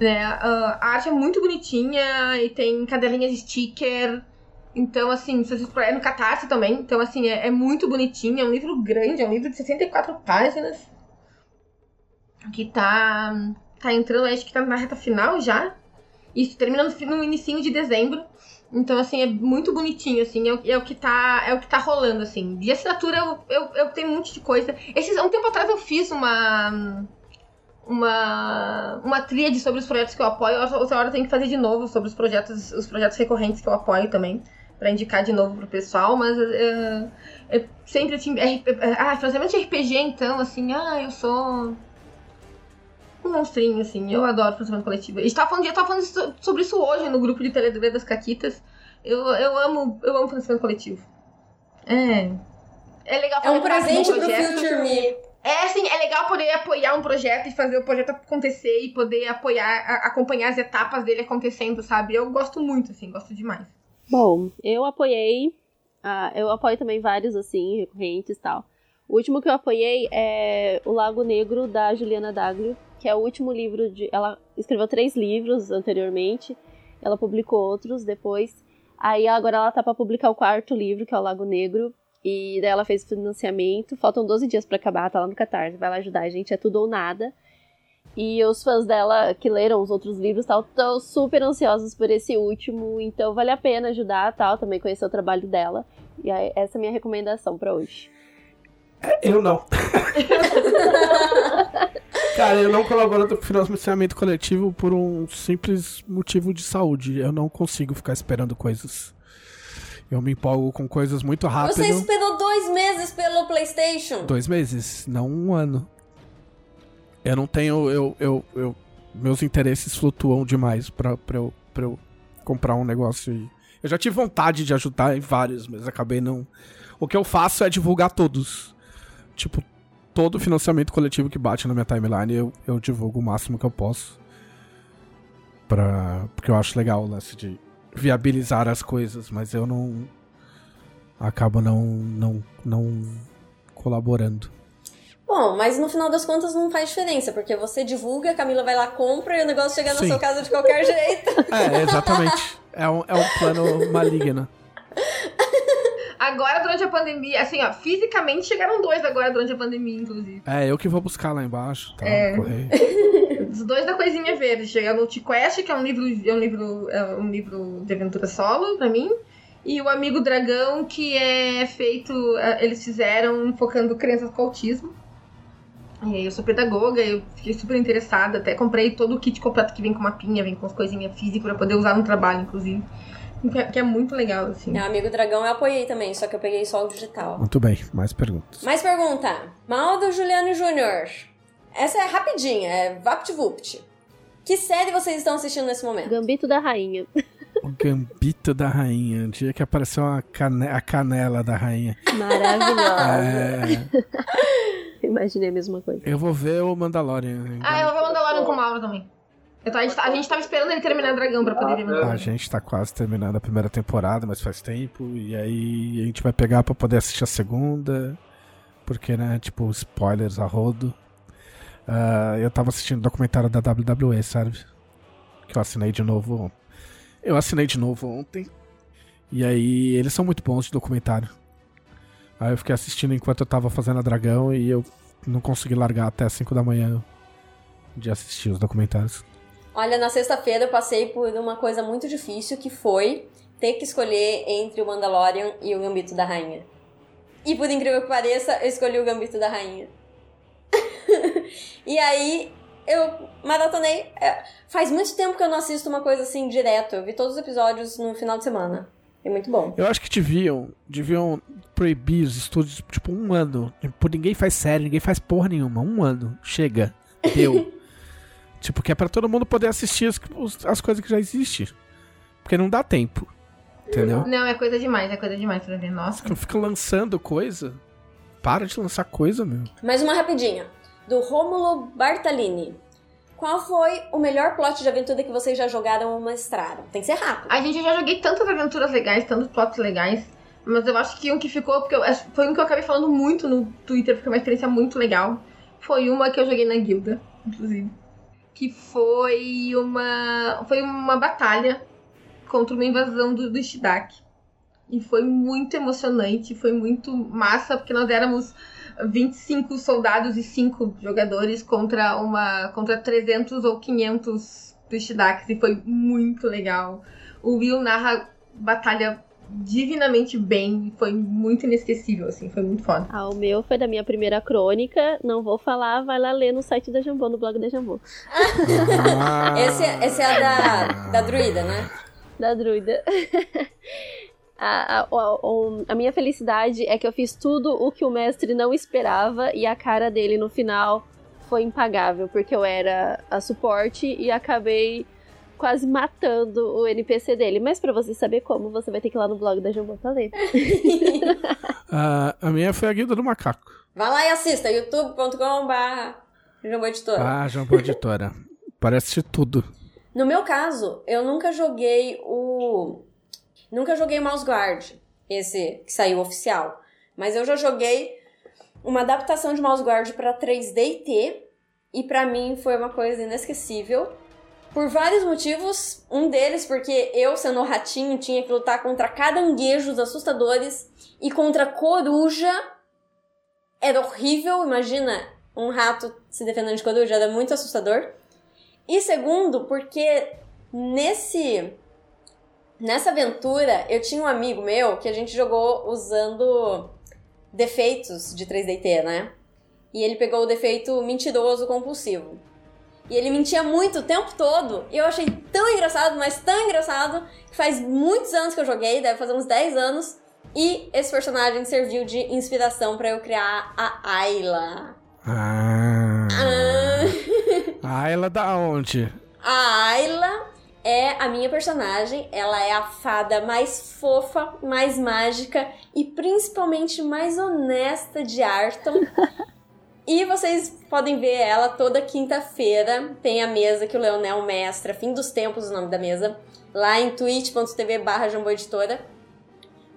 S1: Né, a arte é muito bonitinha e tem cadelinhas de sticker. Então, assim, vocês é no Catarse também. Então, assim, é, é muito bonitinho. É um livro grande, é um livro de 64 páginas. Que tá. Tá entrando, acho que tá na reta final já. E termina no, no de dezembro. Então, assim, é muito bonitinho, assim, é o, é o, que, tá, é o que tá rolando, assim. De assinatura, eu, eu, eu tenho um monte de coisa. Esses, um tempo atrás eu fiz uma uma, uma tríade sobre os projetos que eu apoio. Outra hora eu tenho que fazer de novo sobre os projetos, os projetos recorrentes que eu apoio também, para indicar de novo pro pessoal, mas eu sempre assim, ah, fazer de RPG então, assim, ah, eu sou um monstrinho, assim, eu adoro financiamento coletivo. A gente tava falando, eu tava falando sobre isso hoje no grupo de Teledever das Caquitas. Eu, eu amo, eu amo financiamento coletivo. É. É legal
S4: É um presente pro Future Me.
S1: É, assim, é legal poder apoiar um projeto e fazer o projeto acontecer e poder apoiar, a, acompanhar as etapas dele acontecendo, sabe? Eu gosto muito, assim, gosto demais.
S3: Bom, eu apoiei, uh, eu apoio também vários, assim, recorrentes e tal. O último que eu apoiei é O Lago Negro, da Juliana Daglio, que é o último livro de... Ela escreveu três livros anteriormente, ela publicou outros depois. Aí agora ela tá pra publicar o quarto livro, que é O Lago Negro, e daí ela fez financiamento. Faltam 12 dias para acabar, tá lá no Catarse. Vai lá ajudar a gente, é tudo ou nada. E os fãs dela que leram os outros livros tal, estão super ansiosos por esse último. Então vale a pena ajudar tal, também conhecer o trabalho dela. E essa é a minha recomendação para hoje.
S2: Eu não. Cara, eu não colaboro com o financiamento coletivo por um simples motivo de saúde. Eu não consigo ficar esperando coisas. Eu me empolgo com coisas muito rápidas.
S4: Você esperou dois meses pelo PlayStation?
S2: Dois meses, não um ano. Eu não tenho. Eu, eu, eu, meus interesses flutuam demais pra, pra, eu, pra eu comprar um negócio. E... Eu já tive vontade de ajudar em vários, mas acabei não. O que eu faço é divulgar todos. Tipo, todo financiamento coletivo que bate na minha timeline, eu, eu divulgo o máximo que eu posso. Pra... Porque eu acho legal o lance de viabilizar as coisas, mas eu não acabo não não não colaborando.
S4: Bom, mas no final das contas não faz diferença, porque você divulga, a Camila vai lá, compra e o negócio chega Sim. na sua casa de qualquer jeito.
S2: É, exatamente. É um, é um plano maligno.
S1: Agora, durante a pandemia, assim, ó, fisicamente chegaram dois agora durante a pandemia, inclusive.
S2: É, eu que vou buscar lá embaixo, tá? É.
S1: Os dois da Coisinha Verde. Chega no T-Quest, que é um livro, é um livro, é um livro de aventura solo pra mim. E o Amigo Dragão, que é feito. É, eles fizeram focando crianças com autismo. E aí eu sou pedagoga, eu fiquei super interessada. Até comprei todo o kit completo que vem com mapinha, vem com as coisinhas físicas pra poder usar no trabalho, inclusive. Que é muito legal, assim.
S4: É, Amigo Dragão eu apoiei também, só que eu peguei só o digital.
S2: Muito bem, mais perguntas.
S4: Mais pergunta. Maldo Juliano Júnior. Essa é rapidinha, é VaptVupt. Que série vocês estão assistindo nesse momento?
S3: Gambito da Rainha.
S2: O Gambito da Rainha. O dia que apareceu a, cane a canela da rainha.
S3: Maravilhosa. É... Imaginei a mesma coisa.
S2: Eu vou ver o Mandalorian.
S1: Ah, eu vou ver o Mandalorian com o Mauro também. Tô, a, gente, a gente tava esperando ele terminar Dragão pra poder Mandalorian.
S2: A gente tá quase terminando a primeira temporada, mas faz tempo. E aí a gente vai pegar pra poder assistir a segunda. Porque, né, tipo, spoilers a rodo. Uh, eu tava assistindo o documentário da WWE, sabe? Que eu assinei de novo. Eu assinei de novo ontem. E aí, eles são muito bons de documentário. Aí eu fiquei assistindo enquanto eu tava fazendo a Dragão e eu não consegui largar até 5 da manhã de assistir os documentários.
S4: Olha, na sexta-feira eu passei por uma coisa muito difícil que foi ter que escolher entre o Mandalorian e o Gambito da Rainha. E por incrível que pareça, eu escolhi o Gambito da Rainha. e aí eu maratonei. É, faz muito tempo que eu não assisto uma coisa assim direto. Eu vi todos os episódios no final de semana. É muito bom.
S2: Eu acho que deviam, deviam proibir os estúdios, tipo, um ano. Tipo, ninguém faz série, ninguém faz porra nenhuma. Um ano. Chega. Deu. Tipo, que é pra todo mundo poder assistir as, as coisas que já existem. Porque não dá tempo. Entendeu?
S1: Não, é coisa demais, é coisa demais pra ver. Nossa.
S2: Fica lançando coisa. Para de lançar coisa, meu.
S4: Mais uma rapidinha. Do Rômulo Bartalini. Qual foi o melhor plot de aventura que vocês já jogaram ou mestraram? Tem que ser rápido.
S1: A gente já joguei tantas aventuras legais, tantos plots legais. Mas eu acho que um que ficou, porque eu, foi um que eu acabei falando muito no Twitter, porque é uma experiência muito legal. Foi uma que eu joguei na guilda, inclusive que foi uma foi uma batalha contra uma invasão do, do Shidak. E foi muito emocionante, foi muito massa, porque nós éramos 25 soldados e 5 jogadores contra uma contra 300 ou 500 Tushidax e foi muito legal. O Will narra batalha divinamente bem, foi muito inesquecível, assim, foi muito foda.
S3: Ah, o meu foi da minha primeira crônica, não vou falar, vai lá ler no site da Jambô, no blog da Jambô.
S2: Ah.
S4: Esse, é- esse é a da, da druida, né?
S3: Da druida. A, a, o- a minha felicidade é que eu fiz tudo o que o mestre não esperava e a cara dele no final foi impagável, porque eu era a suporte e acabei quase matando o NPC dele. Mas pra você saber como, você vai ter que ir lá no blog da Jambô pra ler.
S2: Ah, a minha foi a Guilda do Macaco.
S4: Vai lá e assista, youtube.com.br Jumbo Editora.
S2: Ah, Jambô Editora. Parece tudo.
S4: No meu caso, eu nunca joguei o. Nunca joguei o Mouse Guard, esse que saiu oficial. Mas eu já joguei uma adaptação de Mouse Guard pra 3D e T. E pra mim foi uma coisa inesquecível. Por vários motivos. Um deles, porque eu, sendo o ratinho, tinha que lutar contra caranguejos assustadores e contra coruja. Era horrível, imagina um rato se defendendo de coruja, era muito assustador. E segundo, porque nesse nessa aventura eu tinha um amigo meu que a gente jogou usando defeitos de 3DT, né? E ele pegou o defeito mentiroso compulsivo. E ele mentia muito o tempo todo. E eu achei tão engraçado, mas tão engraçado, que faz muitos anos que eu joguei, deve fazer uns 10 anos. E esse personagem serviu de inspiração pra eu criar a Ayla.
S2: Ah.
S4: Ah.
S2: Ela da onde?
S4: A Ayla é a minha personagem. Ela é a fada mais fofa, mais mágica e principalmente mais honesta de Arton. e vocês podem ver ela toda quinta-feira. Tem a mesa que o Leonel mestra, Fim dos Tempos, o nome da mesa, lá em twitch.tv barra Editora.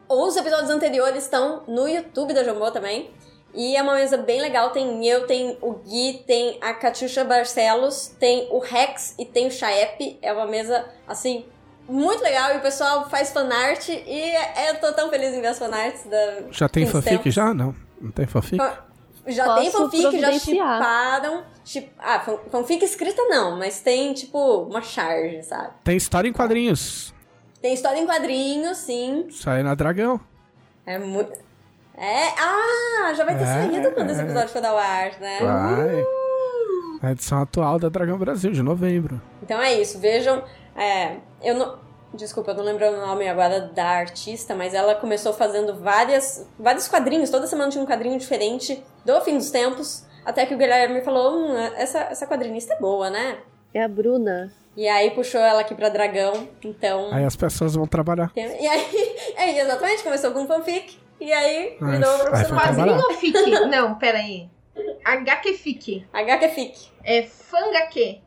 S4: Os episódios anteriores estão no YouTube da Jambô também. E é uma mesa bem legal. Tem eu, tem o Gui, tem a Catiuxa Barcelos, tem o Rex e tem o Chaep. É uma mesa, assim, muito legal. E o pessoal faz fanart. E eu tô tão feliz em ver as fanarts da.
S2: Já tem fanfic
S4: Tempos.
S2: já? Não. Não tem fanfic?
S4: Já
S3: Posso
S4: tem fanfic, já chiparam. Chip... Ah, fan- fanfic escrita não, mas tem, tipo, uma charge, sabe?
S2: Tem história em quadrinhos.
S4: Tem história em quadrinhos, sim.
S2: Sai na Dragão.
S4: É muito. É. Ah, já vai ter
S2: É,
S4: saído quando esse
S2: é.
S4: episódio for ao ar, né?
S2: Vai. A edição atual da Dragão Brasil, de novembro.
S4: Então é isso, vejam. é, eu não. Desculpa, eu não lembro o nome agora da artista, mas ela começou fazendo várias, vários quadrinhos. Toda semana tinha um quadrinho diferente do fim dos tempos. Até que o Guilherme falou: hum, essa, essa quadrinista é boa, né?
S3: É a Bruna.
S4: E aí puxou ela aqui pra Dragão. Então.
S2: Aí as pessoas vão trabalhar.
S4: E aí, aí, exatamente, começou com fanfic. E aí
S2: Mas-
S4: virou
S2: aí foi
S4: profissional.
S1: Quadrinho ou fic? Não, peraí. HQ fic.
S4: HQ fic.
S1: É fangaque.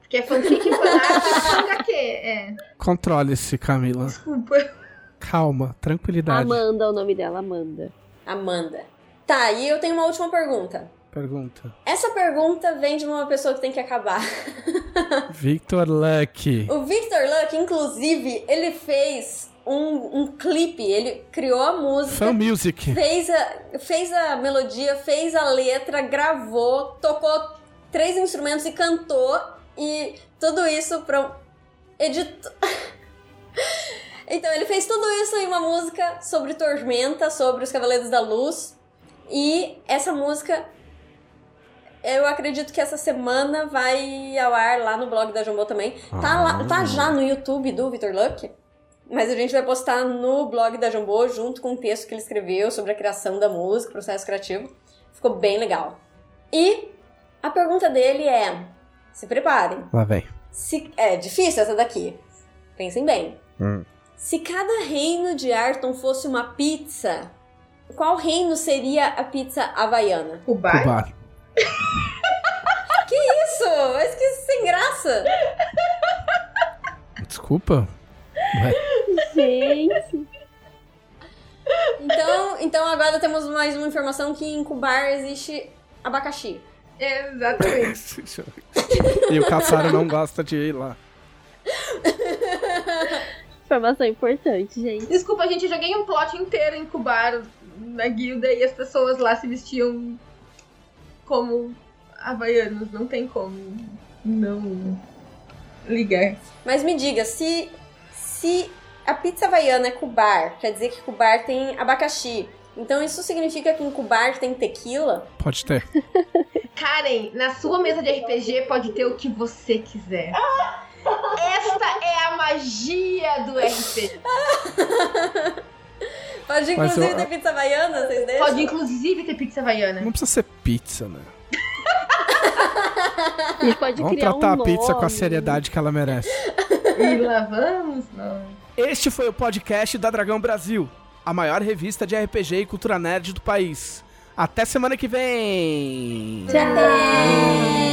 S1: Porque é fanfic, fanart, fangaque. É,
S2: Controle-se, Camila.
S1: desculpa.
S2: Calma, tranquilidade.
S3: Amanda é o nome dela, Amanda.
S4: Amanda. Tá, e eu tenho uma última pergunta.
S2: Pergunta.
S4: Essa pergunta vem de uma pessoa que tem que acabar.
S2: Victor Lucky.
S4: O Victor Luck, inclusive, ele fez um, um clipe, ele criou a música,
S2: Fan Music.
S4: fez a, fez a melodia, fez a letra, gravou, tocou três instrumentos e cantou. E tudo isso pra editor. então, ele fez tudo isso em uma música sobre Tormenta, sobre os Cavaleiros da Luz. E essa música eu acredito que essa semana vai ao ar lá no blog da Jambô também. Tá, lá, tá já no YouTube do Vitor Luck. Mas a gente vai postar no blog da Jambô junto com o texto que ele escreveu sobre a criação da música, processo criativo. Ficou bem legal. E a pergunta dele é: se preparem.
S2: Lá vem.
S4: Se, é difícil essa daqui. Pensem bem.
S2: Hum.
S4: Se cada reino de Arton fosse uma pizza, qual reino seria a pizza havaiana?
S1: O
S2: O
S1: bar?
S2: bar.
S4: Isso! Mas que sem graça!
S2: Desculpa. Ué,
S3: Gente.
S4: Então, então agora temos mais uma informação que em Cubar existe abacaxi.
S1: Exatamente.
S2: e o Caçaro não gosta de ir lá.
S3: Informação importante, gente.
S1: Desculpa, gente, eu joguei um plot inteiro em Cubar na guilda e as pessoas lá se vestiam como havaianos. Não tem como não ligar.
S4: Mas me diga, se, se a pizza havaiana é cubar, quer dizer que cubar tem abacaxi. Então isso significa que em cubar tem tequila?
S2: Pode ter.
S1: Karen, na sua mesa de RPG pode ter o que você quiser. Esta é a magia do RPG.
S4: Pode inclusive
S2: eu-
S4: ter pizza havaiana, vocês deixam?
S1: Pode inclusive ter pizza havaiana.
S2: Não precisa ser pizza, né?
S3: A gente pode
S2: Vamos
S3: criar
S2: tratar
S3: um
S2: a pizza com a seriedade que ela merece.
S1: E lá vamos? Não.
S2: Este foi o podcast da Dragão Brasil, a maior revista de RPG e cultura nerd do país. Até semana que vem!
S3: Tchau!